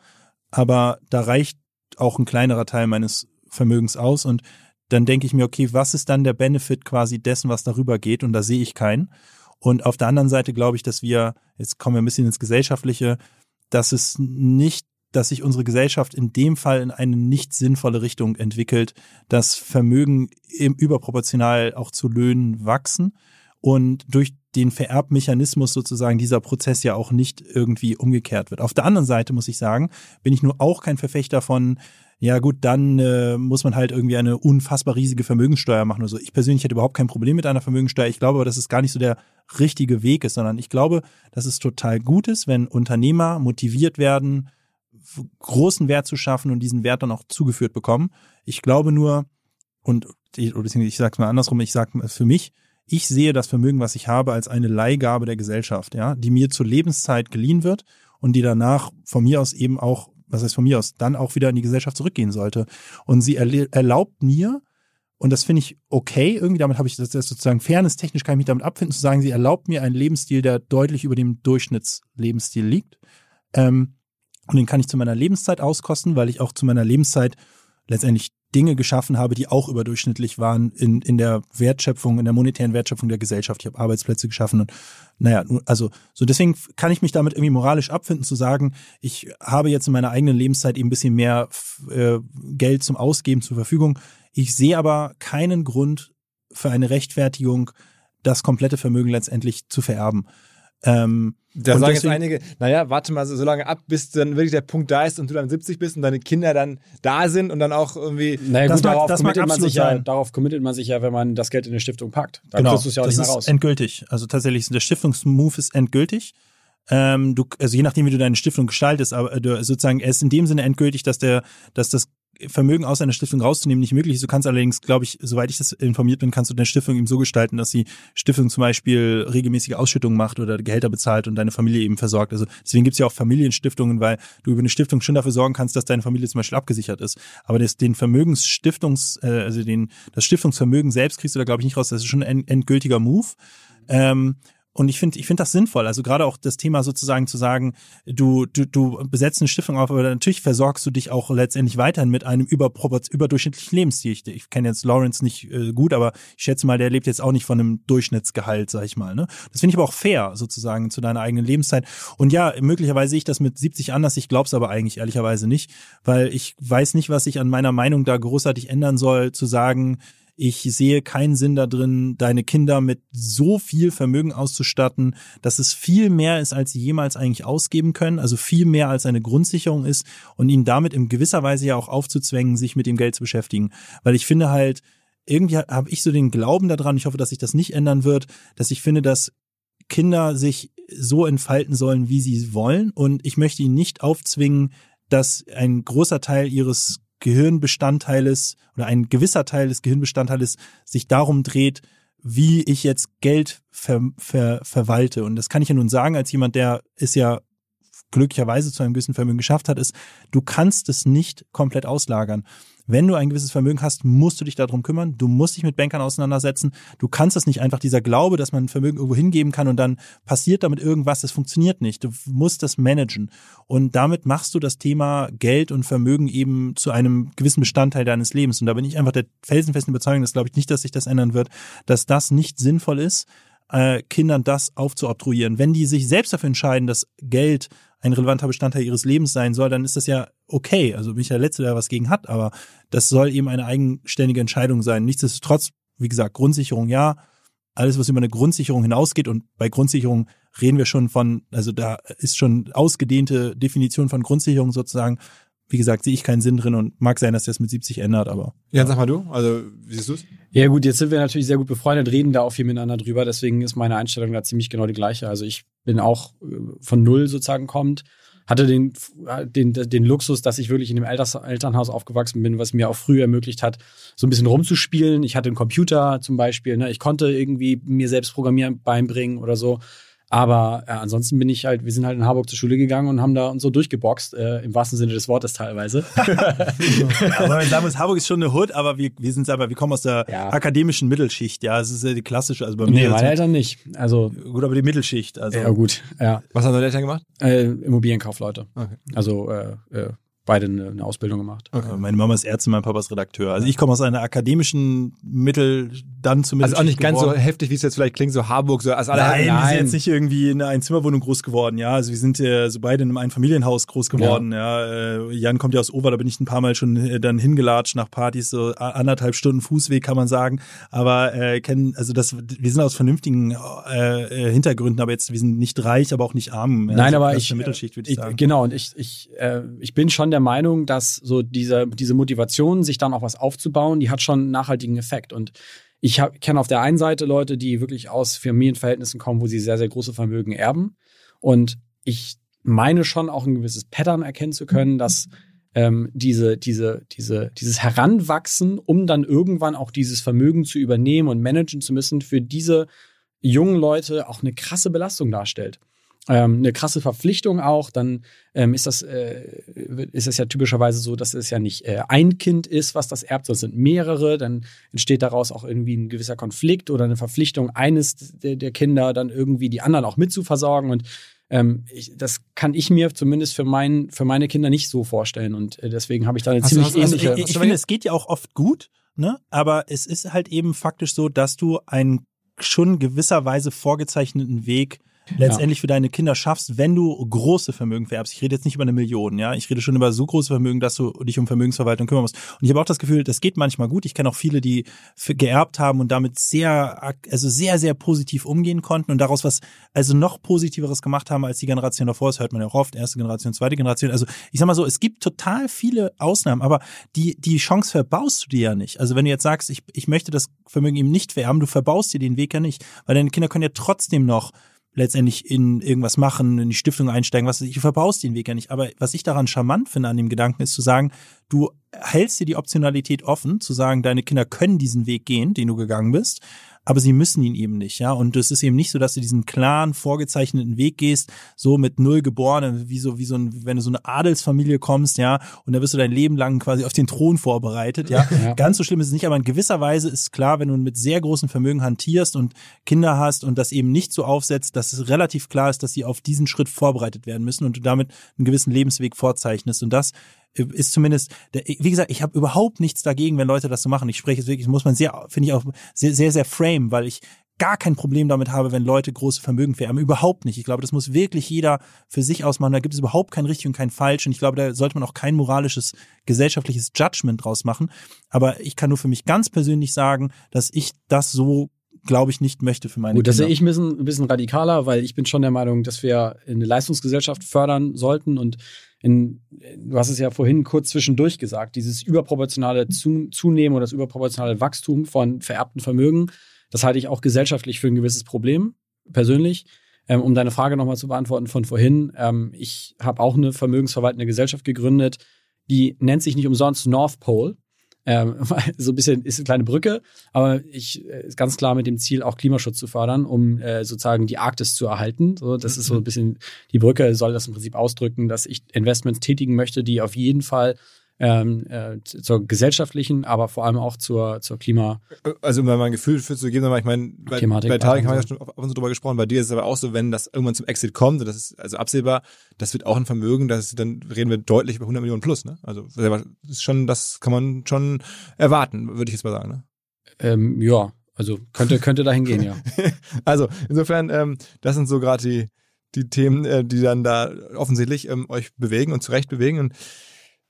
Aber da reicht auch ein kleinerer Teil meines Vermögens aus und dann denke ich mir, okay, was ist dann der Benefit quasi dessen, was darüber geht? Und da sehe ich keinen. Und auf der anderen Seite glaube ich, dass wir, jetzt kommen wir ein bisschen ins Gesellschaftliche, dass es nicht, dass sich unsere Gesellschaft in dem Fall in eine nicht sinnvolle Richtung entwickelt, dass Vermögen im überproportional auch zu Löhnen wachsen und durch den Vererbmechanismus sozusagen dieser Prozess ja auch nicht irgendwie umgekehrt wird. Auf der anderen Seite muss ich sagen, bin ich nur auch kein Verfechter von ja gut, dann äh, muss man halt irgendwie eine unfassbar riesige Vermögenssteuer machen oder so. Ich persönlich hätte überhaupt kein Problem mit einer Vermögenssteuer. Ich glaube aber, dass es gar nicht so der richtige Weg ist, sondern ich glaube, dass es total gut ist, wenn Unternehmer motiviert werden, großen Wert zu schaffen und diesen Wert dann auch zugeführt bekommen. Ich glaube nur, und ich, oder ich sage es mal andersrum, ich sage für mich, ich sehe das Vermögen, was ich habe, als eine Leihgabe der Gesellschaft, ja, die mir zur Lebenszeit geliehen wird und die danach von mir aus eben auch, was heißt von mir aus, dann auch wieder in die Gesellschaft zurückgehen sollte. Und sie erlaubt mir, und das finde ich okay, irgendwie damit habe ich das, das sozusagen Fairness technisch kann ich mich damit abfinden, zu sagen, sie erlaubt mir einen Lebensstil, der deutlich über dem Durchschnittslebensstil liegt. Ähm, und den kann ich zu meiner Lebenszeit auskosten, weil ich auch zu meiner Lebenszeit letztendlich Dinge geschaffen habe, die auch überdurchschnittlich waren in, in der Wertschöpfung, in der monetären Wertschöpfung der Gesellschaft. Ich habe Arbeitsplätze geschaffen und naja, also so deswegen kann ich mich damit irgendwie moralisch abfinden zu sagen, ich habe jetzt in meiner eigenen Lebenszeit eben ein bisschen mehr äh, Geld zum Ausgeben zur Verfügung. Ich sehe aber keinen Grund für eine Rechtfertigung, das komplette Vermögen letztendlich zu vererben. Ähm, Da sagen deswegen- jetzt einige, naja, warte mal so, so lange ab, bis dann wirklich der Punkt da ist und du dann 70 bist und deine Kinder dann da sind und dann auch irgendwie. Naja, Das gut, mag- darauf, das mag committet man sich ja, sein. darauf committet man sich ja, wenn man das Geld in eine Stiftung packt. Da genau, kriegst du es ja auch das nicht mehr ist raus. endgültig. Also tatsächlich, der Stiftungsmove ist endgültig. Ähm, du, also je nachdem, wie du deine Stiftung gestaltest, aber äh, du, sozusagen, er ist in dem Sinne endgültig, dass der, dass das Vermögen aus einer Stiftung rauszunehmen nicht möglich ist. Du kannst allerdings, glaube ich, soweit ich das informiert bin, kannst du deine Stiftung eben so gestalten, dass die Stiftung zum Beispiel regelmäßige Ausschüttungen macht oder Gehälter bezahlt und deine Familie eben versorgt. Also deswegen gibt's ja auch Familienstiftungen, weil du über eine Stiftung schon dafür sorgen kannst, dass deine Familie zum Beispiel abgesichert ist. Aber das, den Vermögensstiftungs, äh, also den, das Stiftungsvermögen selbst kriegst du da, glaube ich, nicht raus. Das ist schon ein endgültiger Move. Ähm, und ich finde, ich finde das sinnvoll. Also gerade auch das Thema sozusagen zu sagen, du, du, du besetzt eine Stiftung auf, aber natürlich versorgst du dich auch letztendlich weiterhin mit einem überpropor- überdurchschnittlichen Lebensstil. Ich, ich kenne jetzt Lawrence nicht äh, gut, aber ich schätze mal, der lebt jetzt auch nicht von einem Durchschnittsgehalt, sag ich mal. Ne? Das finde ich aber auch fair, sozusagen, zu deiner eigenen Lebenszeit. Und ja, möglicherweise sehe ich das mit 70 anders. Ich glaube es aber eigentlich ehrlicherweise nicht, weil ich weiß nicht, was sich an meiner Meinung da großartig ändern soll, zu sagen, ich sehe keinen Sinn da drin, deine Kinder mit so viel Vermögen auszustatten, dass es viel mehr ist, als sie jemals eigentlich ausgeben können, also viel mehr als eine Grundsicherung ist und ihnen damit in gewisser Weise ja auch aufzuzwängen, sich mit dem Geld zu beschäftigen. Weil ich finde halt, irgendwie habe ich so den Glauben daran, ich hoffe, dass sich das nicht ändern wird, dass ich finde, dass Kinder sich so entfalten sollen, wie sie wollen und ich möchte ihnen nicht aufzwingen, dass ein großer Teil ihres Gehirnbestandteiles oder ein gewisser Teil des Gehirnbestandteiles sich darum dreht, wie ich jetzt Geld ver, ver, verwalte. Und das kann ich ja nun sagen, als jemand, der ist ja glücklicherweise zu einem gewissen Vermögen geschafft hat, ist, du kannst es nicht komplett auslagern. Wenn du ein gewisses Vermögen hast, musst du dich darum kümmern. Du musst dich mit Bankern auseinandersetzen. Du kannst das nicht einfach dieser Glaube, dass man ein Vermögen irgendwo hingeben kann und dann passiert damit irgendwas. Das funktioniert nicht. Du musst das managen. Und damit machst du das Thema Geld und Vermögen eben zu einem gewissen Bestandteil deines Lebens. Und da bin ich einfach der felsenfesten Überzeugung, das glaube ich nicht, dass sich das ändern wird, dass das nicht sinnvoll ist, äh, Kindern das aufzuobtruieren. Wenn die sich selbst dafür entscheiden, dass Geld ein relevanter Bestandteil ihres Lebens sein soll, dann ist das ja okay. Also bin ich der Letzte, der was gegen hat, aber das soll eben eine eigenständige Entscheidung sein. Nichtsdestotrotz, wie gesagt, Grundsicherung ja, alles, was über eine Grundsicherung hinausgeht und bei Grundsicherung reden wir schon von, also da ist schon ausgedehnte Definition von Grundsicherung sozusagen. Wie gesagt, sehe ich keinen Sinn drin und mag sein, dass das mit 70 ändert, aber. Ja, sag mal du, also wie siehst du es? Ja gut, jetzt sind wir natürlich sehr gut befreundet, reden da auch viel miteinander drüber, deswegen ist meine Einstellung da ziemlich genau die gleiche. Also ich bin auch äh, von null sozusagen kommt, hatte den, den, den Luxus, dass ich wirklich in dem Elternhaus aufgewachsen bin, was mir auch früh ermöglicht hat, so ein bisschen rumzuspielen. Ich hatte einen Computer zum Beispiel, ne? ich konnte irgendwie mir selbst Programmieren beibringen oder so. Aber äh, ansonsten bin ich halt, wir sind halt in Harburg zur Schule gegangen und haben da uns so durchgeboxt, äh, im wahrsten Sinne des Wortes teilweise. aber sagen muss, Hamburg ist schon eine Hood, aber wir, wir sind aber, wir kommen aus der ja. akademischen Mittelschicht, ja. Es ist ja die klassische, also bei mir. Nee, meine Eltern nicht. Also. Gut, aber die Mittelschicht, also. Ja, gut, ja. Was haben deine Eltern gemacht? Äh, Immobilienkaufleute. Okay. Also, äh, äh, beide eine, eine Ausbildung gemacht. Okay. Meine Mama ist Ärztin, mein Papa ist Redakteur. Also ich komme aus einer akademischen Mittel, dann zumindest. Also auch nicht ganz so heftig, wie es jetzt vielleicht klingt, so Harburg, so als alle Nein, nein, wir sind jetzt nicht irgendwie in einer Einzimmerwohnung groß geworden, ja. Also wir sind ja so beide in einem Einfamilienhaus groß geworden, ja. ja. Äh, Jan kommt ja aus Ober, da bin ich ein paar Mal schon äh, dann hingelatscht nach Partys, so anderthalb Stunden Fußweg kann man sagen. Aber äh, kennen, also das, wir sind aus vernünftigen äh, Hintergründen, aber jetzt, wir sind nicht reich, aber auch nicht arm. Ja. Nein, also, aber ich, Mittelschicht, würde ich, ich sagen. Genau, und ich, ich, äh, ich bin schon der der Meinung, dass so diese, diese Motivation, sich dann auch was aufzubauen, die hat schon einen nachhaltigen Effekt. Und ich kenne auf der einen Seite Leute, die wirklich aus Familienverhältnissen kommen, wo sie sehr, sehr große Vermögen erben. Und ich meine schon auch ein gewisses Pattern erkennen zu können, dass ähm, diese, diese, diese, dieses Heranwachsen, um dann irgendwann auch dieses Vermögen zu übernehmen und managen zu müssen, für diese jungen Leute auch eine krasse Belastung darstellt ähm, eine krasse Verpflichtung auch, dann ähm, ist das äh, ist es ja typischerweise so, dass es ja nicht äh, ein Kind ist, was das erbt, sondern es sind mehrere. Dann entsteht daraus auch irgendwie ein gewisser Konflikt oder eine Verpflichtung eines der, der Kinder, dann irgendwie die anderen auch mitzuversorgen und ähm, ich, das kann ich mir zumindest für, mein, für meine Kinder nicht so vorstellen und äh, deswegen habe ich da eine also, ziemlich also, ähnliche. Also ich, ich finde, es geht ja auch oft gut, ne? Aber es ist halt eben faktisch so, dass du einen schon gewisserweise vorgezeichneten Weg letztendlich ja. für deine Kinder schaffst, wenn du große Vermögen vererbst. Ich rede jetzt nicht über eine Million, ja. Ich rede schon über so große Vermögen, dass du dich um Vermögensverwaltung kümmern musst. Und ich habe auch das Gefühl, das geht manchmal gut. Ich kenne auch viele, die geerbt haben und damit sehr, also sehr, sehr positiv umgehen konnten und daraus was, also noch positiveres gemacht haben als die Generation davor. Das hört man ja auch oft. Erste Generation, zweite Generation. Also ich sag mal so, es gibt total viele Ausnahmen, aber die, die Chance verbaust du dir ja nicht. Also wenn du jetzt sagst, ich, ich möchte das Vermögen eben nicht vererben, du verbaust dir den Weg ja nicht, weil deine Kinder können ja trotzdem noch letztendlich in irgendwas machen, in die Stiftung einsteigen, was ich, du verbaust den Weg ja nicht. Aber was ich daran charmant finde an dem Gedanken ist zu sagen, du hältst dir die Optionalität offen, zu sagen, deine Kinder können diesen Weg gehen, den du gegangen bist, aber sie müssen ihn eben nicht, ja. Und es ist eben nicht so, dass du diesen klaren, vorgezeichneten Weg gehst, so mit null geboren, wie so, wie so ein, wenn du so eine Adelsfamilie kommst, ja, und da wirst du dein Leben lang quasi auf den Thron vorbereitet, ja. ja. Ganz so schlimm ist es nicht, aber in gewisser Weise ist klar, wenn du mit sehr großen Vermögen hantierst und Kinder hast und das eben nicht so aufsetzt, dass es relativ klar ist, dass sie auf diesen Schritt vorbereitet werden müssen und du damit einen gewissen Lebensweg vorzeichnest. Und das ist zumindest, wie gesagt, ich habe überhaupt nichts dagegen, wenn Leute das so machen. Ich spreche jetzt wirklich, muss man sehr, finde ich auch sehr, sehr, sehr frame, weil ich gar kein Problem damit habe, wenn Leute große Vermögen vererben. Überhaupt nicht. Ich glaube, das muss wirklich jeder für sich ausmachen. Da gibt es überhaupt kein richtig und kein falsch. Und ich glaube, da sollte man auch kein moralisches, gesellschaftliches Judgment draus machen. Aber ich kann nur für mich ganz persönlich sagen, dass ich das so glaube ich, nicht möchte für meine Gut, Kinder. das sehe ich ein bisschen, ein bisschen radikaler, weil ich bin schon der Meinung, dass wir eine Leistungsgesellschaft fördern sollten und in, du hast es ja vorhin kurz zwischendurch gesagt, dieses überproportionale Zunehmen oder das überproportionale Wachstum von vererbten Vermögen, das halte ich auch gesellschaftlich für ein gewisses Problem, persönlich. Ähm, um deine Frage nochmal zu beantworten von vorhin, ähm, ich habe auch eine vermögensverwaltende Gesellschaft gegründet, die nennt sich nicht umsonst North Pole. Ähm, so ein bisschen ist eine kleine Brücke, aber ich äh, ist ganz klar mit dem Ziel, auch Klimaschutz zu fördern, um äh, sozusagen die Arktis zu erhalten. So, das ist so ein bisschen die Brücke, soll das im Prinzip ausdrücken, dass ich Investments tätigen möchte, die auf jeden Fall ähm, äh, zur gesellschaftlichen, aber vor allem auch zur, zur Klima. Also um mal ein Gefühl für zu geben, ich meine, bei, Thematik bei Tarek haben wir ja schon und zu drüber gesprochen, bei dir ist es aber auch so, wenn das irgendwann zum Exit kommt, das ist also absehbar, das wird auch ein Vermögen, das ist, dann reden wir deutlich über 100 Millionen plus, ne? Also das ist schon, das kann man schon erwarten, würde ich jetzt mal sagen, ne? Ähm, ja, also könnte, könnte dahin gehen, ja. Also insofern, ähm, das sind so gerade die, die Themen, äh, die dann da offensichtlich ähm, euch bewegen und zurecht bewegen. Und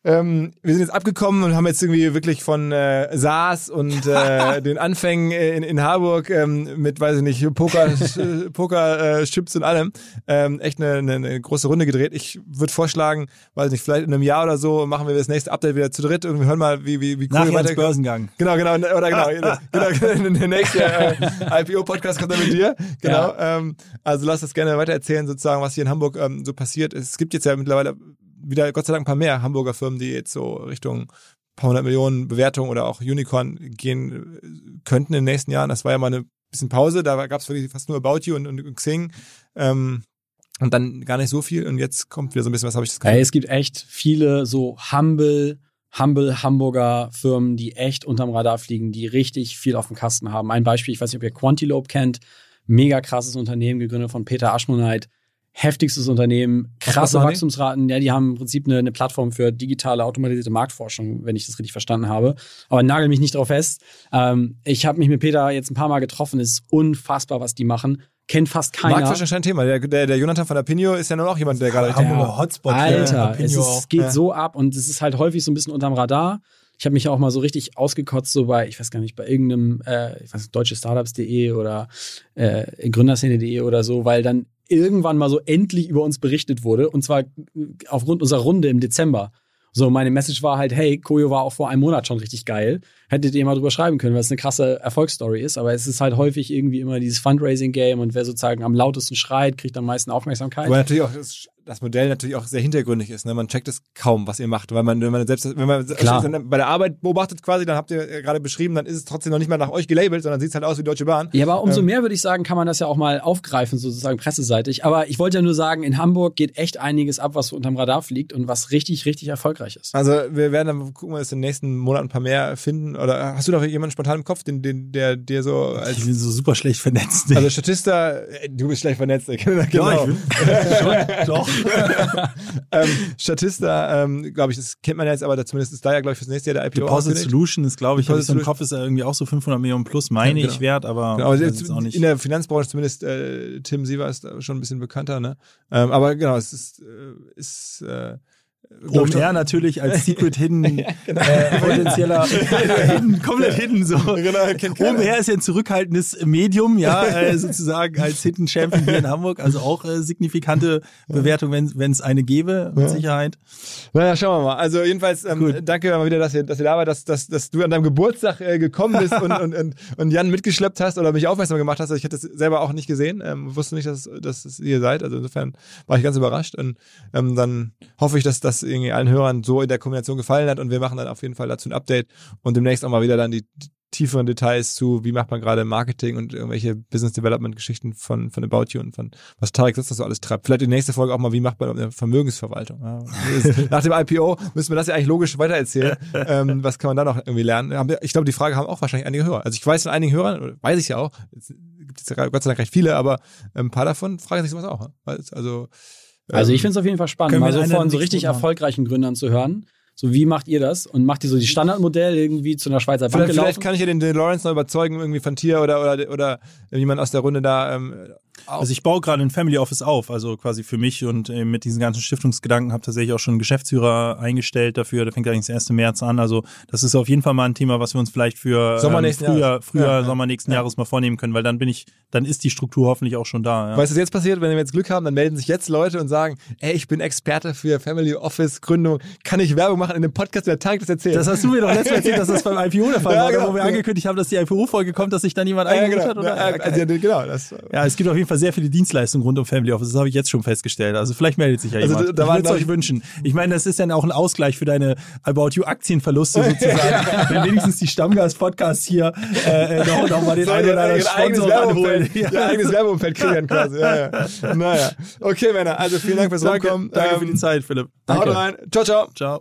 ähm, wir sind jetzt abgekommen und haben jetzt irgendwie wirklich von äh, SARS und äh, den Anfängen in, in Harburg ähm, mit, weiß ich nicht, Poker, äh, Poker äh, Chips und allem ähm, echt eine, eine, eine große Runde gedreht. Ich würde vorschlagen, weiß ich nicht, vielleicht in einem Jahr oder so machen wir das nächste Update wieder zu dritt und wir hören mal, wie wie wie cool Nachher weiter Börsengang. Genau, genau, oder genau, genau, der nächste äh, IPO-Podcast kommt dann mit dir. Genau. Ähm, also lass das gerne weiter erzählen, sozusagen, was hier in Hamburg ähm, so passiert. Es gibt jetzt ja mittlerweile wieder Gott sei Dank ein paar mehr Hamburger Firmen, die jetzt so Richtung paar hundert Millionen Bewertung oder auch Unicorn gehen äh, könnten in den nächsten Jahren. Das war ja mal eine bisschen Pause, da gab es wirklich fast nur About You und, und Xing. Ähm, und dann gar nicht so viel und jetzt kommt wieder so ein bisschen, was habe ich das Ey, es gibt echt viele so humble, humble Hamburger Firmen, die echt unterm Radar fliegen, die richtig viel auf dem Kasten haben. Ein Beispiel, ich weiß nicht, ob ihr Quantilope kennt, mega krasses Unternehmen, gegründet von Peter Aschmoneit, heftigstes Unternehmen, krasse? Wachstumsraten. Ja, die haben im Prinzip eine, eine Plattform für digitale automatisierte Marktforschung, wenn ich das richtig verstanden habe. Aber nagel mich nicht drauf fest. Ähm, ich habe mich mit Peter jetzt ein paar Mal getroffen. Es ist unfassbar, was die machen. Kennt fast keiner. Marktforschung scheint Thema. Der, der, der Jonathan von der Pinio ist ja nun auch jemand, der gerade Hamburger Hotspot. für Alter, es, ist, geht Ja. so ab und es ist halt häufig so ein bisschen unterm Radar. Ich habe mich auch mal so richtig ausgekotzt, so bei, ich weiß gar nicht, bei irgendeinem, äh, ich weiß nicht, deutschestartups.de oder äh, gründerszene.de oder so, weil dann irgendwann mal so endlich über uns berichtet wurde und zwar aufgrund unserer Runde im Dezember. So, meine Message war halt, hey, Koyo war auch vor einem Monat schon richtig geil. Hättet ihr mal drüber schreiben können, weil es eine krasse Erfolgsstory ist. Aber es ist halt häufig irgendwie immer dieses Fundraising-Game und wer sozusagen am lautesten schreit, kriegt am meisten Aufmerksamkeit. Aber natürlich auch das, das Modell natürlich auch sehr hintergründig ist. Ne? Man checkt es kaum, was ihr macht, weil man, wenn man selbst, wenn man Klar. bei der Arbeit beobachtet quasi, dann habt ihr gerade beschrieben, dann ist es trotzdem noch nicht mal nach euch gelabelt, sondern sieht halt aus wie Deutsche Bahn. Ja, aber umso Ähm, mehr würde ich sagen, kann man das ja auch mal aufgreifen, sozusagen presseseitig. Aber ich wollte ja nur sagen, in Hamburg geht echt einiges ab, was so unterm Radar fliegt und was richtig, richtig erfolgreich ist. Also wir werden dann gucken, wir es in den nächsten Monaten ein paar mehr finden. Oder hast du da jemanden spontan im Kopf, den, den, der dir so Ich als bin so super schlecht vernetzt. also Statista, äh, du bist schlecht vernetzt, genau. Ja, ich bin schon, doch. ähm, Statista, ähm, glaube ich, das kennt man ja jetzt, aber zumindest ist da ja, glaube ich, fürs nächste Jahr der IPO Deposit. Solution ist, glaube ich, im Kopf, ist ja irgendwie auch so 500 Millionen plus, meine Ja, genau. ich, wert, aber, Genau, das jetzt auch nicht. in der Finanzbranche zumindest äh, Tim Siever ist da schon ein bisschen bekannter, ne? Ähm, aber genau, es ist, äh, ist äh, OMR natürlich als Secret Hidden genau. äh, potenzieller hidden, komplett hidden so. Genau. OMR ist ja ein zurückhaltendes Medium, ja, äh, sozusagen als Hidden Champion hier in Hamburg, also auch äh, signifikante Bewertung, wenn es eine gäbe, mit Sicherheit. Naja, schauen wir mal. Also jedenfalls, ähm, Gut. danke mal wieder, dass ihr, dass ihr da wart, dass, dass, dass du an deinem Geburtstag äh, gekommen bist und, und, und, und Jan mitgeschleppt hast oder mich aufmerksam gemacht hast. Also Ich hätte es selber auch nicht gesehen, ähm, wusste nicht, dass, dass ihr seid. Also insofern war ich ganz überrascht. Und ähm, dann hoffe ich, dass das irgendwie allen Hörern so in der Kombination gefallen hat und wir machen dann auf jeden Fall dazu ein Update und demnächst auch mal wieder dann die tieferen Details zu, wie macht man gerade Marketing und irgendwelche Business Development Geschichten von, von About You und von was Tarek sonst noch so alles treibt. Vielleicht die nächste Folge auch mal, wie macht man eine Vermögensverwaltung. Ja, nach dem IPO müssen wir das ja eigentlich logisch weitererzählen. ähm, was kann man da noch irgendwie lernen? Ich glaube, die Frage haben auch wahrscheinlich einige Hörer. Also ich weiß von einigen Hörern, weiß ich ja auch, es gibt es ja Gott sei Dank recht viele, aber ein paar davon fragen sich sowas auch. ne? Also, Also ähm, ich finde es auf jeden Fall spannend, mal so von so richtig erfolgreichen Gründern zu hören. So, wie macht ihr das? Und macht ihr so die Standardmodell irgendwie zu einer Schweizer Bank Vielleicht, vielleicht kann ich ja den, den Lawrence noch überzeugen, irgendwie von Tier oder, oder, oder jemand aus der Runde da. Ähm, Also ich baue gerade ein Family Office auf, also quasi für mich und äh, mit diesen ganzen Stiftungsgedanken habe tatsächlich auch schon einen Geschäftsführer eingestellt dafür. Der fängt eigentlich das 1. März an. Also das ist auf jeden Fall mal ein Thema, was wir uns vielleicht für Sommer ähm, nächsten Frühjahr, Jahres. Frühjahr Ja, ja. Sommer nächsten Jahres mal vornehmen können, weil dann bin ich, dann ist die Struktur hoffentlich auch schon da. Ja. Weißt du, was jetzt passiert, wenn wir jetzt Glück haben, dann melden sich jetzt Leute und sagen, ey, ich bin Experte für Family Office Gründung, kann ich Werbung machen in dem Podcast, der Tarek das erzählt. Das hast du mir doch letztes Mal erzählt, dass das beim IPO der Fall Ja, war, genau. wo wir angekündigt haben, dass die IPO-Folge kommt, dass sich dann jemand ja, eingeholt genau, hat. Oder? ja, also, ja, genau, das, Ja, es gibt auf jeden jeden Fall sehr viele Dienstleistungen rund um Family Office. Das habe ich jetzt schon festgestellt. Also vielleicht meldet sich ja Also jemand. da ich würde es euch ich- wünschen. Ich meine, das ist dann auch ein Ausgleich für deine About You Aktienverluste sozusagen. Wenn wenigstens die Stammgast-Podcasts hier äh, noch, noch mal den einen oder anderen Sponsor ranholen. Ihr eigenes Werbeumfeld kreieren quasi. Ja, ja. Naja. Okay, Männer, also vielen Dank fürs Danke, Rumkommen. danke für Ähm, die Zeit, Philipp. Haut Danke. rein. Ciao, ciao. Ciao.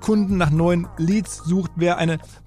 Kunden, nach neuen Leads sucht, wer eine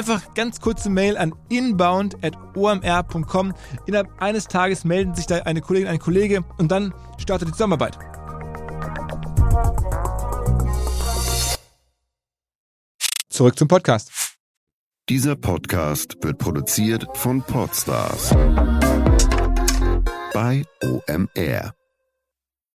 Einfach ganz kurze Mail an inbound.omr.com. Innerhalb eines Tages melden sich da eine Kollegin, ein Kollege und dann startet die Zusammenarbeit. Zurück zum Podcast. Dieser Podcast wird produziert von Podstars bei OMR.